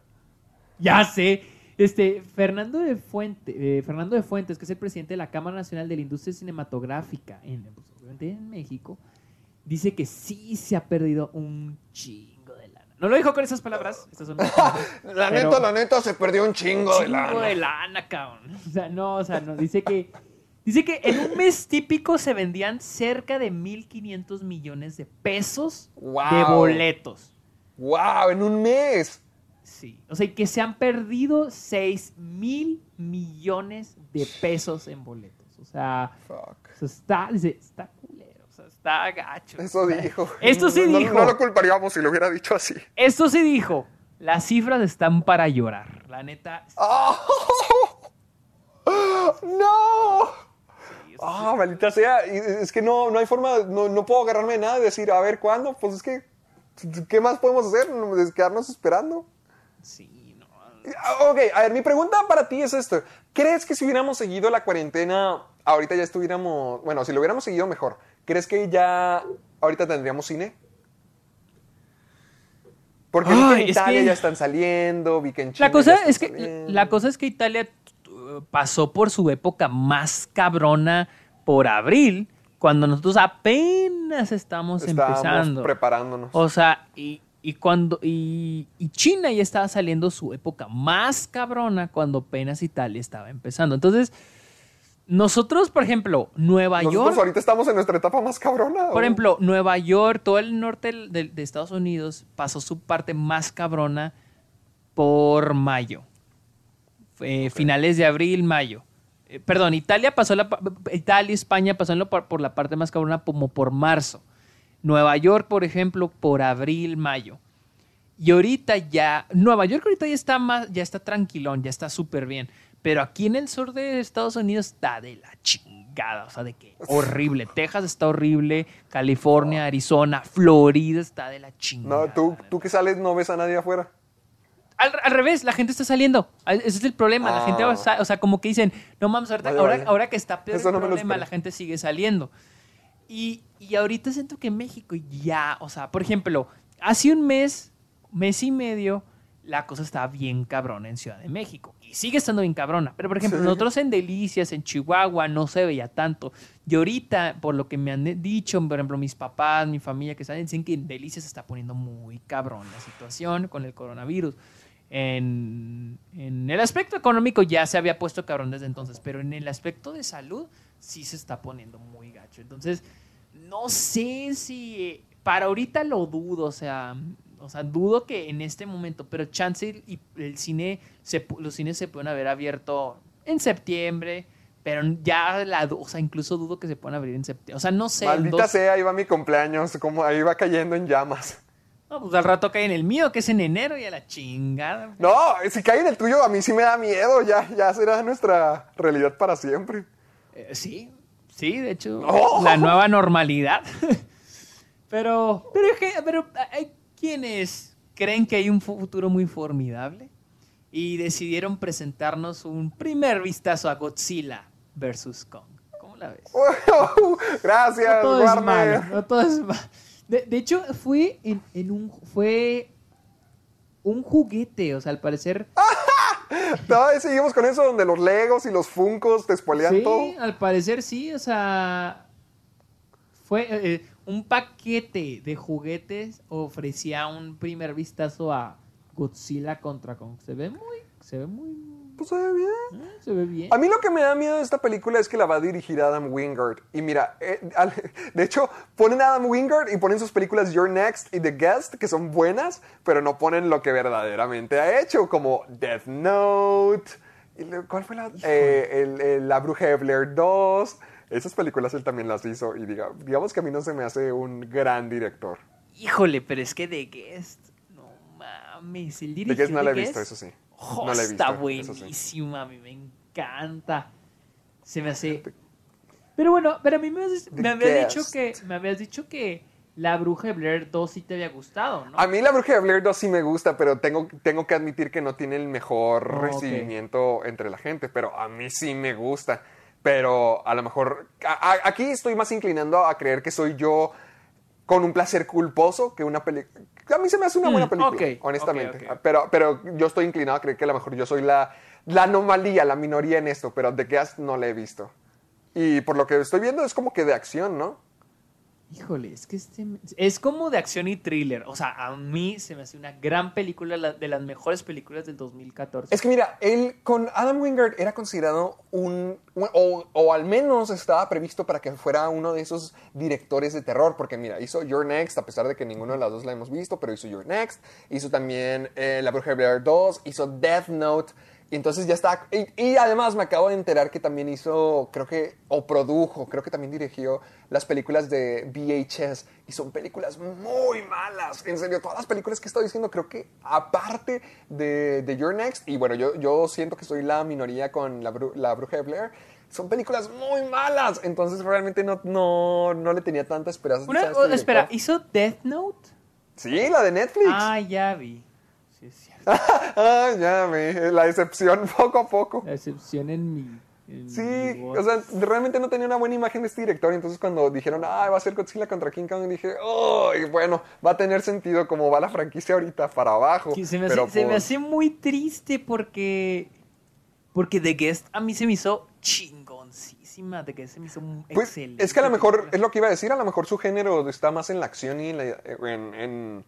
Ya sé. Este, Fernando de Fuente, eh, Fernando de Fuentes, que es el presidente de la Cámara Nacional de la Industria Cinematográfica, en, pues, en México, dice que sí se ha perdido un chingo de lana. No lo dijo con esas palabras. Estas son mis palabras, La pero- neta, la neta, se perdió un chingo, de chingo lana. de lana, cabrón. O sea, no, o sea, no. Dice que, dice que en un mes típico se vendían cerca de 1.500 millones de pesos de Wow. boletos. ¡Wow! En un mes. Sí. O sea, que se han perdido 6 mil millones de pesos en boletos. O sea, Fuck. o sea, está, dice, está culero. O sea, está gacho. Eso dijo. Esto sí No- dijo. No, lo culparíamos si lo hubiera dicho así. Esto sí dijo. Las cifras están para llorar. La neta. ¡Oh! ¡No! ¡Ah, maldita sea! Es que no, no hay forma, no, no puedo agarrarme de nada y decir, a ver, ¿cuándo? Pues es que, ¿qué más podemos hacer? Quedarnos esperando. Sí, no. Ah, Ok, a ver, mi pregunta para ti es esto. ¿Crees que si hubiéramos seguido la cuarentena, ahorita ya estuviéramos, bueno, si lo hubiéramos seguido mejor, ¿crees que ya ahorita tendríamos cine? Porque vi que Ay, en Italia que- ya están saliendo, vi que en China La cosa ya están es que saliendo. la cosa es que Italia uh, pasó por su época más cabrona por abril, cuando nosotros apenas estamos Estábamos empezando. preparándonos. O sea, y, y cuando y, y China ya estaba saliendo su época más cabrona cuando apenas Italia estaba empezando. Entonces, nosotros, por ejemplo, Nueva Nosotros York, ahorita estamos en nuestra etapa más cabrona. por ejemplo, Nueva York, todo el norte del- de, Estados Unidos pasó su parte más cabrona por mayo. Eh, Finales de abril, mayo. Eh, perdón, Italia pasó la Italia, España pasó en lo par- por la parte más cabrona como por marzo. Nueva York, por ejemplo, por abril, mayo. Y ahorita ya, Nueva York ahorita ya está más, ya está tranquilón, ya está súper bien. Pero aquí en el sur de Estados Unidos está de la chingada, o sea, de que horrible. Texas está horrible, California, Arizona, Florida está de la chingada. No, tú, tú que sales no ves a nadie afuera. Al, al revés, la gente está saliendo. Al- Ese es el problema. La Ah. gente, va sa- o sea, como que dicen, no mames, ahora, vaya. ahora que está peor Eso el no problema, la gente sigue saliendo. Y, y ahorita siento que México ya, o sea, por ejemplo, hace un mes, mes y medio, la cosa estaba bien cabrona en Ciudad de México. Y sigue estando bien cabrona. Pero, por ejemplo, Sí. nosotros en Delicias, en Chihuahua, no se veía tanto. Y ahorita, por lo que me han dicho, por ejemplo, mis papás, mi familia que saben, dicen que en Delicias se está poniendo muy cabrón la situación con el coronavirus. En, en el aspecto económico ya se había puesto cabrón desde entonces, pero en el aspecto de salud sí se está poniendo muy gacho. Entonces, no sé si para ahorita lo dudo, o sea, o sea, dudo que en este momento, pero chance y el cine, se, los cines se pueden haber abierto en septiembre, pero ya la, o sea, incluso dudo que se puedan abrir en septiembre. O sea, no sé. Maldita dos- sea, ahí va mi cumpleaños, como ahí va cayendo en llamas. No, pues al rato cae en el mío, que es en enero y a la chingada. No, si cae en el tuyo, a mí sí me da miedo, ya, ya será nuestra realidad para siempre. Eh, sí, sí, de hecho, ¡Oh! la nueva normalidad. pero, pero, es que- pero hay quienes creen que hay un futuro muy formidable y decidieron presentarnos un primer vistazo a Godzilla versus Kong. ¿Cómo la ves? Gracias, no todo es Warner. malo, no todo es malo. De, de hecho, fue en, en un fue un juguete, o sea, al parecer Todavía seguimos con eso donde los Legos y los Funcos te spoilean sí, todo. al parecer sí, o sea, fue eh, un paquete de juguetes ofrecía un primer vistazo a Godzilla contra Kong. Se ve muy, se ve muy, Pues se ve bien. Se ve bien. A mí lo que me da miedo de esta película es que la va a dirigir Adam Wingard. Y mira, eh, al- de hecho, ponen a Adam Wingard y ponen sus películas Your Next y The Guest, que son buenas, pero no ponen lo que verdaderamente ha hecho, como Death Note. y le- ¿Cuál fue la? eh, el- el- la Bruja de Blair 2. Esas películas él también las hizo. Y diga, digamos que a mí no se me hace un gran director. Híjole, pero es que The Guest, no mames, el The director Guest no la he visto, eso sí. Oh, No la he está visto, buenísima, a mí me encanta. Se me hace... Pero bueno, pero a mí me, has- The me habías dicho que me habías dicho que La Bruja de Blair 2 sí te había gustado, ¿no? A mí la Bruja de Blair 2 sí me gusta, pero tengo, tengo que admitir que no tiene el mejor Oh, recibimiento entre la gente, pero a mí sí me gusta. Pero a lo mejor a- a- aquí estoy más inclinando a creer que soy yo con un placer culposo que una película. A mí se me hace una Mm, buena película, ok, honestamente. ok, ok. Pero, pero yo estoy inclinado a creer que a lo mejor yo soy la, la anomalía, la minoría en esto, pero The Guest no la he visto. Y por lo que estoy viendo es como que de acción, ¿no? Híjole, es que este es como de acción y thriller. O sea, a mí se me hace una gran película, la- de las mejores películas del 2014. Es que mira, él con Adam Wingard era considerado un, o al menos estaba previsto para que fuera uno de esos directores de terror, porque mira, hizo Your Next, a pesar de que ninguno de las dos la hemos visto, pero hizo Your Next, hizo también eh, La Bruja de Blair 2, hizo Death Note, y entonces ya está, y, y además me acabo de enterar que también hizo, creo que, o produjo, creo que también dirigió las películas de VHS, y son películas muy malas, en serio, todas las películas que estoy diciendo, creo que aparte de, de Your Next, y bueno, yo, yo siento que soy la minoría con la, Bru- la Bruja de Blair, son películas muy malas, entonces realmente no, no, no le tenía tanta esperanza. Una- a este oh, espera. ¿hizo Death Note? Sí, la de Netflix. Ah, ya vi. Sí, cierto. Ah, ya me, la decepción poco a poco. La excepción en mi. en Sí, o sea, realmente no tenía una buena imagen de este director. y Entonces, cuando dijeron, ah, va a ser Godzilla contra King Kong, dije, ¡ay! bueno, va a tener sentido como va la franquicia ahorita para abajo. Que se me, hace, pero se me por- hace muy triste porque. Porque The Guest a mí se me hizo chingoncísima. The Guest se me hizo un Pues, excelente. es que a lo mejor, es lo que iba a decir, a lo mejor su género está más en la acción y en, la- en, en-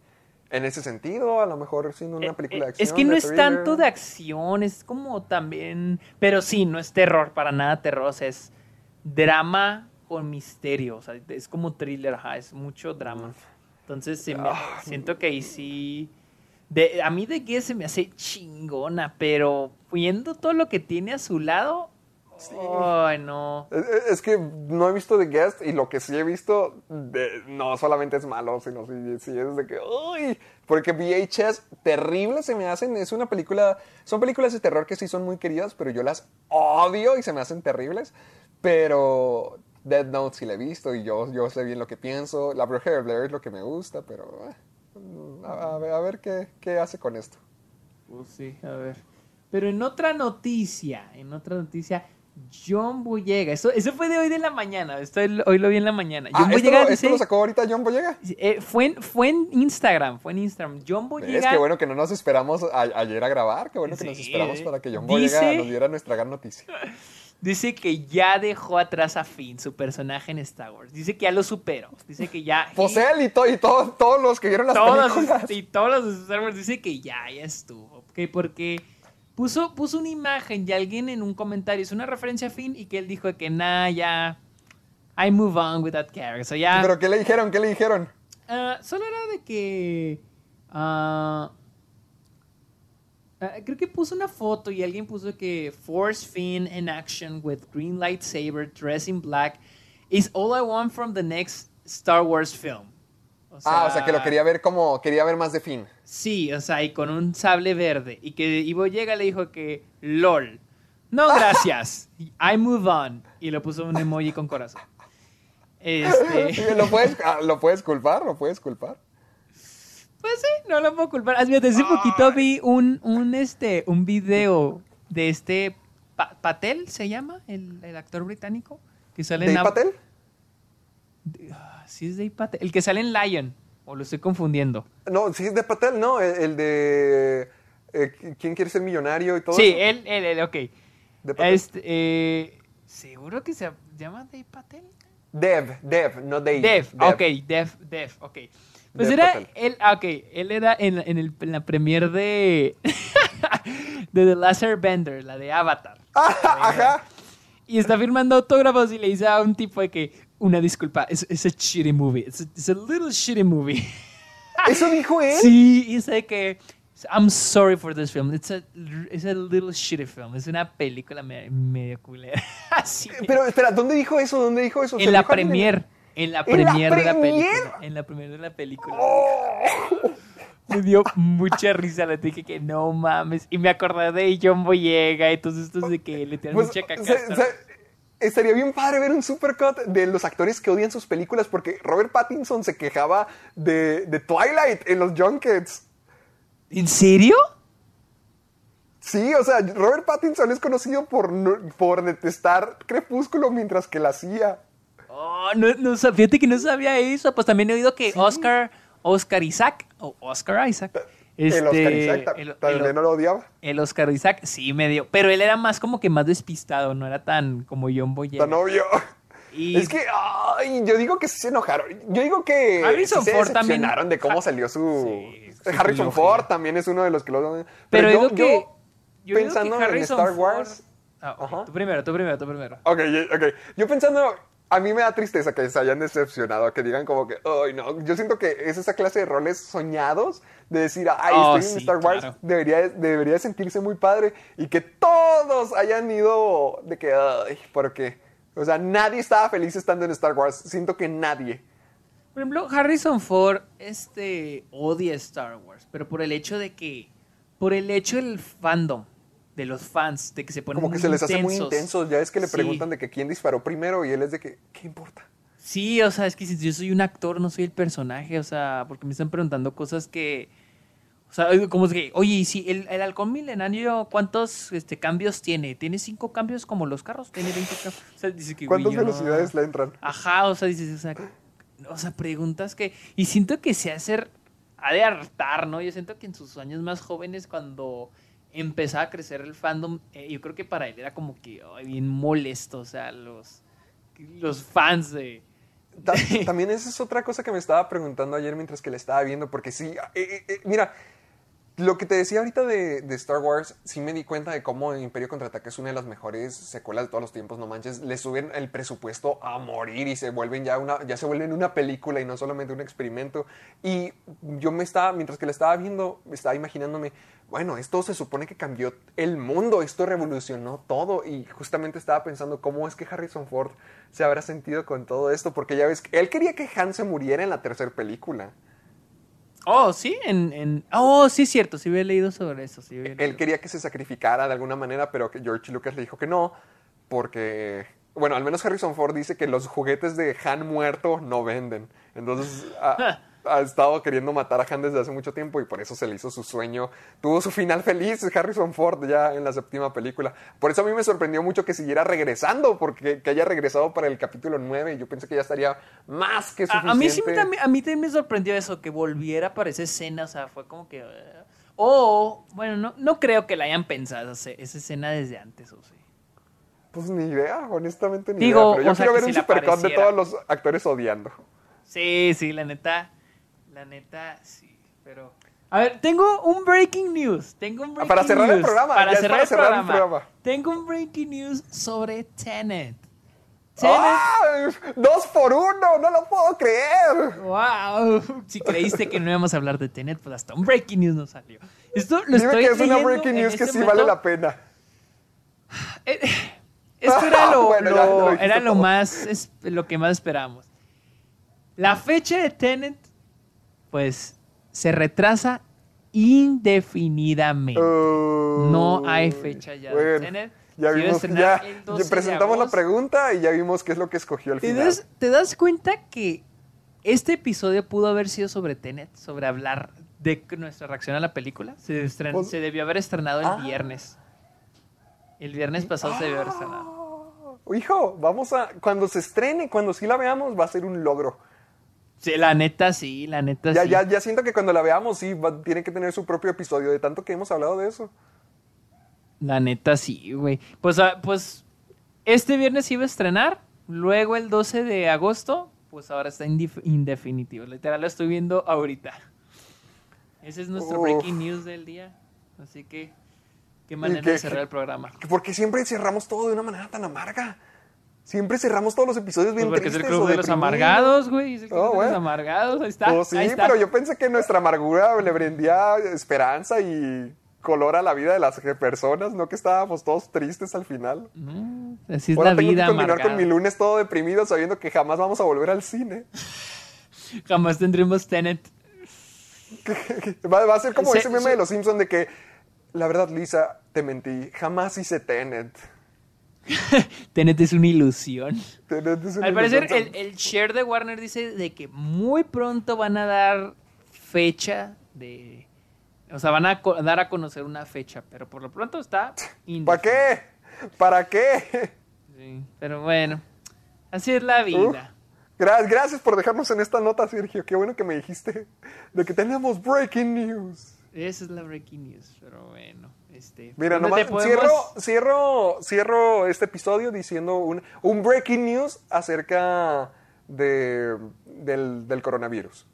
en ese sentido. A lo mejor siendo una Eh, película de eh, acción. Es que no es thriller. tanto de acción, es como también. Pero sí, no es terror, para nada terror. O sea, es drama con misterio. O sea, es como thriller, ajá, es mucho drama. Entonces, se me- Ah. siento que ahí sí. De, a mí de que se me hace chingona, pero viendo todo lo que tiene a su lado. Ay, no. Es, que no he visto The Guest y lo que sí he visto de- no solamente es malo, sino sí, sí es de que, ¡ay! Porque VHS terrible se me hacen, es una película, son películas de terror que sí son muy queridas, pero yo las odio y se me hacen terribles, pero Dead Note sí la he visto y yo, yo sé bien lo que pienso, La Bruja de Blair es lo que me gusta, pero eh, a, a ver, a ver qué, qué hace con esto. Pues sí, a ver. Pero en otra noticia, en otra noticia, John Boyega. Eso, eso fue de hoy de la mañana. Esto hoy lo vi en la mañana. Ah, John ¿esto, Boyega dice- esto lo sacó ahorita John Boyega? eh, fue, en, fue en Instagram. Fue en Instagram. John Boyega. Es que bueno que no nos esperamos a- ayer a grabar, qué bueno que nos esperamos para que John Dice- Boyega nos diera nuestra gran noticia. Dice que ya dejó atrás a Finn, su personaje en Star Wars. Dice que ya lo superó. Dice que ya. Pues él y, to- y to- todos los que vieron las todos, películas. y todos los de Star Wars dice que ya, ya estuvo. Que porque puso, puso una imagen y alguien en un comentario hizo una referencia a Finn y que él dijo que nada, ya. I move on with that character. So ya. ¿Pero qué le dijeron? ¿Qué le dijeron? Ah, solo era de que. ah, ah, creo que puso una foto y alguien puso que Force Finn in action with green lightsaber, dressed in black, is all I want from the next Star Wars film. Ah, o sea, que lo quería ver como, quería ver más de fin. Sí, o sea, y con un sable verde. Y que Ivo llega le dijo que, LOL. No, gracias. I move on. Y lo puso un emoji con corazón. Este. ¿Lo puedes, ah, ¿Lo puedes culpar? ¿Lo puedes culpar? Pues sí, no lo puedo culpar. Ah, fíjate, hace poquito vi un, un, este, un video de este Pa- Patel, ¿se llama? El, el actor británico. Que sale ¿Dave en... Patel? Ah, Sí, es Dave Patel. El que sale en Lion. O lo estoy confundiendo. No, sí es de Patel, no, el, el de eh, ¿Quién quiere ser millonario y todo Sí, eso? él, él, él, ok. De Patel. Este, eh, ¿Seguro que se llama Dave Patel? Dev, Dev, no Dave. Dev, ok, Dev, Dev, ok. Pues Dev era, Patel. él, ah, ok, él era en, en el- en la premier de, de The Last Airbender, la de Avatar. Ajá. Y está firmando autógrafos y le dice a un tipo de que, una disculpa, es es a shitty movie. It's a, it's a little shitty movie. ¿Eso dijo él? Sí, dice que, I'm sorry for this film. It's a, it's a little shitty film. Es una película me- medio culera. Así. Pero espera, ¿dónde dijo eso? ¿Dónde dijo eso? ¿Se En la premier. En la ¿En la premier de la película. En la premier de la película. Oh. Me dio mucha risa. Le dije que no mames. Y me acordé de John Boyega. Entonces, esto es de que le tiran Pues, mucha caca. Estaría bien padre ver un supercut de los actores que odian sus películas porque Robert Pattinson se quejaba de, de Twilight en los junkets. ¿En serio? Sí, o sea, Robert Pattinson es conocido por, por detestar Crepúsculo mientras que la hacía. Oh, no, no, sab- fíjate que no sabía eso. Pues también he oído que Oscar, Oscar Isaac, o Oscar Isaac. El Oscar este, Isaac el- también el- no lo odiaba. El Oscar Isaac sí me dio. Pero él era más como que más despistado, no era tan como John Boyega. Tan obvio. Y- Es que, ay, yo digo que se enojaron. Yo digo que Harrison se Ford también- de cómo salió su... Sí, su Harrison. Ford también es uno de los que lo... Pero, yo, digo que. yo yo digo pensando que en Star Ford- Wars... Ah. Tú primero, tú primero, tú primero. Ok, ok. Yo pensando, a mí me da tristeza que se hayan decepcionado, que digan como que, ay, no. Yo siento que es esa clase de roles soñados de decir, ay, Oh, estoy en sí, Star Wars, claro. debería, debería sentirse muy padre y que todos hayan ido de que, ay, ¿por qué? O sea, nadie estaba feliz estando en Star Wars. Siento que nadie. Por ejemplo, Harrison Ford este, odia Star Wars, pero por el hecho de que. Por el hecho del fandom, de los fans, de que se ponen Como que muy se les hace muy intensos. intenso. Ya es que le Sí. preguntan de que quién disparó primero y él es de que, ¿qué importa? Sí, o sea, es que si yo soy un actor, no soy el personaje, o sea, porque me están preguntando cosas que. O sea, como es que, oye, ¿y si el, el halcón milenario cuántos este, cambios tiene? ¿Tiene cinco cambios como los carros? ¿Tiene 20 cambios? O sea, dice que, güey, ¿Cuántas yo no- velocidades le entran? Ajá, o sea, dices, o sea, o sea, preguntas que. Y siento que se hace. Ha de hartar, ¿no? Yo siento que en sus años más jóvenes, cuando empezaba a crecer el fandom, eh, yo creo que para él era como que bien molesto, o sea, los, los fans de. Ta- También esa es otra cosa que me estaba preguntando ayer mientras que la estaba viendo, porque sí, eh, eh, eh, mira, lo que te decía ahorita de, de Star Wars, sí me di cuenta de cómo Imperio Contraataque es una de las mejores secuelas de todos los tiempos, no manches, le suben el presupuesto a morir y se vuelven ya una, ya se vuelven una película y no solamente un experimento. Y yo me estaba, mientras que la estaba viendo, estaba imaginándome, bueno, esto se supone que cambió el mundo, esto revolucionó todo y justamente estaba pensando cómo es que Harrison Ford se habrá sentido con todo esto, porque ya ves, él quería que Han se muriera en la tercera película. Oh, sí, en, en. Oh, sí, es cierto, sí había leído sobre eso. Sí había Él leído. quería que se sacrificara de alguna manera, pero que George Lucas le dijo que no, porque, bueno, al menos Harrison Ford dice que los juguetes de Han muerto no venden. Entonces ha, ha estado queriendo matar a Han desde hace mucho tiempo y por eso se le hizo su sueño. Tuvo su final feliz Harrison Ford ya en la séptima película. Por eso a mí me sorprendió mucho que siguiera regresando, porque que haya regresado para el capítulo 9. Yo pensé que ya estaría más que A, suficiente. a mí sí me, también- a mí también me sorprendió eso, que volviera para esa escena, o sea, fue como que... eh, O, bueno, no, no creo que la hayan pensado esa, esa escena desde antes, o sí. Pues ni idea, honestamente ni Digo, idea. Pero yo quiero ver si un supercut de todos los actores odiando. Sí, sí, la neta, la neta, sí, pero... A ver, tengo un breaking news, tengo un breaking para cerrar el news. programa, Para ya cerrar, para el, cerrar el programa. programa. Tengo un breaking news sobre Tenet. Tenet, ¡Ah! ¡Dos por uno! ¡No lo puedo creer! wow, si creíste que no íbamos a hablar de Tenet, pues hasta un breaking news nos salió. Esto lo Dime estoy que es una breaking news que este sí momento. vale la pena. Eh, Esto era lo, Bueno, lo- era lo más es lo que más esperábamos. La fecha de Tenet, pues, se retrasa indefinidamente. no hay fecha ya de Bueno, Tenet. Ya vimos, estrenar ya, ya 12 de presentamos la pregunta y ya vimos qué es lo que escogió al ¿Te final. das, ¿Te das cuenta que este episodio pudo haber sido sobre Tenet? Sobre hablar de nuestra reacción a la película. Se, estren- Pues- se debió haber estrenado el Ah. viernes. El viernes pasado se debió haber estrenado. Hijo, vamos a. Cuando se estrene, cuando sí la veamos, va a ser un logro. Sí, la neta sí, la neta Ya, sí. ya, ya siento que cuando la veamos, sí, va- tiene que tener su propio episodio, de tanto que hemos hablado de eso. La neta sí, güey. Pues, ah, pues este viernes iba a estrenar, luego el 12 de agosto, pues ahora está indefinitivo. Literal lo estoy viendo ahorita. Ese es nuestro Uf. breaking news del día. Así que Qué manera de cerrar el programa. Porque siempre cerramos todo de una manera tan amarga. Siempre cerramos todos los episodios bien Pues porque es el tristes club o de los amargados, güey. Es el club Oh, de los amargados. Ahí está. Oh, sí, ahí está. pero yo pensé que nuestra amargura le brindía esperanza y color a la vida de las personas, no que estábamos todos tristes al final. No, así es Ahora la tengo vida que continuar con mi lunes todo deprimido sabiendo que jamás vamos a volver al cine. Jamás tendremos Tenet. Va, va a ser como Se- ese meme se- de los Simpsons de que, la verdad, Lisa, te mentí, jamás hice Tenet. Tenet es una ilusión. Tenet es una Al parecer, ilusión. el, el share de Warner dice de que muy pronto van a dar fecha de... O sea, van a dar a conocer una fecha, pero por lo pronto está... ¿Para qué? ¿Para qué? Sí, pero bueno, así es la vida. Gra- Gracias por dejarnos en esta nota, Sergio. Qué bueno que me dijiste de que tenemos breaking news. Esa es la breaking news, pero bueno. Este, Mira, ¿dónde nomás podemos- cierro, cierro, cierro este episodio diciendo un, un breaking news acerca de, del, del coronavirus.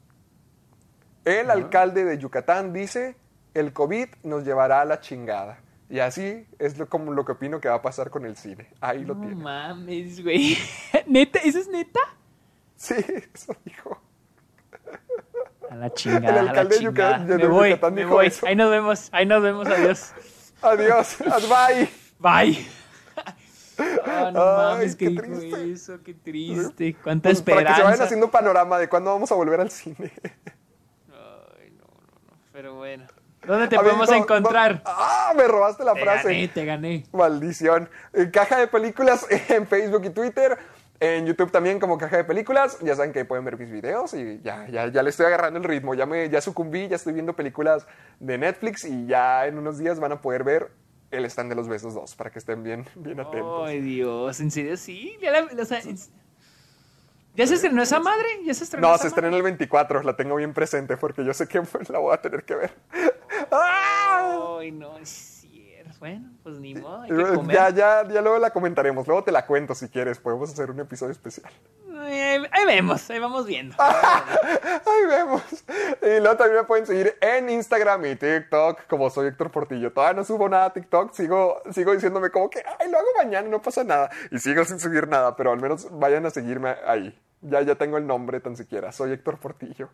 El alcalde de Yucatán dice, el COVID nos llevará a la chingada. Y así es lo, como lo que opino que va a pasar con el cine. Ahí lo No tiene. mames, güey. ¿Neta? ¿Eso es neta? Sí, eso dijo. A la chingada, El a la alcalde de. Yucatán- de me voy, Yucatán me dijo voy. eso. Ahí nos vemos, ahí nos vemos, adiós. Adiós, bye. Bye. No Ay, mames, qué dijo triste. eso, qué triste. Cuánta Pues para que se vayan esperanza. haciendo panorama de cuándo vamos a volver al cine. Ay, no, no, no. Pero bueno. ¿Dónde te A podemos no, encontrar? no. Ah, me robaste la Te frase. gané, te gané. Maldición. Caja de películas en Facebook y Twitter. En YouTube también como Caja de Películas. Ya saben que pueden ver mis videos y ya, ya, ya le estoy agarrando el ritmo. Ya, me, ya sucumbí, ya estoy viendo películas de Netflix y ya en unos días van a poder ver el stand de los besos 2 para que estén bien, bien atentos. Ay, Dios, ¿en serio sí? ¿Ya, la- o sea, en- ¿ya se estrenó esa madre? ¿Ya se estrenó No, esa se estrena madre? el 24, la tengo bien presente porque yo sé que la voy a tener que ver. ¡Ah! Ay, no, es. Bueno, pues ni modo, hay que comer. Ya, ya, ya luego la comentaremos. Luego te la cuento si quieres. Podemos hacer un episodio especial. Ahí, ahí vemos, ahí vamos viendo. Ahí vemos. Y luego también me pueden seguir en Instagram y TikTok como soy Héctor Portillo. Todavía no subo nada a TikTok. Sigo, sigo diciéndome como que, ay, lo hago mañana, no pasa nada. Y sigo sin subir nada, pero al menos vayan a seguirme ahí. Ya, ya tengo el nombre tan siquiera. Soy Héctor Portillo.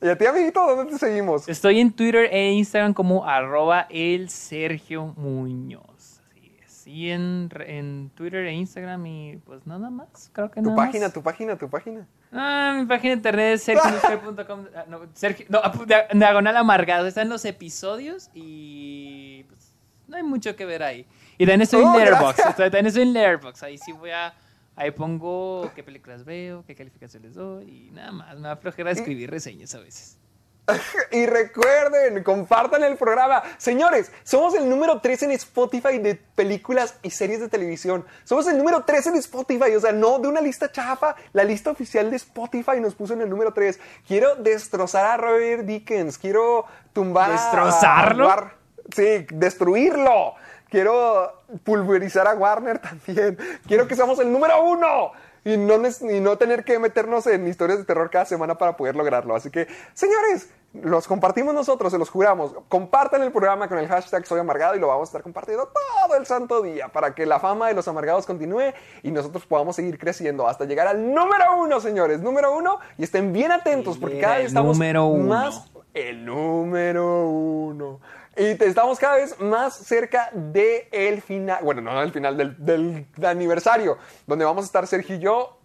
Y a ti, amiguito, ¿dónde te seguimos? Estoy en Twitter e Instagram como arroba el Sergio Muñoz. Así es. Y en, en Twitter e Instagram y pues nada más. Creo que Tu nada página, más. tu página, tu página. Ah, mi página de internet es sergiomusquer.com. Ah, no, Sergio, no, dia- diagonal amargado. Están los episodios y pues no hay mucho que ver ahí. Y también estoy en Oh, Letterboxd. gracias. También estoy en Letterboxd. Ahí sí voy a... Ahí pongo qué películas veo, qué calificación les doy y nada más. Me da flojera escribir reseñas a veces. Y recuerden, compartan el programa. Señores, somos el número 3 en Spotify de películas y series de televisión. Somos el número 3 en Spotify, o sea, no de una lista chafa. La lista oficial de Spotify nos puso en el número 3. Quiero destrozar a Robert Dickens. Quiero tumbar ¿Destrozarlo? a Sí, destruirlo. Quiero pulverizar a Warner también. Quiero que seamos el número uno. Y no, y no tener que meternos en historias de terror cada semana para poder lograrlo. Así que, señores, los compartimos nosotros, se los juramos. Compartan el programa con el hashtag Soy Amargado y lo vamos a estar compartiendo todo el santo día para que la fama de los amargados continúe y nosotros podamos seguir creciendo hasta llegar al número uno, señores. Número uno. Y estén bien atentos porque cada vez estamos número uno. más el número uno. Y te- estamos cada vez más cerca del final, bueno, no del final, del, del aniversario, donde vamos a estar Sergio y yo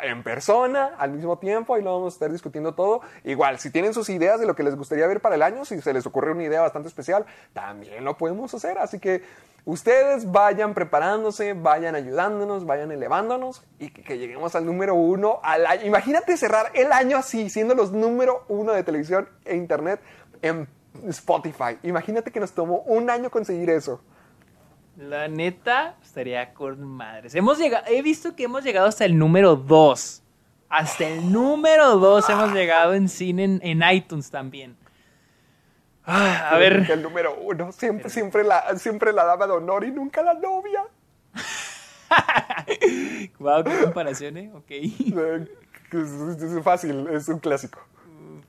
en persona al mismo tiempo y lo vamos a estar discutiendo todo. Igual, si tienen sus ideas de lo que les gustaría ver para el año, si se les ocurre una idea bastante especial, también lo podemos hacer. Así que ustedes vayan preparándose, vayan ayudándonos, vayan elevándonos y que, que lleguemos al número uno al año. Imagínate cerrar el año así, siendo los número uno de televisión e internet en Spotify. Imagínate que nos tomó un año conseguir eso. La neta, estaría con madres. Hemos llegado, he visto que hemos llegado hasta el número 2. Hasta el número 2 hemos llegado en cine, en, en iTunes también. Ah, a ver, el número uno, siempre, siempre, la, siempre la dama de honor y nunca la novia. wow, qué comparación, ¿eh? Ok. Es, es fácil, es un clásico.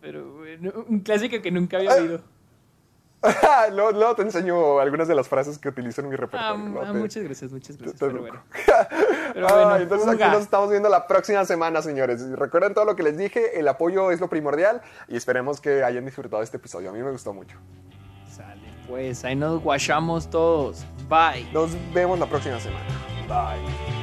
Pero bueno, un clásico que nunca había oído. luego, te enseño algunas de las frases que utilizo en mi repertorio. Ah, ah, muchas gracias, muchas gracias. Te, pero bueno. pero bueno entonces aquí nos estamos viendo la próxima semana, señores. recuerden todo lo que les dije, el apoyo es lo primordial y esperemos que hayan disfrutado este episodio. A mí me gustó mucho. Sale, pues ahí nos guachamos todos. Bye. Nos vemos la próxima semana. Bye.